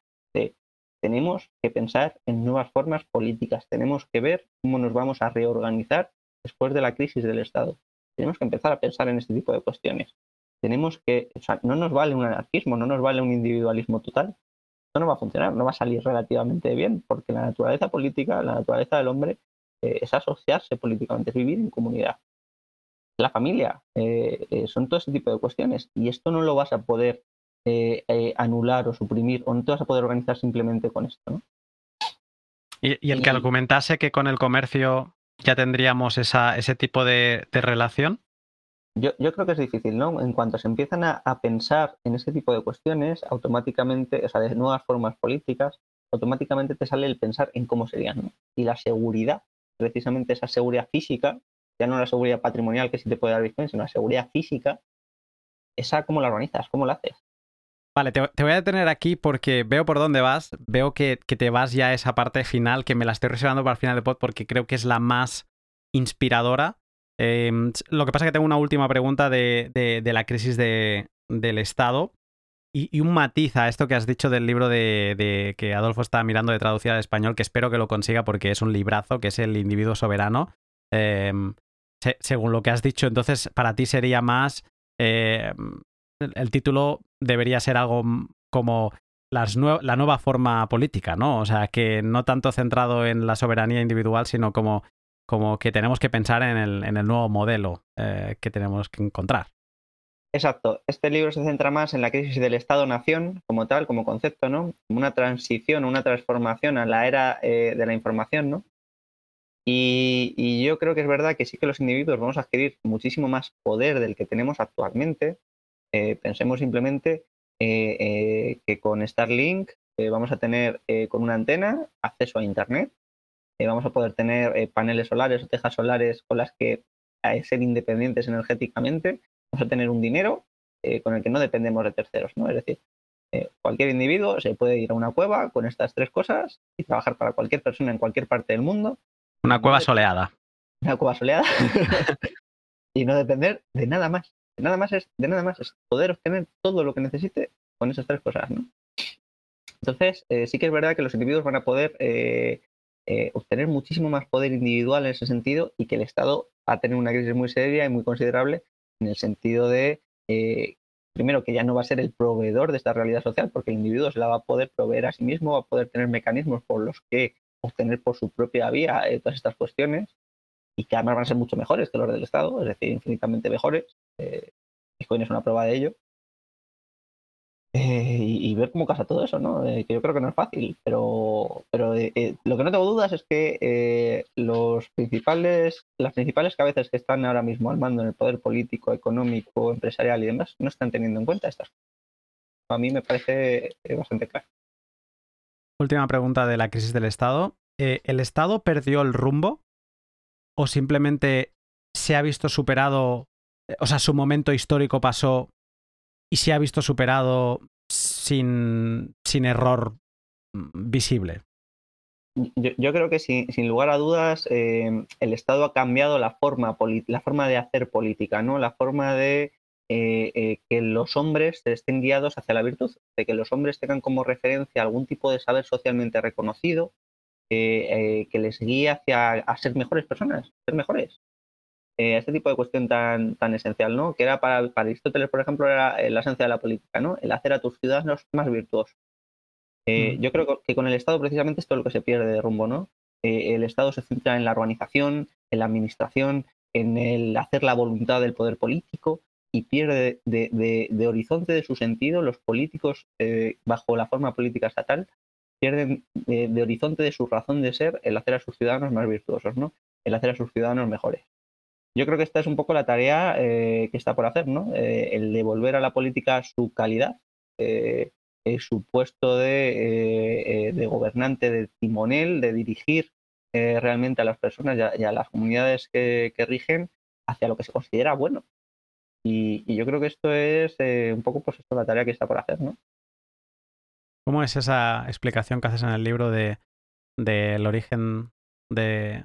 tenemos que pensar en nuevas formas políticas, tenemos que ver cómo nos vamos a reorganizar después de la crisis del Estado. Tenemos que empezar a pensar en este tipo de cuestiones. Tenemos que, o sea, no nos vale un anarquismo, no nos vale un individualismo total. Esto no va a funcionar, no va a salir relativamente bien, porque la naturaleza política, la naturaleza del hombre eh, es asociarse políticamente, es vivir en comunidad la familia, eh, eh, son todo ese tipo de cuestiones. Y esto no lo vas a poder eh, anular o suprimir, o no te vas a poder organizar simplemente con esto. ¿no? ¿Y, el que argumentase que con el comercio ya tendríamos esa, ese tipo de, relación? Yo, creo que es difícil, ¿no? En cuanto se empiezan a, pensar en ese tipo de cuestiones, automáticamente, o sea, de nuevas formas políticas, automáticamente te sale el pensar en cómo serían. ¿no? Y la seguridad, precisamente esa seguridad física, ya no la seguridad patrimonial que sí te puede dar Bitcoin, sino la seguridad física, esa cómo la organizas, cómo la haces. Vale, te, voy a detener aquí porque veo por dónde vas, veo que, te vas ya a esa parte final, que me la estoy reservando para el final de pod porque creo que es la más inspiradora. Em, lo que pasa es que tengo una última pregunta de, la crisis del Estado y, un matiz a esto que has dicho del libro de, que Adolfo está mirando de traducir al español, que espero que lo consiga porque es un librazo, que es El individuo soberano. Em, según lo que has dicho, entonces para ti sería más, eh, el título debería ser algo como la nueva forma política, ¿no? O sea, que no tanto centrado en la soberanía individual, sino como, como que tenemos que pensar en el, en el nuevo modelo eh, que tenemos que encontrar. Exacto. Este libro se centra más en la crisis del Estado-Nación como tal, como concepto, ¿no? Como una transición, una transformación a la era eh, de la información, ¿no? Y, yo creo que es verdad que sí que los individuos vamos a adquirir muchísimo más poder del que tenemos actualmente. Eh, pensemos simplemente eh, eh, que con Starlink vamos a tener con una antena acceso a Internet, vamos a poder tener paneles solares o tejas solares con las que ser independientes energéticamente, vamos a tener un dinero con el que no dependemos de terceros, ¿no? Es decir, cualquier individuo se puede ir a una cueva con estas tres cosas y trabajar para cualquier persona en cualquier parte del mundo una cueva soleada. Una cueva soleada. y no depender de nada más. Nada más es, de nada más es poder obtener todo lo que necesite con esas tres cosas, ¿no? Entonces, eh, sí que es verdad que los individuos van a poder eh, eh, obtener muchísimo más poder individual en ese sentido y que el Estado va a tener una crisis muy seria y muy considerable en el sentido de, primero, que ya no va a ser el proveedor de esta realidad social, porque el individuo se la va a poder proveer a sí mismo, va a poder tener mecanismos por los que obtener por su propia vía todas estas cuestiones y que además van a ser mucho mejores que los del Estado, es decir, infinitamente mejores. Bitcoin es una prueba de ello. Eh, y, ver cómo casa todo eso, ¿no? Eh, que yo creo que no es fácil, pero, pero eh, lo que no tengo dudas es que los principales, las principales cabezas que están ahora mismo al mando en el poder político, económico, empresarial y demás, no están teniendo en cuenta estas cosas. A mí me parece bastante claro. Última pregunta de la crisis del Estado. ¿El Estado perdió el rumbo o simplemente se ha visto superado, o sea, su momento histórico pasó y se ha visto superado sin, sin error visible. Yo, creo que sin, lugar a dudas eh, el Estado ha cambiado la forma, la forma de hacer política, ¿no? la forma de eh, eh, que los hombres estén guiados hacia la virtud, de que los hombres tengan como referencia algún tipo de saber socialmente reconocido que les guíe hacia a ser mejores personas, ser mejores. Eh, este tipo de cuestión tan, tan esencial, ¿no? Que era para, Aristóteles, por ejemplo, era la esencia de la política, ¿no? El hacer a tus ciudadanos más virtuosos. Eh, mm. Yo creo que con el Estado precisamente esto es lo que se pierde de rumbo, ¿no? Eh, el Estado se centra en la organización, en la administración, en el hacer la voluntad del poder político y pierde de, horizonte de su sentido los políticos bajo la forma política estatal pierden de, horizonte de su razón de ser el hacer a sus ciudadanos más virtuosos, ¿no? El hacer a sus ciudadanos mejores yo creo que esta es un poco la tarea eh, que está por hacer, ¿no? Eh, el devolver a la política su calidad, eh, su puesto de, gobernante, de timonel, de dirigir realmente a las personas y a, las comunidades que, rigen hacia lo que se considera bueno. Y, yo creo que esto es un poco pues esto la tarea que está por hacer, ¿no? ¿Cómo es esa explicación que haces en el libro de del origen de,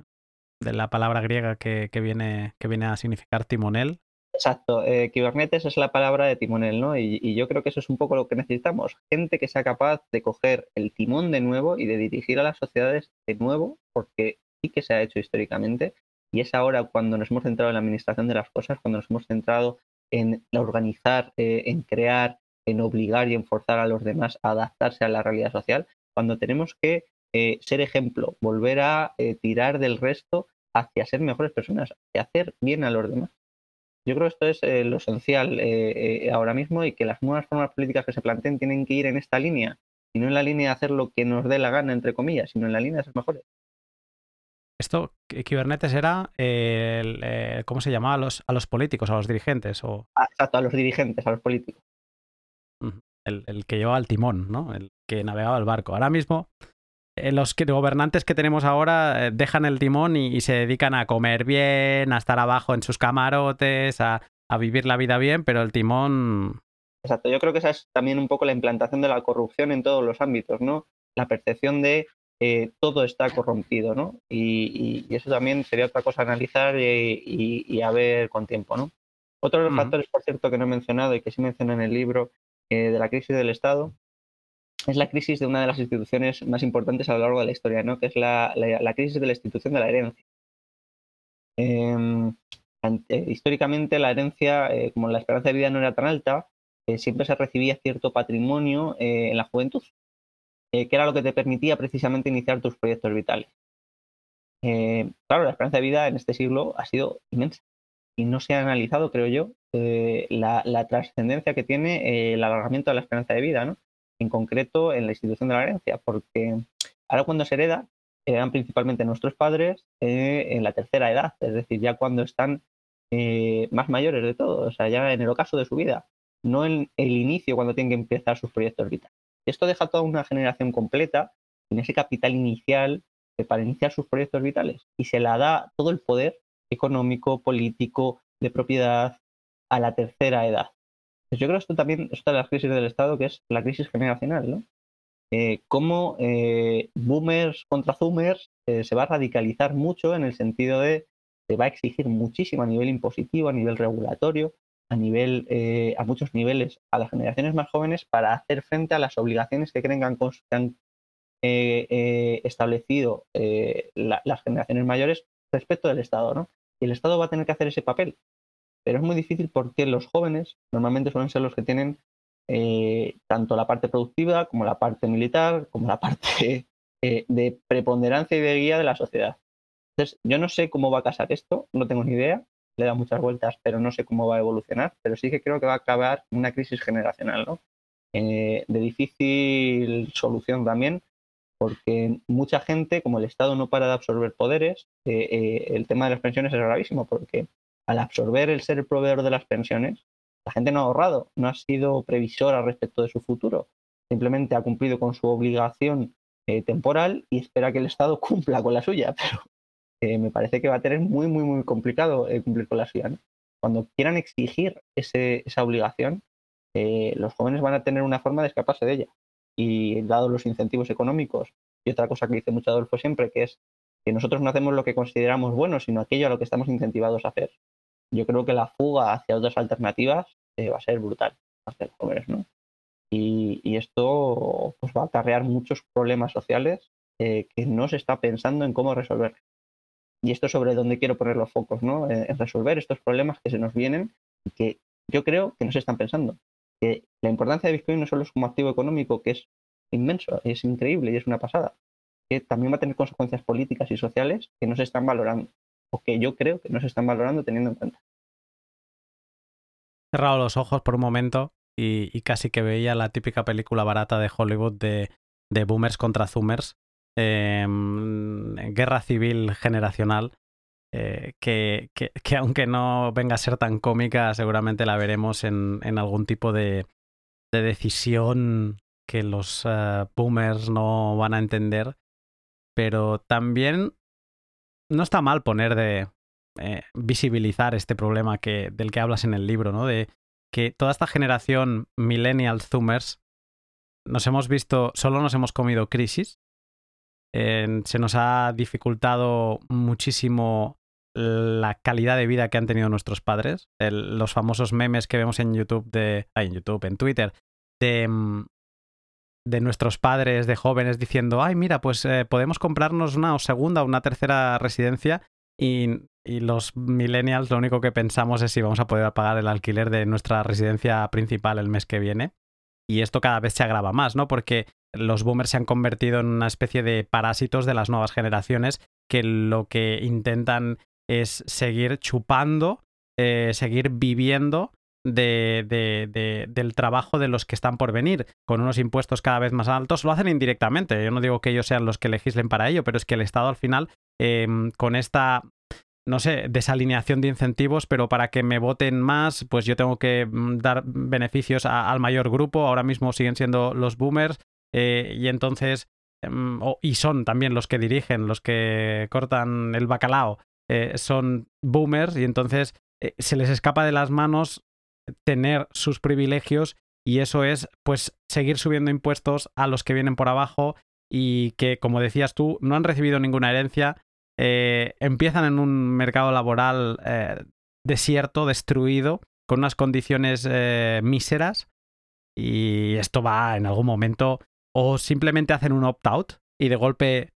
de la palabra griega que, viene, que viene a significar timonel. Exacto, eh, es la palabra de timonel, ¿no? Y, yo creo que eso es un poco lo que necesitamos, gente que sea capaz de coger el timón de nuevo y de dirigir a las sociedades de nuevo, porque sí que se ha hecho históricamente, y es ahora cuando nos hemos centrado en la administración de las cosas, cuando nos hemos centrado en organizar, eh, en crear, en obligar y en forzar a los demás a adaptarse a la realidad social, cuando tenemos que eh, ser ejemplo, volver a tirar del resto hacia ser mejores personas, y hacer bien a los demás. Yo creo que esto es eh, lo esencial eh, eh, ahora mismo y que las nuevas formas políticas que se planteen tienen que ir en esta línea y no en la línea de hacer lo que nos dé la gana, entre comillas, sino en la línea de ser mejores. Esto, Kubernetes era, el, ¿cómo se llamaba? A los, a los políticos, a los dirigentes. O... Ah, exacto, a los dirigentes, a los políticos. El, el que llevaba el timón, ¿no? El que navegaba el barco. Ahora mismo, eh, los gobernantes que tenemos ahora eh, dejan el timón y, se dedican a comer bien, a estar abajo en sus camarotes, a, vivir la vida bien, pero el timón... Exacto, yo creo que esa es también un poco la implantación de la corrupción en todos los ámbitos, ¿no? La percepción de eh, todo está corrompido, ¿no? Y, eso también sería otra cosa a analizar y, a ver con tiempo, ¿no? Otro de los factores, por cierto, que no he mencionado y que sí menciona en el libro de la crisis del Estado es la crisis de una de las instituciones más importantes a lo largo de la historia, ¿no? que es la, crisis de la institución de la herencia. Em, históricamente la herencia, eh, como la esperanza de vida no era tan alta, eh, siempre se recibía cierto patrimonio eh, en la juventud, que era lo que te permitía precisamente iniciar tus proyectos vitales. claro, la esperanza de vida en este siglo ha sido inmensa y no se ha analizado, creo yo, la, la trascendencia que tiene el alargamiento de la esperanza de vida, ¿no? En concreto en la institución de la herencia, porque ahora cuando se hereda, heredan principalmente nuestros padres eh, en la tercera edad, es decir, ya cuando están eh, más mayores de todo, o sea, ya en el ocaso de su vida, no en el inicio cuando tienen que empezar sus proyectos vitales. Esto deja toda una generación completa en ese capital inicial para iniciar sus proyectos vitales y se la da todo el poder económico, político, de propiedad a la tercera edad. Pues yo creo que esto también es otra de las crisis del Estado, que es la crisis generacional, ¿no? Eh, cómo eh, boomers contra zoomers eh, se va a radicalizar mucho en el sentido de se va a exigir muchísimo a nivel impositivo, a nivel regulatorio, a nivel a muchos niveles a las generaciones más jóvenes para hacer frente a las obligaciones que creen que han, establecido las generaciones mayores respecto del Estado, ¿no? Y el Estado va a tener que hacer ese papel pero es muy difícil porque los jóvenes normalmente suelen ser los que tienen eh, tanto la parte productiva como la parte militar, como la parte eh, de preponderancia y de guía de la sociedad. Entonces, yo no sé cómo va a casar esto, no tengo ni idea, le da muchas vueltas, pero no sé cómo va a evolucionar, pero sí que creo que va a acabar una crisis generacional, ¿no? Eh, de difícil solución también, porque mucha gente, como el Estado no para de absorber poderes, eh, eh, el tema de las pensiones es gravísimo, porque al absorber el ser el proveedor de las pensiones, la gente no ha ahorrado, no ha sido previsora respecto de su futuro, simplemente ha cumplido con su obligación temporal y espera que el Estado cumpla con la suya, pero me parece que va a tener muy, muy, muy complicado cumplir con la suya. Cuando quieran exigir esa obligación, eh, los jóvenes van a tener una forma de escaparse de ella. Y dado los incentivos económicos, y otra cosa que dice mucho Adolfo siempre, que es que nosotros no hacemos lo que consideramos bueno, sino aquello a lo que estamos incentivados a hacer. Yo creo que la fuga hacia otras alternativas eh, va a ser brutal hacia los jóvenes, ¿no? Y, esto pues, va a acarrear muchos problemas sociales eh, que no se está pensando en cómo resolver. Y esto es sobre donde quiero poner los focos, ¿no? en resolver estos problemas que se nos vienen y que yo creo que no se están pensando la importancia de Bitcoin no solo es como activo económico, que es inmenso, es increíble y es una pasada, que también va a tener consecuencias políticas y sociales que no se están valorando, o que yo creo que no se están valorando teniendo en cuenta. He cerrado los ojos por un momento y, casi que veía la típica película barata de Hollywood de, boomers contra zoomers, em, guerra civil generacional, eh, que, aunque no venga a ser tan cómica, seguramente la veremos en, algún tipo de, decisión que los eh, boomers no van a entender. Pero también no está mal poner de eh, visibilizar este problema que, del que hablas en el libro, ¿no? De que toda esta generación millennial zoomers nos hemos visto, solo nos hemos comido crisis. se nos ha dificultado muchísimo la calidad de vida que han tenido nuestros padres. los famosos memes que vemos en YouTube de. en YouTube, en Twitter, de. De nuestros padres de jóvenes diciendo, ay, mira, pues eh, podemos comprarnos una o segunda o una tercera residencia y, y, los millennials lo único que pensamos es si vamos a poder pagar el alquiler de nuestra residencia principal el mes que viene. Y esto cada vez se agrava más, ¿no? Porque los boomers se han convertido en una especie de parásitos de las nuevas generaciones que lo que intentan es seguir chupando, eh, seguir viviendo de, de, del trabajo de los que están por venir, con unos impuestos cada vez más altos. Lo hacen indirectamente. Yo no digo que ellos sean los que legislen para ello, pero es que el Estado al final, em, con esta no sé, desalineación de incentivos, pero para que me voten más, pues yo tengo que mm, dar beneficios al mayor grupo. Ahora mismo siguen siendo los boomers. Eh, y entonces, em, y son también los que dirigen, los que cortan el bacalao eh, son boomers y entonces eh, se les escapa de las manos tener sus privilegios y eso es pues seguir subiendo impuestos a los que vienen por abajo y que como decías tú no han recibido ninguna herencia eh, empiezan en un mercado laboral desierto destruido con unas condiciones míseras y esto va en algún momento o simplemente hacen un opt-out y de golpe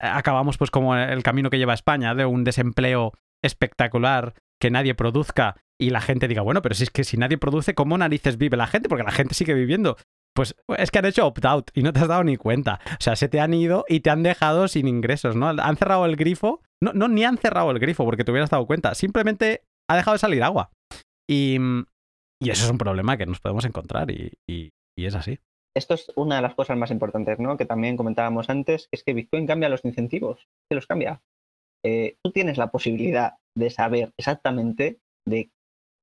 acabamos pues como el camino que lleva España, de un desempleo espectacular, que nadie produzca y la gente diga, bueno, pero si es que si nadie produce, ¿cómo narices vive la gente? Porque la gente sigue viviendo. Pues es que han hecho opt-out y no te has dado ni cuenta. O sea, se te han ido y te han dejado sin ingresos, ¿no? Han cerrado el grifo. No, no ni han cerrado el grifo porque te hubieras dado cuenta. Simplemente ha dejado de salir agua. Y, y eso es un problema que nos podemos encontrar y, y es así esto es una de las cosas más importantes, ¿no? Que también comentábamos antes, es que Bitcoin cambia los incentivos, se los cambia. Eh, tú tienes la posibilidad de saber exactamente, de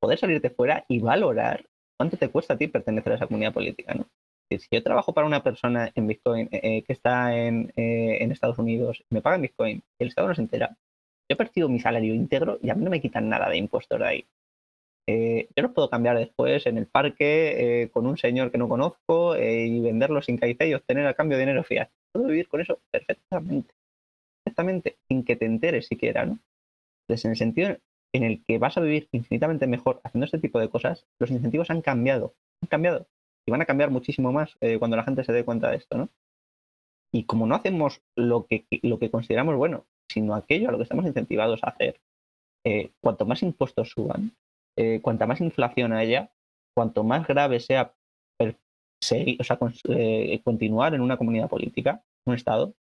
poder salirte fuera y valorar cuánto te cuesta a ti pertenecer a esa comunidad política, ¿no? Si yo trabajo para una persona en Bitcoin eh, eh, que está en, en, Estados Unidos me pagan Bitcoin el Estado no se entera, yo percibo mi salario íntegro y a mí no me quitan nada de impuestos de ahí. Eh, yo los puedo cambiar después en el parque eh, con un señor que no conozco eh, y venderlo sin caída y obtener a cambio dinero fiat. Puedo vivir con eso perfectamente. Perfectamente, sin que te enteres siquiera, ¿no? Entonces, en el sentido en el que vas a vivir infinitamente mejor haciendo este tipo de cosas, los incentivos han cambiado. Han cambiado. Y van a cambiar muchísimo más cuando la gente se dé cuenta de esto, ¿no? Y como no hacemos lo que, lo que consideramos bueno, sino aquello a lo que estamos incentivados a hacer, cuanto más impuestos suban, eh, cuanta más inflación haya, cuanto más grave sea o sea, eh, continuar en una comunidad política, un Estado,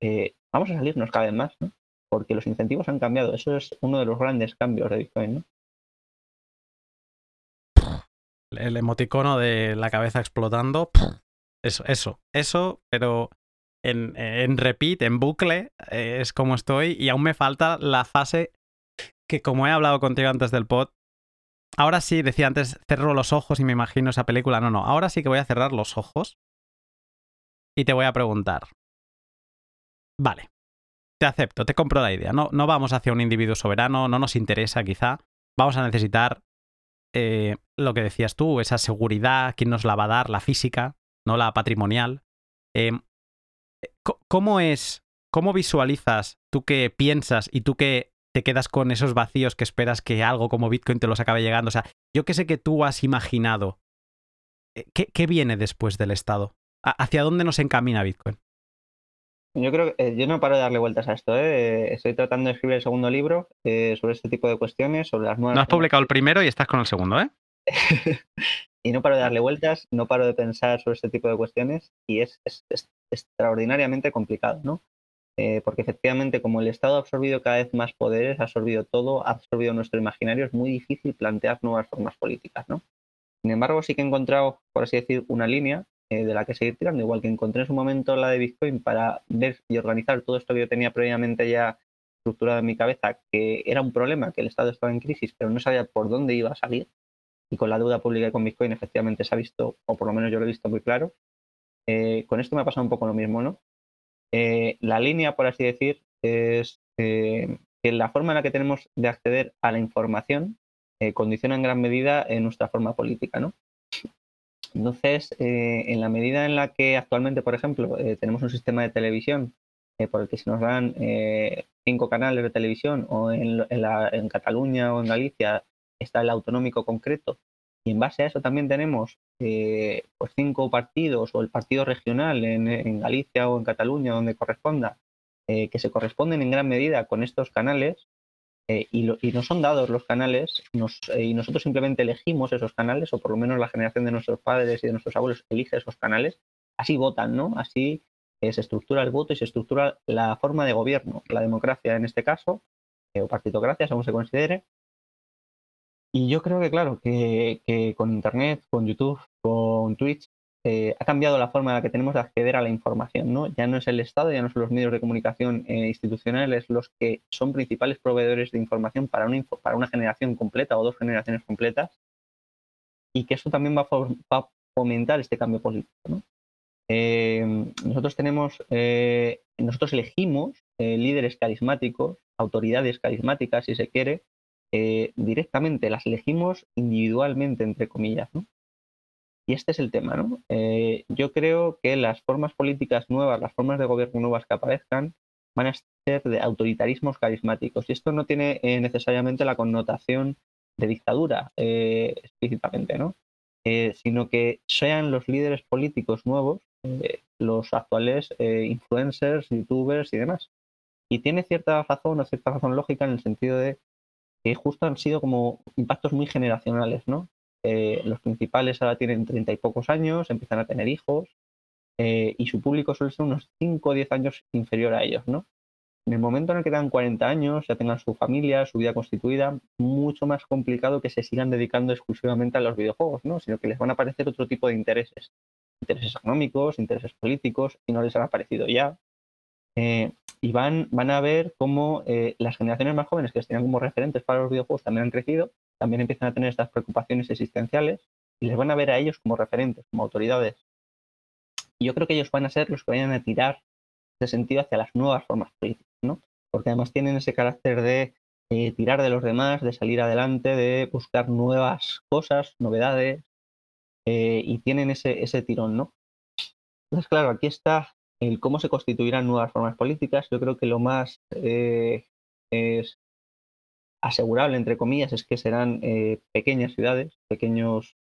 eh, vamos a salirnos cada vez más, ¿no? Porque los incentivos han cambiado. Eso es uno de los grandes cambios de Bitcoin, ¿no? El emoticono de la cabeza explotando. Eso, eso, eso, pero en, en repeat, en bucle, eh, es como estoy y aún me falta la fase que como he hablado contigo antes del pod, ahora sí, decía antes, cerro los ojos y me imagino esa película. No, no, ahora sí que voy a cerrar los ojos y te voy a preguntar. Vale, te acepto, te compro la idea. No, no vamos hacia un individuo soberano, no nos interesa quizá. Vamos a necesitar eh, lo que decías tú, esa seguridad, quién nos la va a dar, la física, no la patrimonial. Em, ¿Cómo es, cómo visualizas tú que piensas y tú que te quedas con esos vacíos que esperas que algo como Bitcoin te los acabe llegando? O sea, yo que sé que tú has imaginado, eh, ¿qué, qué viene después del Estado? ¿Hacia dónde nos encamina Bitcoin? Yo creo que eh, yo no paro de darle vueltas a esto. ¿eh? Estoy tratando de escribir el segundo libro eh, sobre este tipo de cuestiones, sobre las nuevas. No has publicado el primero y estás con el segundo, ¿eh? y no paro de darle vueltas, no paro de pensar sobre este tipo de cuestiones y es, es, es extraordinariamente complicado, ¿no? porque efectivamente, como el Estado ha absorbido cada vez más poderes, ha absorbido todo, ha absorbido nuestro imaginario, es muy difícil plantear nuevas formas políticas, ¿no? Sin embargo, sí que he encontrado, por así decir, una línea eh, de la que seguir tirando, igual que encontré en su momento la de Bitcoin para ver y organizar todo esto que yo tenía previamente ya estructurado en mi cabeza, que era un problema, que el Estado estaba en crisis, pero no sabía por dónde iba a salir. Y con la deuda pública y con Bitcoin efectivamente se ha visto, o por lo menos yo lo he visto muy claro. Eh, con esto me ha pasado un poco lo mismo, ¿no? Eh, la línea, por así decir, es que la forma en la que tenemos de acceder a la información condiciona en gran medida nuestra forma política, ¿no? Entonces, eh, en la medida en la que actualmente, por ejemplo, eh, tenemos un sistema de televisión eh, por el que se nos dan cinco canales de televisión o en, Cataluña o en Galicia está el autonómico concreto y en base a eso también tenemos pues cinco partidos o el partido regional en, Galicia o en Cataluña donde corresponda que se corresponden en gran medida con estos canales eh, y, nos son dados los canales eh, y nosotros simplemente elegimos esos canales, o por lo menos la generación de nuestros padres y de nuestros abuelos elige esos canales, así votan, ¿no? Así eh, se estructura el voto y se estructura la forma de gobierno, la democracia en este caso, o partitocracia, según se considere. Y yo creo que, claro, que con Internet, con YouTube, con Twitch, eh, ha cambiado la forma en la que tenemos de acceder a la información, ¿no? Ya no es el Estado, ya no son los medios de comunicación eh, institucionales los que son principales proveedores de información para una, para una generación completa o dos generaciones completas, y que eso también va a, fomentar este cambio político. Eh, nosotros tenemos, nosotros elegimos líderes carismáticos, autoridades carismáticas, si se quiere, directamente las elegimos individualmente, entre comillas, ¿no? Y este es el tema, ¿no? Eh, yo creo que las formas políticas nuevas, las formas de gobierno nuevas que aparezcan, van a ser de autoritarismos carismáticos. Y esto no tiene eh, necesariamente la connotación de dictadura eh, explícitamente, ¿no? sino que sean los líderes políticos nuevos, los actuales influencers, youtubers y demás. Y tiene cierta razón o cierta razón lógica en el sentido de que justo han sido como impactos muy generacionales, ¿no? Eh, los principales ahora tienen treinta y pocos años, empiezan a tener hijos eh, y su público suele ser unos 5 o 10 años inferior a ellos, ¿no? En el momento en el que tengan 40 años, ya tengan su familia, su vida constituida, mucho más complicado que se sigan dedicando exclusivamente a los videojuegos, ¿no? Sino que les van a aparecer otro tipo de intereses. Intereses económicos, intereses políticos, y no les han aparecido ya. Eh, y van, van a ver cómo las generaciones más jóvenes que les tenían como referentes para los videojuegos también han crecido también empiezan a tener estas preocupaciones existenciales y les van a ver a ellos como referentes, como autoridades. Y yo creo que ellos van a ser los que vayan a tirar ese sentido hacia las nuevas formas políticas, ¿no? Porque además tienen ese carácter de eh, tirar de los demás, de salir adelante, de buscar nuevas cosas, novedades, eh, y tienen ese, ese tirón, ¿no? Entonces, claro, aquí está el cómo se constituirán nuevas formas políticas. Yo creo que lo más eh, es asegurable, entre comillas, es que serán eh, pequeñas ciudades, pequeños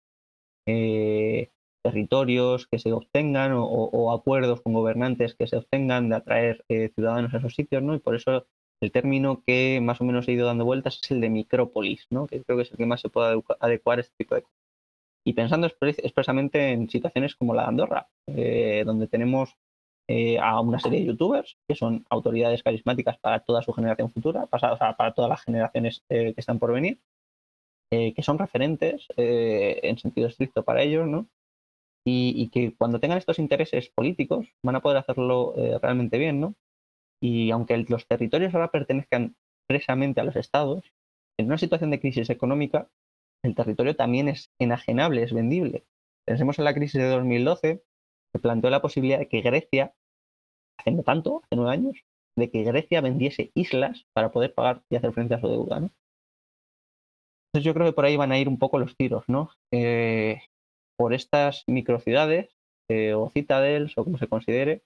eh, territorios que se obtengan o, acuerdos con gobernantes que se obtengan de atraer eh, ciudadanos a esos sitios, ¿no? Y por eso el término que más o menos he ido dando vueltas es el de micrópolis, ¿no? Que creo que es el que más se puede adecuar a este tipo de cosas. Y pensando expresamente en situaciones como la de Andorra, donde tenemos eh, a una serie de youtubers que son autoridades carismáticas para toda su generación futura, para, para todas las generaciones eh, que están por venir, eh, que son referentes en sentido estricto para ellos, ¿no? Y, que cuando tengan estos intereses políticos van a poder hacerlo realmente bien, ¿no? Y aunque los territorios ahora pertenezcan expresamente a los estados, en una situación de crisis económica, el territorio también es enajenable, es vendible. Pensemos en la crisis de 2012, se planteó la posibilidad de que Grecia, hace no tanto, hace nueve años, de que Grecia vendiese islas para poder pagar y hacer frente a su deuda, ¿no? Entonces yo creo que por ahí van a ir un poco los tiros, ¿no? Eh, por estas microciudades eh, o citadels o como se considere,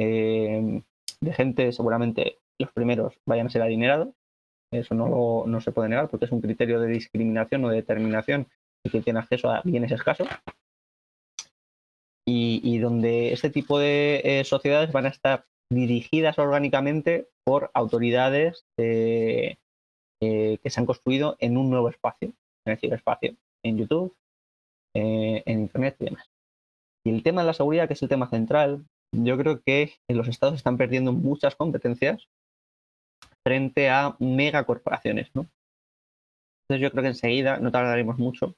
eh, de gente seguramente los primeros vayan a ser adinerados, eso no, no se puede negar porque es un criterio de discriminación o de determinación y que tiene acceso a bienes escasos y, donde este tipo de eh, sociedades van a estar dirigidas orgánicamente por autoridades eh, que se han construido en un nuevo espacio, en el ciberespacio, en YouTube, eh, en Internet y demás. Y el tema de la seguridad, que es el tema central, yo creo que los estados están perdiendo muchas competencias frente a megacorporaciones, ¿no? Entonces yo creo que enseguida, no tardaremos mucho,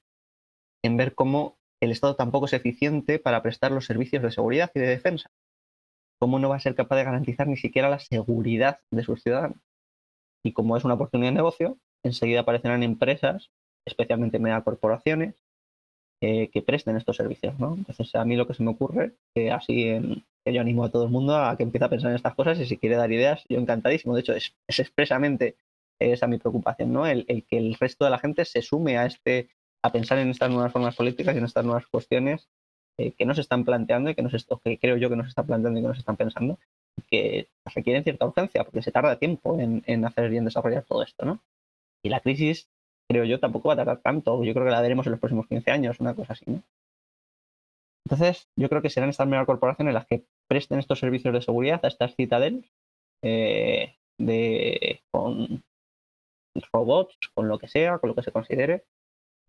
en ver cómo el Estado tampoco es eficiente para prestar los servicios de seguridad y de defensa. ¿Cómo no va a ser capaz de garantizar ni siquiera la seguridad de sus ciudadanos? Y como es una oportunidad de negocio, enseguida aparecerán empresas, especialmente megacorporaciones, eh, que presten estos servicios. ¿no? Entonces, a mí lo que se me ocurre, que así yo animo a todo el mundo a que empiece a pensar en estas cosas y si quiere dar ideas, yo encantadísimo. De hecho, es, expresamente esa mi preocupación, ¿no? el, que el resto de la gente se sume a este a pensar en estas nuevas formas políticas y en estas nuevas cuestiones eh, que nos están planteando y que, nos, que creo yo que nos están planteando y que nos están pensando, que requieren cierta urgencia, porque se tarda tiempo en, hacer bien desarrollar todo esto, ¿no? Y la crisis, creo yo, tampoco va a tardar tanto. Yo creo que la veremos en los próximos 15 años, una cosa así, ¿no? Entonces, yo creo que serán estas megacorporaciones las que presten estos servicios de seguridad a estas citadeles eh, de, con robots, con lo que sea, con lo que se considere,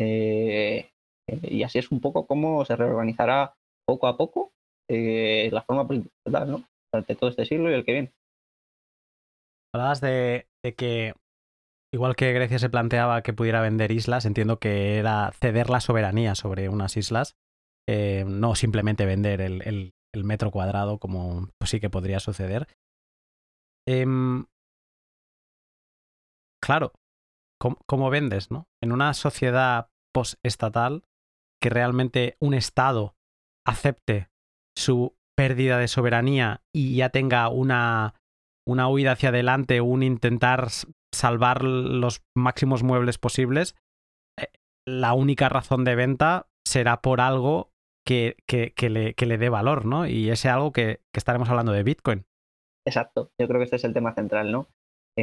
y así es un poco cómo se reorganizará poco a poco eh, la forma política ¿no? durante todo este siglo y el que viene. Hablabas de, que, igual que Grecia se planteaba que pudiera vender islas, entiendo que era ceder la soberanía sobre unas islas, eh, no simplemente vender el, metro cuadrado como pues sí que podría suceder. Em, claro, ¿cómo, vendes, no? En una sociedad postestatal que realmente un Estado acepte su pérdida de soberanía y ya tenga una, una huida hacia adelante, un intentar salvar los máximos muebles posibles, eh, la única razón de venta será por algo que, que, le, que le, dé valor, ¿no? Y ese algo que, que, estaremos hablando de Bitcoin. Exacto, yo creo que este es el tema central, ¿no?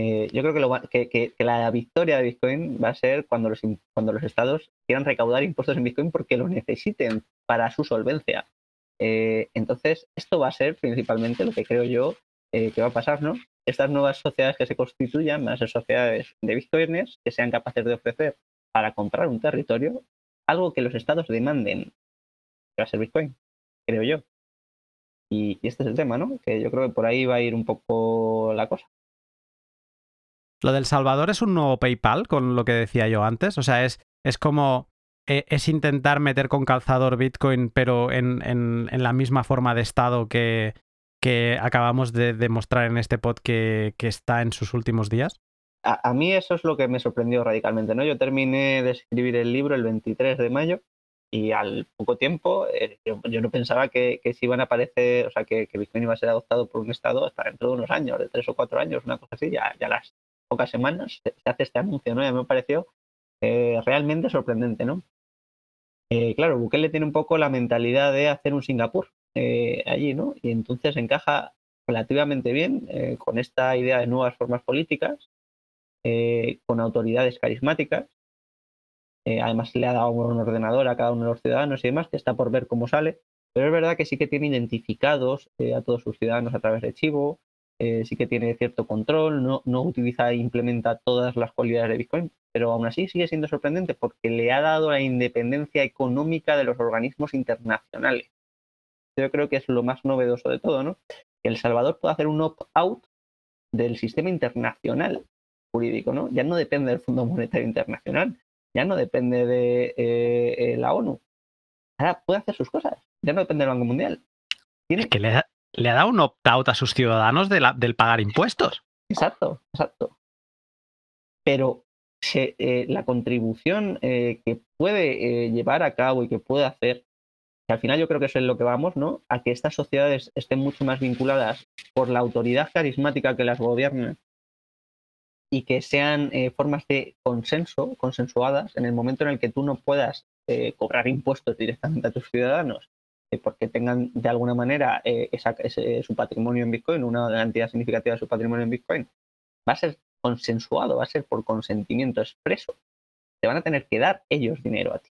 Eh, yo creo que, la victoria de Bitcoin va a ser cuando los, cuando los estados quieran recaudar impuestos en Bitcoin porque lo necesiten para su solvencia. Eh, entonces, esto va a ser principalmente lo que creo yo eh, que va a pasar, ¿no? Estas nuevas sociedades que se constituyan van a ser sociedades de Bitcoiners que sean capaces de ofrecer para comprar un territorio algo que los estados demanden que va a ser Bitcoin, creo yo. y este es el tema, ¿no? Que yo creo que por ahí va a ir un poco la cosa. Lo del Salvador es un nuevo PayPal, con lo que decía yo antes. O sea, es, es como. E, es intentar meter con calzador Bitcoin, pero en, en, la misma forma de estado que, que acabamos de demostrar en este pod que, que está en sus últimos días. A, mí eso es lo que me sorprendió radicalmente, ¿no? Yo terminé de escribir el libro el 23 de mayo y al poco tiempo eh, yo, no pensaba que, que iban a aparecer, o sea, que, que, Bitcoin iba a ser adoptado por un estado hasta dentro de unos años, de tres o cuatro años, una cosa así, ya, ya las pocas semanas se, hace este anuncio, ¿no? Y a mí me pareció eh, realmente sorprendente, ¿no? Eh, claro, Bukele tiene un poco la mentalidad de hacer un Singapur eh, allí, ¿no? Y entonces encaja relativamente bien con esta idea de nuevas formas políticas, con autoridades carismáticas. además le ha dado un ordenador a cada uno de los ciudadanos y demás, que está por ver cómo sale. Pero es verdad que sí que tiene identificados a todos sus ciudadanos a través de Chivo, eh, sí que tiene cierto control, no, no utiliza e implementa todas las cualidades de Bitcoin, pero aún así sigue siendo sorprendente porque le ha dado la independencia económica de los organismos internacionales. yo creo que es lo más novedoso de todo, ¿no? Que El Salvador puede hacer un opt-out del sistema internacional jurídico, ¿no? Ya no depende del Fondo Monetario Internacional, ya no depende de eh, la ONU. Ahora puede hacer sus cosas, ya no depende del Banco Mundial. Es que le, le ha dado un opt-out a sus ciudadanos del pagar impuestos. Exacto, exacto. Pero eh, la contribución eh, que puede eh, llevar a cabo y que puede hacer, que al final yo creo que eso es lo que vamos, ¿no? A que estas sociedades estén mucho más vinculadas por la autoridad carismática que las gobierna y que sean formas de consenso, consensuadas, en el momento en el que tú no puedas cobrar impuestos directamente a tus ciudadanos porque tengan de alguna manera ese, su patrimonio en Bitcoin, una cantidad significativa de su patrimonio en Bitcoin, va a ser consensuado, va a ser por consentimiento expreso. Te van a tener que dar ellos dinero a ti.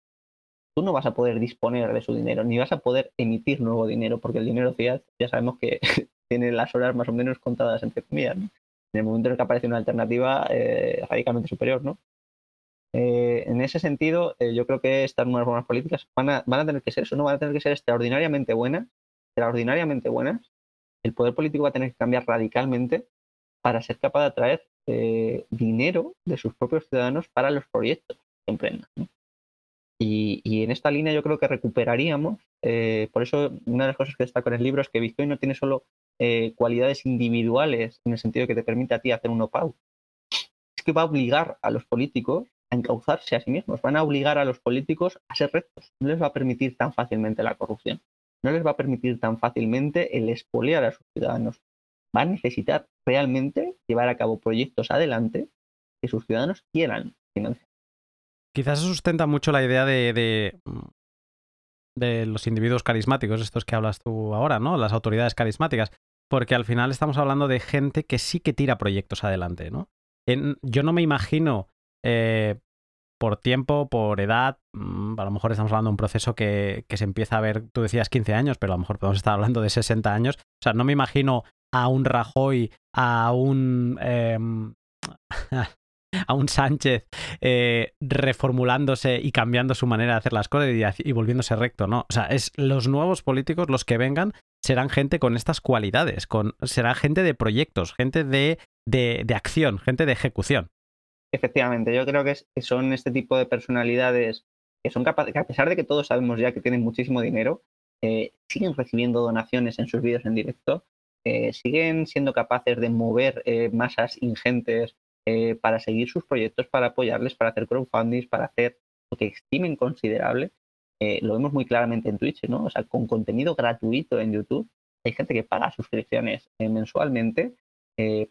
Tú no vas a poder disponer de su dinero, ni vas a poder emitir nuevo dinero, porque el dinero fiat ya sabemos que tiene las horas más o menos contadas entre comillas. En el momento en el que aparece una alternativa eh, radicalmente superior, ¿no? Eh, en ese sentido, eh, yo creo que estas nuevas formas políticas van a, van a tener que ser eso, no van a tener que ser extraordinariamente buenas, extraordinariamente buenas. El poder político va a tener que cambiar radicalmente para ser capaz de atraer eh, dinero de sus propios ciudadanos para los proyectos que emprendan. Y, en esta línea yo creo que recuperaríamos, eh, por eso una de las cosas que destaco en el libro es que Bitcoin no tiene solo eh, cualidades individuales en el sentido que te permite a ti hacer un opt-out, es que va a obligar a los políticos a encauzarse a sí mismos, van a obligar a los políticos a ser rectos, no les va a permitir tan fácilmente la corrupción, no les va a permitir tan fácilmente el expoliar a sus ciudadanos, va a necesitar realmente llevar a cabo proyectos adelante que sus ciudadanos quieran financiar. Quizás se sustenta mucho la idea de, de, de, los individuos carismáticos, estos que hablas tú ahora, ¿no? Las autoridades carismáticas, porque al final estamos hablando de gente que sí que tira proyectos adelante, ¿no? yo no me imagino eh, por tiempo, por edad, mm, a lo mejor estamos hablando de un proceso que, que, se empieza a ver, tú decías 15 años, pero a lo mejor podemos estar hablando de 60 años. O sea, no me imagino a un Rajoy, a un... Em, a un Sánchez eh, reformulándose y cambiando su manera de hacer las cosas y, volviéndose recto, ¿no? O sea, es los nuevos políticos, los que vengan, serán gente con estas cualidades, con, será gente de proyectos, gente de, de, acción, gente de ejecución. Efectivamente, yo creo que, son este tipo de personalidades que son capaces, que a pesar de que todos sabemos ya que tienen muchísimo dinero, eh, siguen recibiendo donaciones en sus vídeos en directo eh, siguen siendo capaces de mover eh, masas ingentes para seguir sus proyectos, para apoyarles, para hacer crowdfunding, para hacer lo que estimen considerable. lo vemos muy claramente en Twitch, ¿no? O sea, con contenido gratuito en YouTube, hay gente que paga suscripciones mensualmente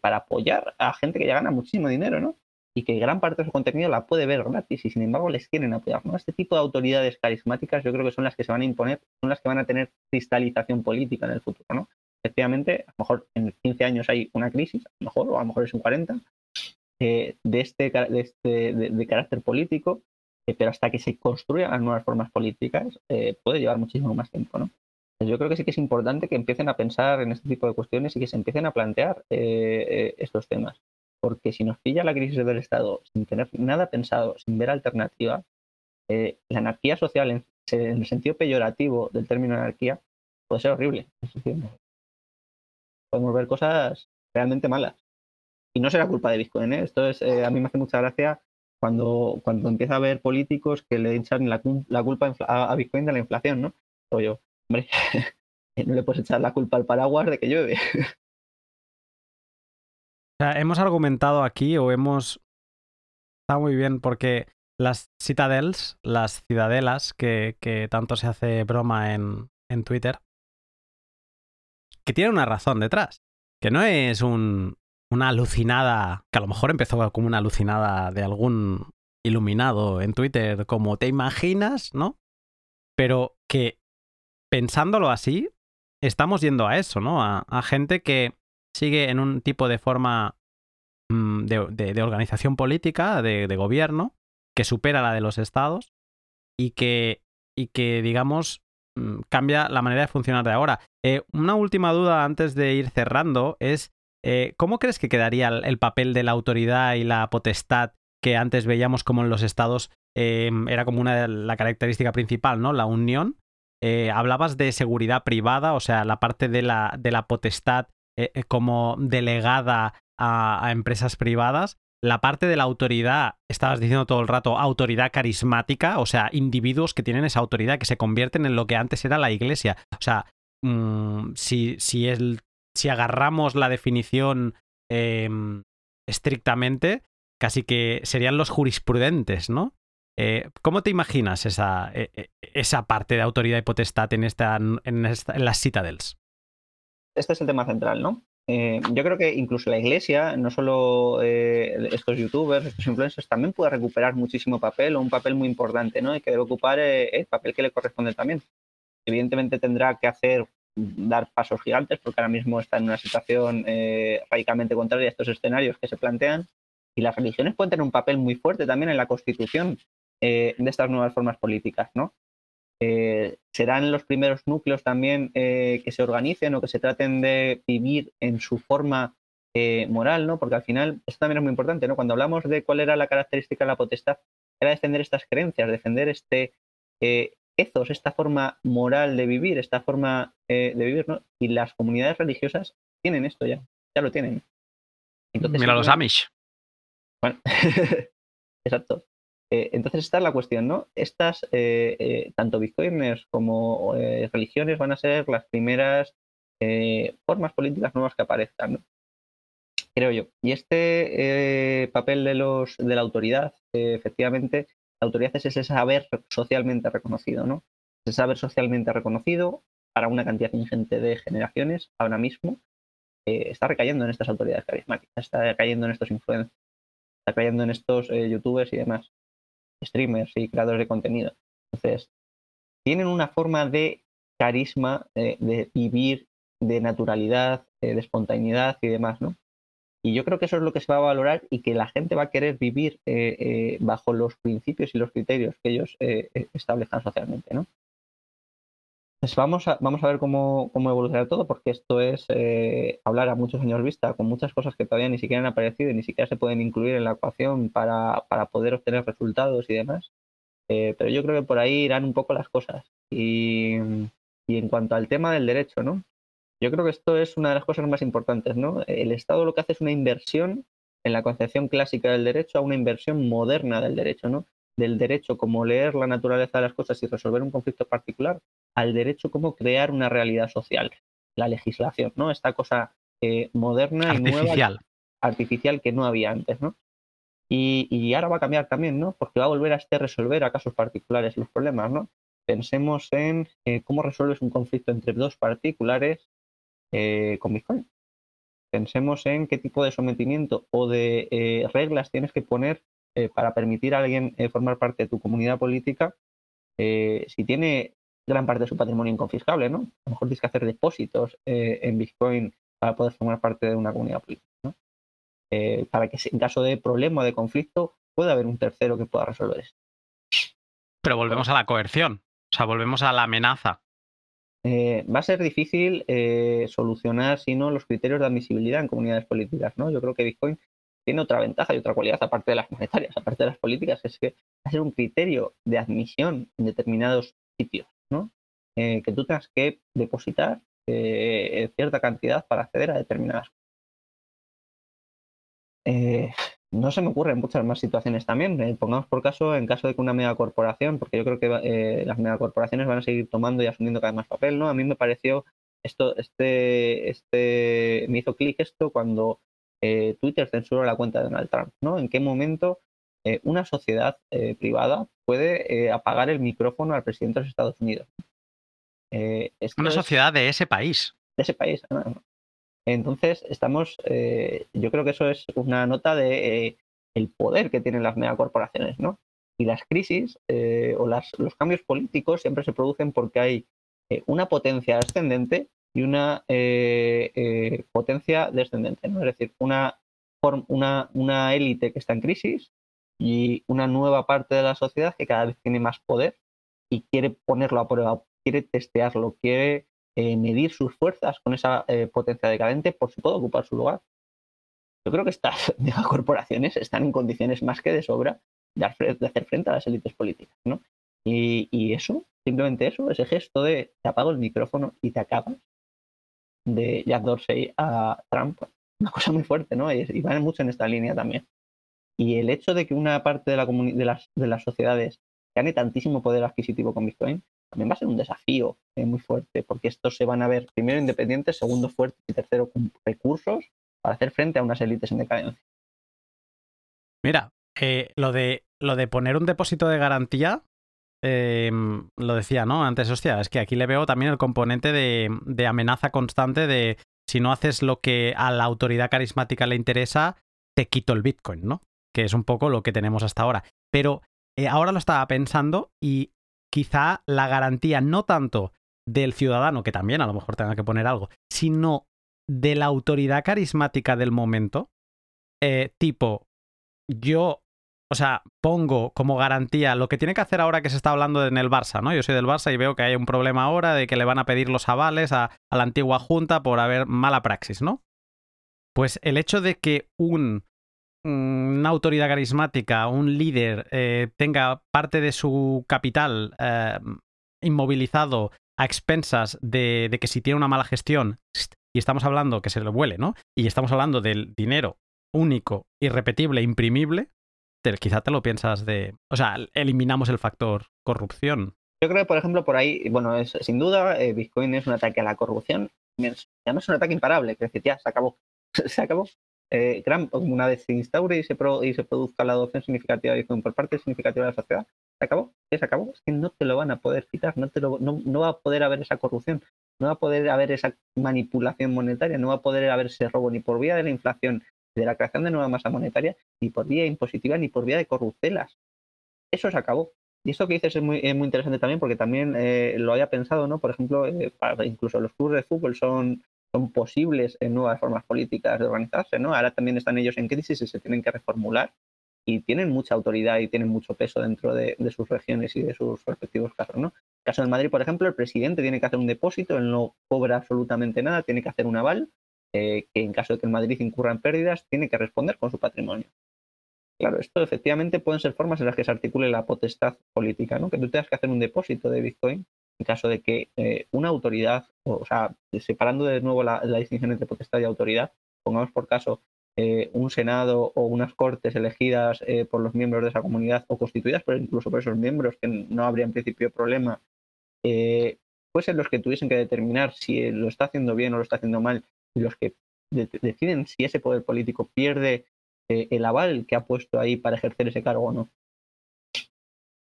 para apoyar a gente que ya gana muchísimo dinero, ¿no? Y que gran parte de su contenido la puede ver gratis y sin embargo les quieren apoyar. ¿no? Este tipo de autoridades carismáticas yo creo que son las que se van a imponer, son las que van a tener cristalización política en el futuro. ¿no? efectivamente, a lo mejor en 15 años hay una crisis, a lo mejor, o a lo mejor es en 40, eh, de, este, de, este, de, carácter político, eh, pero hasta que se construyan nuevas formas políticas eh, puede llevar muchísimo más tiempo, ¿no? yo creo que sí que es importante que empiecen a pensar en este tipo de cuestiones y que se empiecen a plantear estos temas. Porque si nos pilla la crisis del Estado sin tener nada pensado, sin ver alternativa, la anarquía social en, el sentido peyorativo del término anarquía puede ser horrible podemos ver cosas realmente malas. Y no será culpa de Bitcoin, ¿eh? Esto es, eh, a mí me hace mucha gracia cuando, cuando empieza a haber políticos que le echan la, culpa a, Bitcoin de la inflación, ¿no? O yo, hombre, no le puedes echar la culpa al paraguas de que llueve. O sea, hemos argumentado aquí o hemos... Está muy bien porque las citadels, las ciudadelas, que, que tanto se hace broma en, en Twitter, que tiene una razón detrás. Que no es un, una alucinada, que a lo mejor empezó como una alucinada de algún iluminado en Twitter, como te imaginas, ¿no? Pero que pensándolo así, estamos yendo a eso, ¿no? A, gente que sigue en un tipo de forma mm, de, organización política, de, de, gobierno, que supera la de los estados y que, y que digamos, Mm, cambia la manera de funcionar de ahora. Eh, una última duda antes de ir cerrando es, eh, ¿cómo crees que quedaría el, papel de la autoridad y la potestad que antes veíamos como en los estados em, era como una de la característica principal, ¿no? La unión. eh, hablabas de seguridad privada, o sea, la parte de la, de la potestad eh, eh, como delegada a, empresas privadas. La parte de la autoridad, estabas diciendo todo el rato, autoridad carismática, o sea, individuos que tienen esa autoridad, que se convierten en lo que antes era la iglesia. O sea, mm, si, si, el, si agarramos la definición em, estrictamente, casi que serían los jurisprudentes, ¿no? Eh, ¿Cómo te imaginas esa, e, e, esa parte de autoridad y potestad en, esta, en, las citadels? Este es el tema central, ¿no? Eh, yo creo que incluso la iglesia, no solo eh, estos youtubers, estos influencers, también puede recuperar muchísimo papel o un papel muy importante, ¿no? Y que debe ocupar el papel que le corresponde también. Evidentemente tendrá que hacer, dar pasos gigantes, porque ahora mismo está en una situación radicalmente contraria a estos escenarios que se plantean. Y las religiones pueden tener un papel muy fuerte también en la constitución eh, de estas nuevas formas políticas, ¿no? Eh, serán los primeros núcleos también eh, que se organicen o que se traten de vivir en su forma moral, ¿no? Porque al final, esto también es muy importante, ¿no? Cuando hablamos de cuál era la característica de la potestad, era defender estas creencias, defender este ethos, esta forma moral de vivir, esta forma de vivir, ¿no? Y las comunidades religiosas tienen esto ya, ya lo tienen. Mira los Amish. Bueno, exacto. Eh, entonces, esta es la cuestión, ¿no? Estas, eh, eh, tanto bitcoiners como religiones van a ser las primeras formas políticas nuevas que aparezcan, ¿no? Creo yo. Y este papel de, los, de la autoridad, efectivamente, la autoridad es ese saber socialmente reconocido, ¿no? Ese saber socialmente reconocido para una cantidad ingente de generaciones ahora mismo está recayendo en estas autoridades carismáticas, está recayendo en estos influencers, está cayendo en estos youtubers y demás streamers y creadores de contenido. Entonces, tienen una forma de carisma, eh, de vivir, de naturalidad, eh, de espontaneidad y demás, ¿no? Y yo creo que eso es lo que se va a valorar y que la gente va a querer vivir eh, bajo los principios y los criterios que ellos establezcan socialmente, ¿no? Pues vamos a, ver cómo, cómo evoluciona todo, porque esto es eh, hablar a muchos años vista, con muchas cosas que todavía ni siquiera han aparecido y ni siquiera se pueden incluir en la ecuación para, poder obtener resultados y demás. Eh, pero yo creo que por ahí irán un poco las cosas. Y, en cuanto al tema del derecho, ¿no? Yo creo que esto es una de las cosas más importantes, ¿no? El Estado lo que hace es una inversión en la concepción clásica del derecho a una inversión moderna del derecho, ¿no? Del derecho como leer la naturaleza de las cosas y resolver un conflicto particular al derecho como crear una realidad social, la legislación, ¿no? Esta cosa eh, moderna y nueva, artificial que no había antes, ¿no? Y, ahora va a cambiar también, ¿no? Porque va a volver a este resolver a casos particulares los problemas, ¿no? Pensemos en eh, cómo resuelves un conflicto entre dos particulares eh, con Bitcoin. Pensemos en qué tipo de sometimiento o de reglas tienes que poner para permitir a alguien formar parte de tu comunidad política si tiene gran parte de su patrimonio inconfiscable, ¿no? A lo mejor tienes que hacer depósitos eh, en Bitcoin para poder formar parte de una comunidad política, ¿no? Eh, para que en caso de problema o de conflicto pueda haber un tercero que pueda resolver esto. Pero volvemos a la coerción, o sea, volvemos a la amenaza. Eh, va a ser difícil solucionar, si no, los criterios de admisibilidad en comunidades políticas, ¿no? Yo creo que Bitcoin tiene otra ventaja y otra cualidad, aparte de las monetarias, aparte de las políticas, es que va a ser un criterio de admisión en determinados sitios. Eh, que tú tengas que depositar eh, cierta cantidad para acceder a determinadas cosas. Eh, no se me ocurren muchas más situaciones también. pongamos por caso, en caso de que una megacorporación, porque yo creo que las megacorporaciones van a seguir tomando y asumiendo cada vez más papel, ¿no? A mí me pareció esto, este, este, me hizo clic esto cuando Twitter censuró la cuenta de Donald Trump, ¿no? ¿En qué momento una sociedad privada puede apagar el micrófono al presidente de los Estados Unidos? Eh, una sociedad de ese país. De ese país. Entonces, estamos, eh, yo creo que eso es una nota de eh, el poder que tienen las megacorporaciones, ¿no? Y las crisis o los cambios políticos siempre se producen porque hay una potencia ascendente y una potencia descendente, ¿no? Es decir, una, una, una élite que está en crisis y una nueva parte de la sociedad que cada vez tiene más poder y quiere ponerlo a prueba quiere testearlo, quiere eh, medir sus fuerzas con esa eh, potencia decadente por si puede ocupar su lugar. Yo creo que estas megacorporaciones están en condiciones más que de sobra de, hacer frente a las élites políticas, ¿no? Y, eso Simplemente eso, ese gesto de te apago el micrófono y te acabas de Jack Dorsey a Trump. Una cosa muy fuerte, ¿no? Y, van mucho en esta línea también. Y el hecho de que una parte de, la de, las, de las sociedades gane tantísimo poder adquisitivo con Bitcoin también va a ser un desafío eh, muy fuerte, porque estos se van a ver primero independientes, segundo fuertes y tercero con recursos para hacer frente a unas élites en decadencia. Mira, eh, lo, de, lo de poner un depósito de garantía, em, lo decía, ¿no? Antes, hostia, es que aquí le veo también el componente de, amenaza constante de si no haces lo que a la autoridad carismática le interesa, te quito el Bitcoin, ¿no? Que es un poco lo que tenemos hasta ahora. Pero eh, ahora lo estaba pensando y quizá la garantía no tanto del ciudadano, que también a lo mejor tenga que poner algo, sino de la autoridad carismática del momento, eh, tipo, yo, o sea, pongo como garantía lo que tiene que hacer ahora que se está hablando en el Barça, ¿no? Yo soy del Barça y veo que hay un problema ahora de que le van a pedir los avales a, la antigua junta por haber mala praxis, ¿no? Pues el hecho de que un una autoridad carismática, un líder, eh, tenga parte de su capital eh, inmovilizado a expensas de, que si tiene una mala gestión, y estamos hablando que se le vuele, ¿no? Y estamos hablando del dinero único, irrepetible, imprimible, quizá te lo piensas de... O sea, eliminamos el factor corrupción. Yo creo que, por ejemplo, por ahí, bueno, es, sin duda, eh, Bitcoin es un ataque a la corrupción. Además es un ataque imparable, que decir, ya, se acabó. se acabó eh, una vez se instaure y se, produzca la adopción significativa de Bitcoin por parte significativa de la sociedad, se acabó, se acabó, es que no te lo van a poder quitar, no, te lo, no, no va a poder haber esa corrupción, no va a poder haber esa manipulación monetaria, no va a poder haber ese robo ni por vía de la inflación, de la creación de nueva masa monetaria, ni por vía impositiva, ni por vía de corruptelas. Eso se acabó. Y esto que dices es muy, muy interesante también porque también eh, lo había pensado, ¿no? Por ejemplo, eh, incluso los clubes de fútbol son son posibles en nuevas formas políticas de organizarse, ¿no? Ahora también están ellos en crisis y se tienen que reformular y tienen mucha autoridad y tienen mucho peso dentro de, sus regiones y de sus respectivos casos, ¿no? El caso del Madrid, por ejemplo, el presidente tiene que hacer un depósito, él no cobra absolutamente nada, tiene que hacer un aval, eh, que en caso de que el Madrid incurra en pérdidas, tiene que responder con su patrimonio. Claro, esto efectivamente pueden ser formas en las que se articule la potestad política, ¿no? Que tú tengas que hacer un depósito de Bitcoin en caso de que eh, una autoridad, o, sea, separando de nuevo la, distinción entre potestad y autoridad, pongamos por caso eh, un Senado o unas Cortes elegidas por los miembros de esa comunidad o constituidas por, incluso por esos miembros, que no habría en principio problema, fuesen los que tuviesen que determinar si lo está haciendo bien o lo está haciendo mal los que deciden si ese poder político pierde el aval que ha puesto ahí para ejercer ese cargo o no.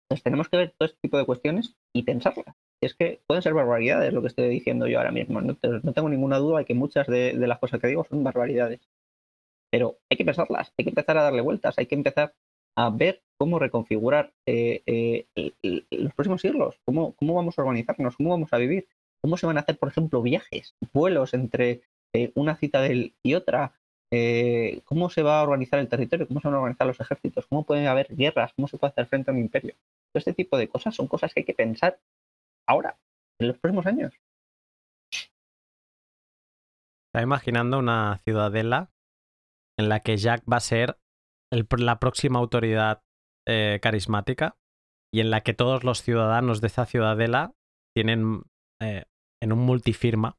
Entonces tenemos que ver todo este tipo de cuestiones y pensarlas es que pueden ser barbaridades lo que estoy diciendo yo ahora mismo. No, tengo ninguna duda de que muchas de, las cosas que digo son barbaridades. Pero hay que pensarlas, hay que empezar a darle vueltas, hay que empezar a ver cómo reconfigurar eh, eh, los próximos siglos, cómo, cómo vamos a organizarnos, cómo vamos a vivir, cómo se van a hacer, por ejemplo, viajes, vuelos entre eh, una cita y otra, cómo se va a organizar el territorio, cómo se van a organizar los ejércitos, cómo puede haber guerras, cómo se puede hacer frente a un imperio. Todo este tipo de cosas son cosas que hay que pensar ahora, en los próximos años. Estaba imaginando una ciudadela en la que Jack va a ser la próxima autoridad eh, carismática y en la que todos los ciudadanos de esa ciudadela tienen eh, en un multifirma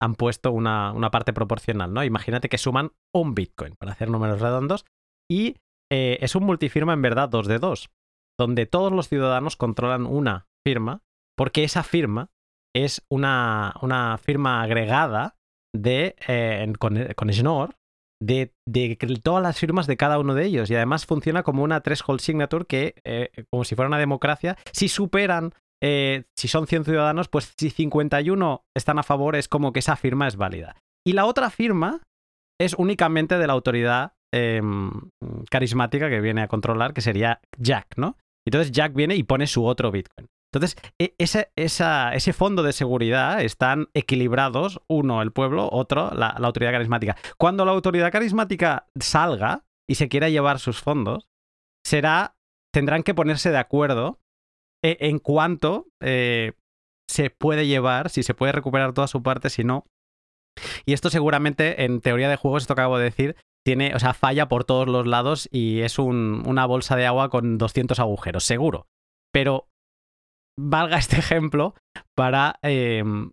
han puesto una, una, parte proporcional, ¿no? Imagínate que suman un Bitcoin para hacer números redondos y eh, es un multifirma en verdad 2 de 2, donde todos los ciudadanos controlan una firma porque esa firma es una, una firma agregada de, eh, con, con Schnorr de, de, todas las firmas de cada uno de ellos y además funciona como una threshold signature que, eh, como si fuera una democracia, si superan, eh, si son 100 ciudadanos, pues si 51 están a favor es como que esa firma es válida. Y la otra firma es únicamente de la autoridad em, carismática que viene a controlar, que sería Jack, ¿no? Entonces Jack viene y pone su otro Bitcoin. Entonces, e, ese, ese fondo de seguridad están equilibrados, uno el pueblo, otro la, autoridad carismática. Cuando la autoridad carismática salga y se quiera llevar sus fondos, será, tendrán que ponerse de acuerdo en cuanto eh, se puede llevar, si se puede recuperar toda su parte, si no. Y esto seguramente en teoría de juegos, esto que acabo de decir, tiene, o sea, falla por todos los lados y es una bolsa de agua con 200 agujeros, seguro. Pero valga este ejemplo para, em,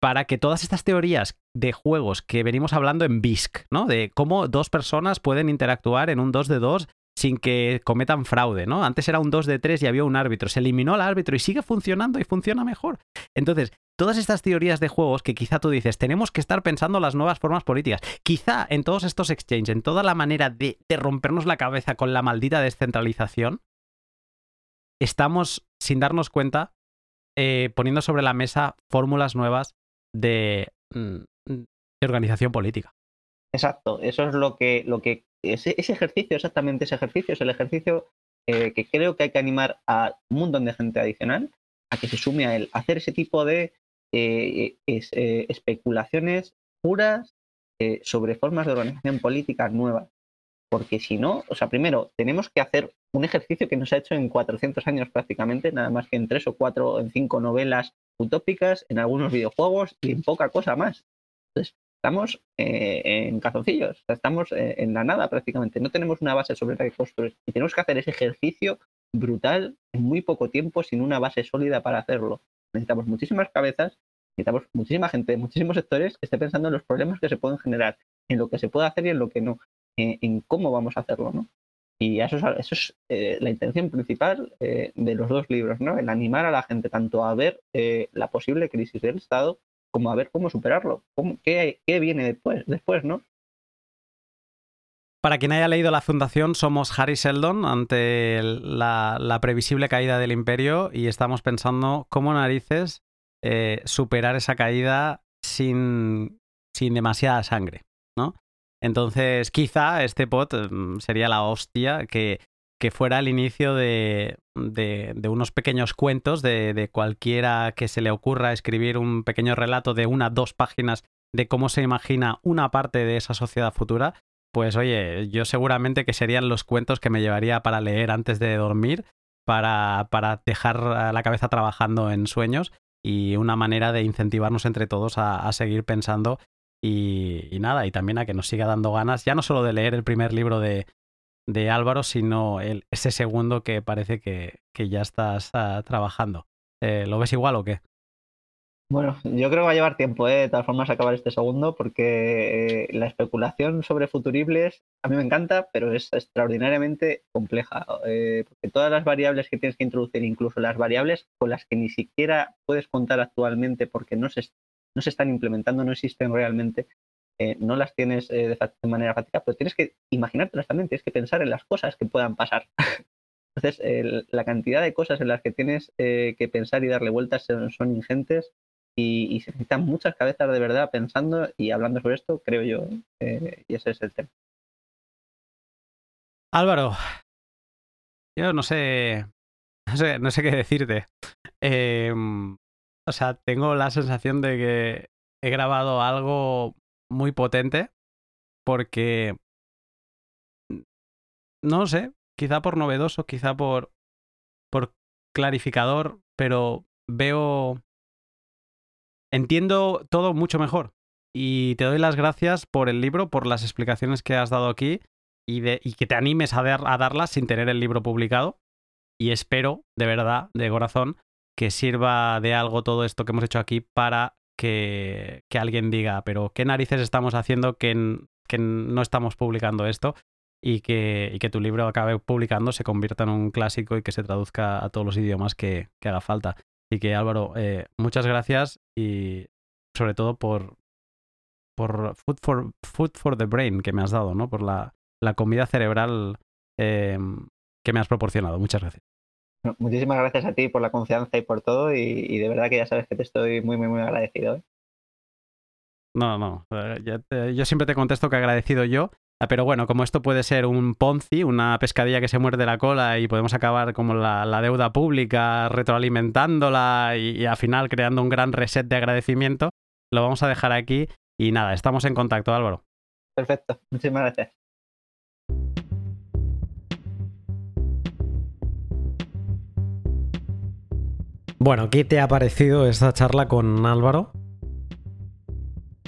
para que todas estas teorías de juegos que venimos hablando en BISC, ¿no? De cómo dos personas pueden interactuar en un 2 de 2 sin que cometan fraude, ¿no? Antes era un 2 de 3 y había un árbitro, se eliminó al árbitro y sigue funcionando y funciona mejor. Entonces, todas estas teorías de juegos que quizá tú dices, tenemos que estar pensando las nuevas formas políticas, quizá en todos estos exchanges, en toda la manera de, rompernos la cabeza con la maldita descentralización, estamos, sin darnos cuenta, eh, poniendo sobre la mesa fórmulas nuevas de, mm, de organización política. Exacto, eso es lo que, lo que ese, ejercicio, exactamente ese ejercicio, es el ejercicio eh, que creo que hay que animar a un montón de gente adicional a que se sume a él, hacer ese tipo de eh, eh, especulaciones puras sobre formas de organización política nuevas. Porque si no, o sea, primero, tenemos que hacer un ejercicio que no se ha hecho en 400 años prácticamente, nada más que en tres o cuatro, en cinco novelas utópicas, en algunos videojuegos y en poca cosa más. Entonces, estamos eh, en cazoncillos, estamos eh, en la nada prácticamente, no tenemos una base sobre la que construir y tenemos que hacer ese ejercicio brutal en muy poco tiempo sin una base sólida para hacerlo. Necesitamos muchísimas cabezas, necesitamos muchísima gente, muchísimos sectores que esté pensando en los problemas que se pueden generar, en lo que se puede hacer y en lo que no, eh, en cómo vamos a hacerlo, ¿no? Y eso es, eso es la intención principal de los dos libros, ¿no? El animar a la gente tanto a ver la posible crisis del Estado como a ver cómo superarlo, cómo, qué, viene después, después, ¿no? Para quien haya leído La Fundación, somos Harry Seldon ante la, previsible caída del imperio y estamos pensando cómo narices eh, superar esa caída sin, sin demasiada sangre, ¿no? Entonces, quizá este pot mm, sería la hostia que que fuera el inicio de, unos pequeños cuentos de, cualquiera que se le ocurra escribir un pequeño relato de una, dos páginas de cómo se imagina una parte de esa sociedad futura, pues oye, yo seguramente que serían los cuentos que me llevaría para leer antes de dormir, para, para dejar la cabeza trabajando en sueños y una manera de incentivarnos entre todos a, seguir pensando y, y, nada, y también a que nos siga dando ganas, ya no solo de leer el primer libro de, de Álvaro, sino el, ese segundo que parece que, que ya estás ah, trabajando. Eh, ¿Lo ves igual o qué? Bueno, yo creo que va a llevar tiempo, ¿eh? de todas formas, acabar este segundo, porque eh, la especulación sobre futuribles a mí me encanta, pero es extraordinariamente compleja. Eh, porque todas las variables que tienes que introducir, incluso las variables con las que ni siquiera puedes contar actualmente porque no se, no se están implementando, no existen realmente, eh, no las tienes eh, de, manera práctica, pero tienes que imaginártelas también, tienes que pensar en las cosas que puedan pasar. Entonces, la cantidad de cosas en las que tienes eh, que pensar y darle vueltas son, ingentes y, se necesitan muchas cabezas de verdad pensando y hablando sobre esto, creo yo, y ese es el tema. Álvaro, yo no sé, no sé, no sé qué decirte. Em, o sea, tengo la sensación de que he grabado algo muy potente porque, no sé, quizá por novedoso, quizá por, por clarificador, pero veo, entiendo todo mucho mejor. Y te doy las gracias por el libro, por las explicaciones que has dado aquí y, de, y que te animes a, a darlas sin tener el libro publicado. Y espero, de verdad, de corazón, que sirva de algo todo esto que hemos hecho aquí para que, alguien diga, pero ¿qué narices estamos haciendo que, que no estamos publicando esto? Y que, que, tu libro acabe publicando, se convierta en un clásico y que se traduzca a todos los idiomas que, haga falta. Y que Álvaro, eh, muchas gracias y sobre todo por, por food, for, food for the Brain que me has dado, ¿no? Por la, la comida cerebral eh, que me has proporcionado. Muchas gracias muchísimas gracias a ti por la confianza y por todo y, de verdad que ya sabes que te estoy muy, muy, muy agradecido. ¿eh? No, no, eh, yo siempre te contesto que agradecido yo, ah, pero bueno, como esto puede ser un Ponzi, una pescadilla que se muerde la cola y podemos acabar como la, deuda pública retroalimentándola y, y al final creando un gran reset de agradecimiento, lo vamos a dejar aquí y nada, estamos en contacto Álvaro. Perfecto, muchísimas gracias. Bueno, ¿qué te ha parecido esta charla con Álvaro?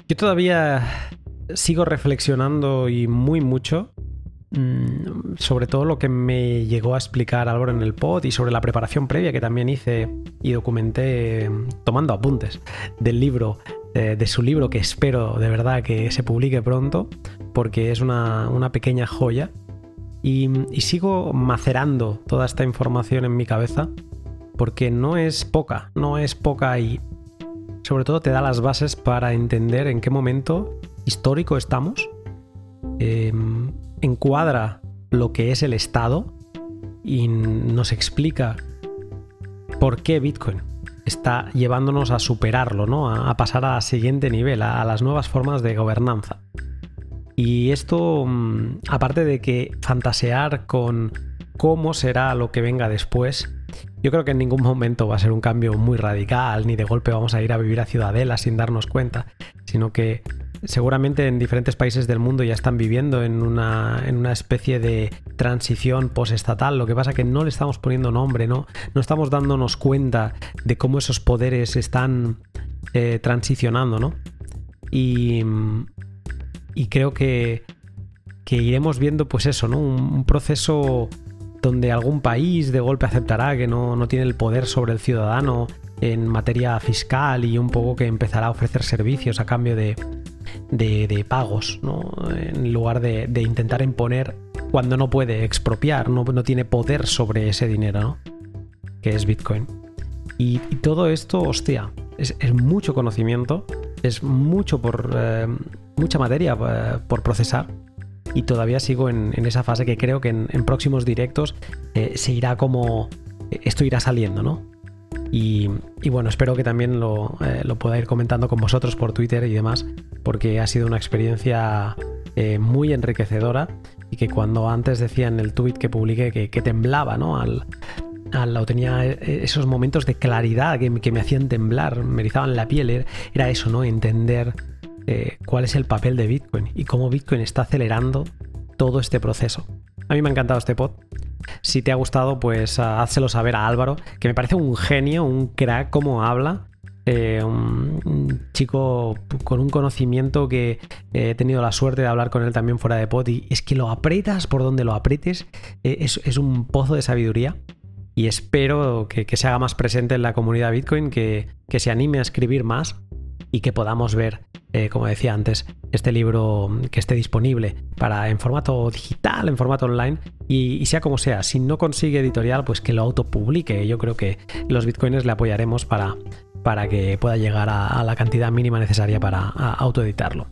Yo todavía sigo reflexionando y muy mucho. Mm, sobre todo lo que me llegó a explicar Álvaro en el pod y sobre la preparación previa que también hice y documenté tomando apuntes del libro, eh, de su libro que espero de verdad que se publique pronto, porque es una, pequeña joya. Y, y sigo macerando toda esta información en mi cabeza, porque no es poca, no es poca y sobre todo te da las bases para entender en qué momento histórico estamos Em, encuadra lo que es el Estado y nos explica por qué Bitcoin está llevándonos a superarlo, ¿no? a, pasar al siguiente nivel, a, las nuevas formas de gobernanza. Y esto, mm, aparte de que fantasear con cómo será lo que venga después, yo creo que en ningún momento va a ser un cambio muy radical, ni de golpe vamos a ir a vivir a Ciudadela sin darnos cuenta, sino que seguramente en diferentes países del mundo ya están viviendo en una, en una especie de transición postestatal. Lo que pasa es que no le estamos poniendo nombre, ¿no? No estamos dándonos cuenta de cómo esos poderes están eh, transicionando, ¿no? Y, y creo que, que, iremos viendo, pues eso, ¿no? Un, proceso donde algún país de golpe aceptará que no, no tiene el poder sobre el ciudadano en materia fiscal y un poco que empezará a ofrecer servicios a cambio de, de, pagos, ¿no? en lugar de, intentar imponer cuando no puede expropiar, no, no tiene poder sobre ese dinero, que es Bitcoin. Y, todo esto, hostia, es, mucho conocimiento, es mucho por eh, mucha materia eh, por procesar. Y todavía sigo en, esa fase que creo que en, próximos directos eh, se irá como. Esto irá saliendo, ¿no? Y, bueno, espero que también lo, eh, lo, pueda ir comentando con vosotros por Twitter y demás, porque ha sido una experiencia eh, muy enriquecedora y que cuando antes decía en el tweet que publiqué que, temblaba, ¿no? Al, al, tenía eh, esos momentos de claridad que, que, me hacían temblar, me erizaban la piel, era eso, ¿no? Entender cuál es el papel de Bitcoin y cómo Bitcoin está acelerando todo este proceso. A mí me ha encantado este pod. Si te ha gustado, pues ah, házelo saber a Álvaro, que me parece un genio, un crack como habla. Eh, un, chico con un conocimiento que he tenido la suerte de hablar con él también fuera de pod y es que lo aprietas por donde lo aprietes, eh, es, un pozo de sabiduría y espero que, se haga más presente en la comunidad Bitcoin, que se anime a escribir más y que podamos ver, eh, como decía antes, este libro que esté disponible para en formato digital, en formato online y, sea como sea, si no consigue editorial, pues que lo autopublique. Yo creo que los bitcoins le apoyaremos para, para que pueda llegar a, la cantidad mínima necesaria para autoeditarlo.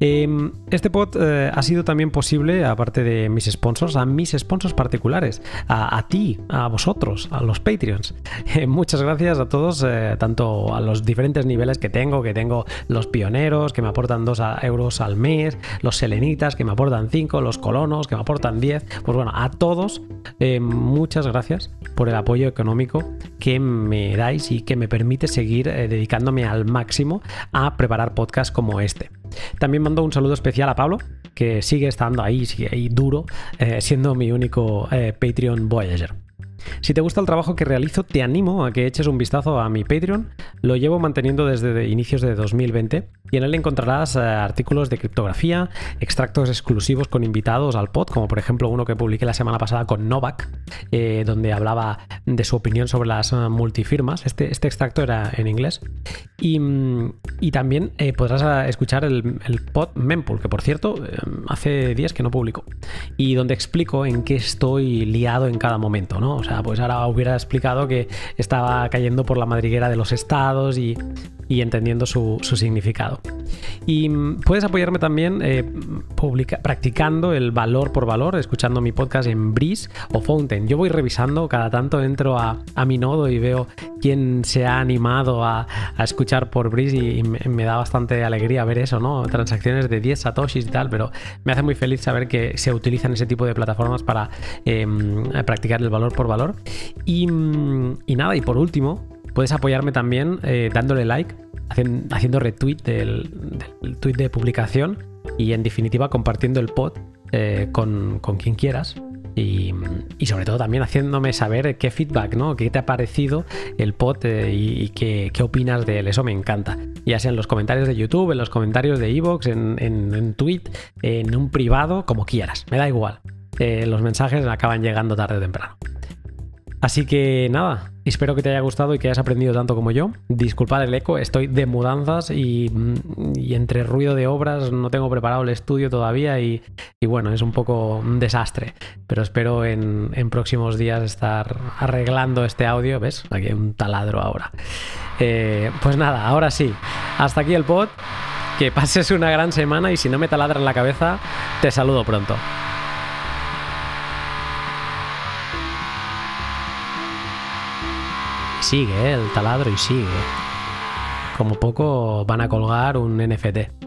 Em, este pod eh, ha sido también posible, aparte de mis sponsors, a mis sponsors particulares, a, ti, a vosotros, a los Patreons. Eh, muchas gracias a todos, eh, tanto a los diferentes niveles que tengo, que tengo los pioneros, que me aportan 2 euros al mes, los selenitas, que me aportan 5, los colonos, que me aportan 10. Pues bueno, a todos, muchas gracias por el apoyo económico que me dais y que me permite seguir dedicándome al máximo a preparar podcasts como este. También mando un saludo especial a Pablo, que sigue estando ahí, sigue duro, eh, siendo mi único eh, Patreon Voyager. Si te gusta el trabajo que realizo, te animo a que eches un vistazo a mi Patreon. Lo llevo manteniendo desde inicios de 2020 y en él encontrarás eh, artículos de criptografía, extractos exclusivos con invitados al pod, como por ejemplo uno que publiqué la semana pasada con Novak, eh, donde hablaba de su opinión sobre las eh, multifirmas. Este, este extracto era en inglés. Y, también podrás escuchar el, el, pod Mempool, que por cierto hace días que no publico, y donde explico en qué estoy liado en cada momento, ¿no? O sea, pues ahora hubiera explicado que estaba cayendo por la madriguera de los estados y, entendiendo su, significado. Y mm, puedes apoyarme también eh, practicando el valor por valor, escuchando mi podcast en Breeze o Fountain. Yo voy revisando, cada tanto entro a, mi nodo y veo quién se ha animado a, escuchar por Breeze y, me, da bastante alegría ver eso, ¿no? Transacciones de 10 satoshis y tal, pero me hace muy feliz saber que se utilizan ese tipo de plataformas para em, practicar el valor por valor. Y, nada, y por último, puedes apoyarme también eh, dándole like, haciendo retweet del, tweet de publicación y en definitiva compartiendo el pod eh, con, quien quieras. Y, sobre todo también haciéndome saber qué feedback, ¿no? ¿Qué te ha parecido el pod eh, y, qué, opinas de él? Eso me encanta. Ya sea en los comentarios de YouTube, en los comentarios de Evox, en, en, en tweet, en un privado, como quieras. Me da igual los mensajes acaban llegando tarde o temprano. Así que nada, espero que te haya gustado y que hayas aprendido tanto como yo. Disculpad el eco, estoy de mudanzas y, entre ruido de obras no tengo preparado el estudio todavía y, bueno, es un poco un desastre. Pero espero en, próximos días estar arreglando este audio. ¿Ves? Aquí hay un taladro ahora. Eh, pues nada, ahora sí, hasta aquí el pod. Que pases una gran semana y si no me taladras la cabeza, te saludo pronto. Sigue ¿eh? el taladro y sigue. Como poco van a colgar un NFT.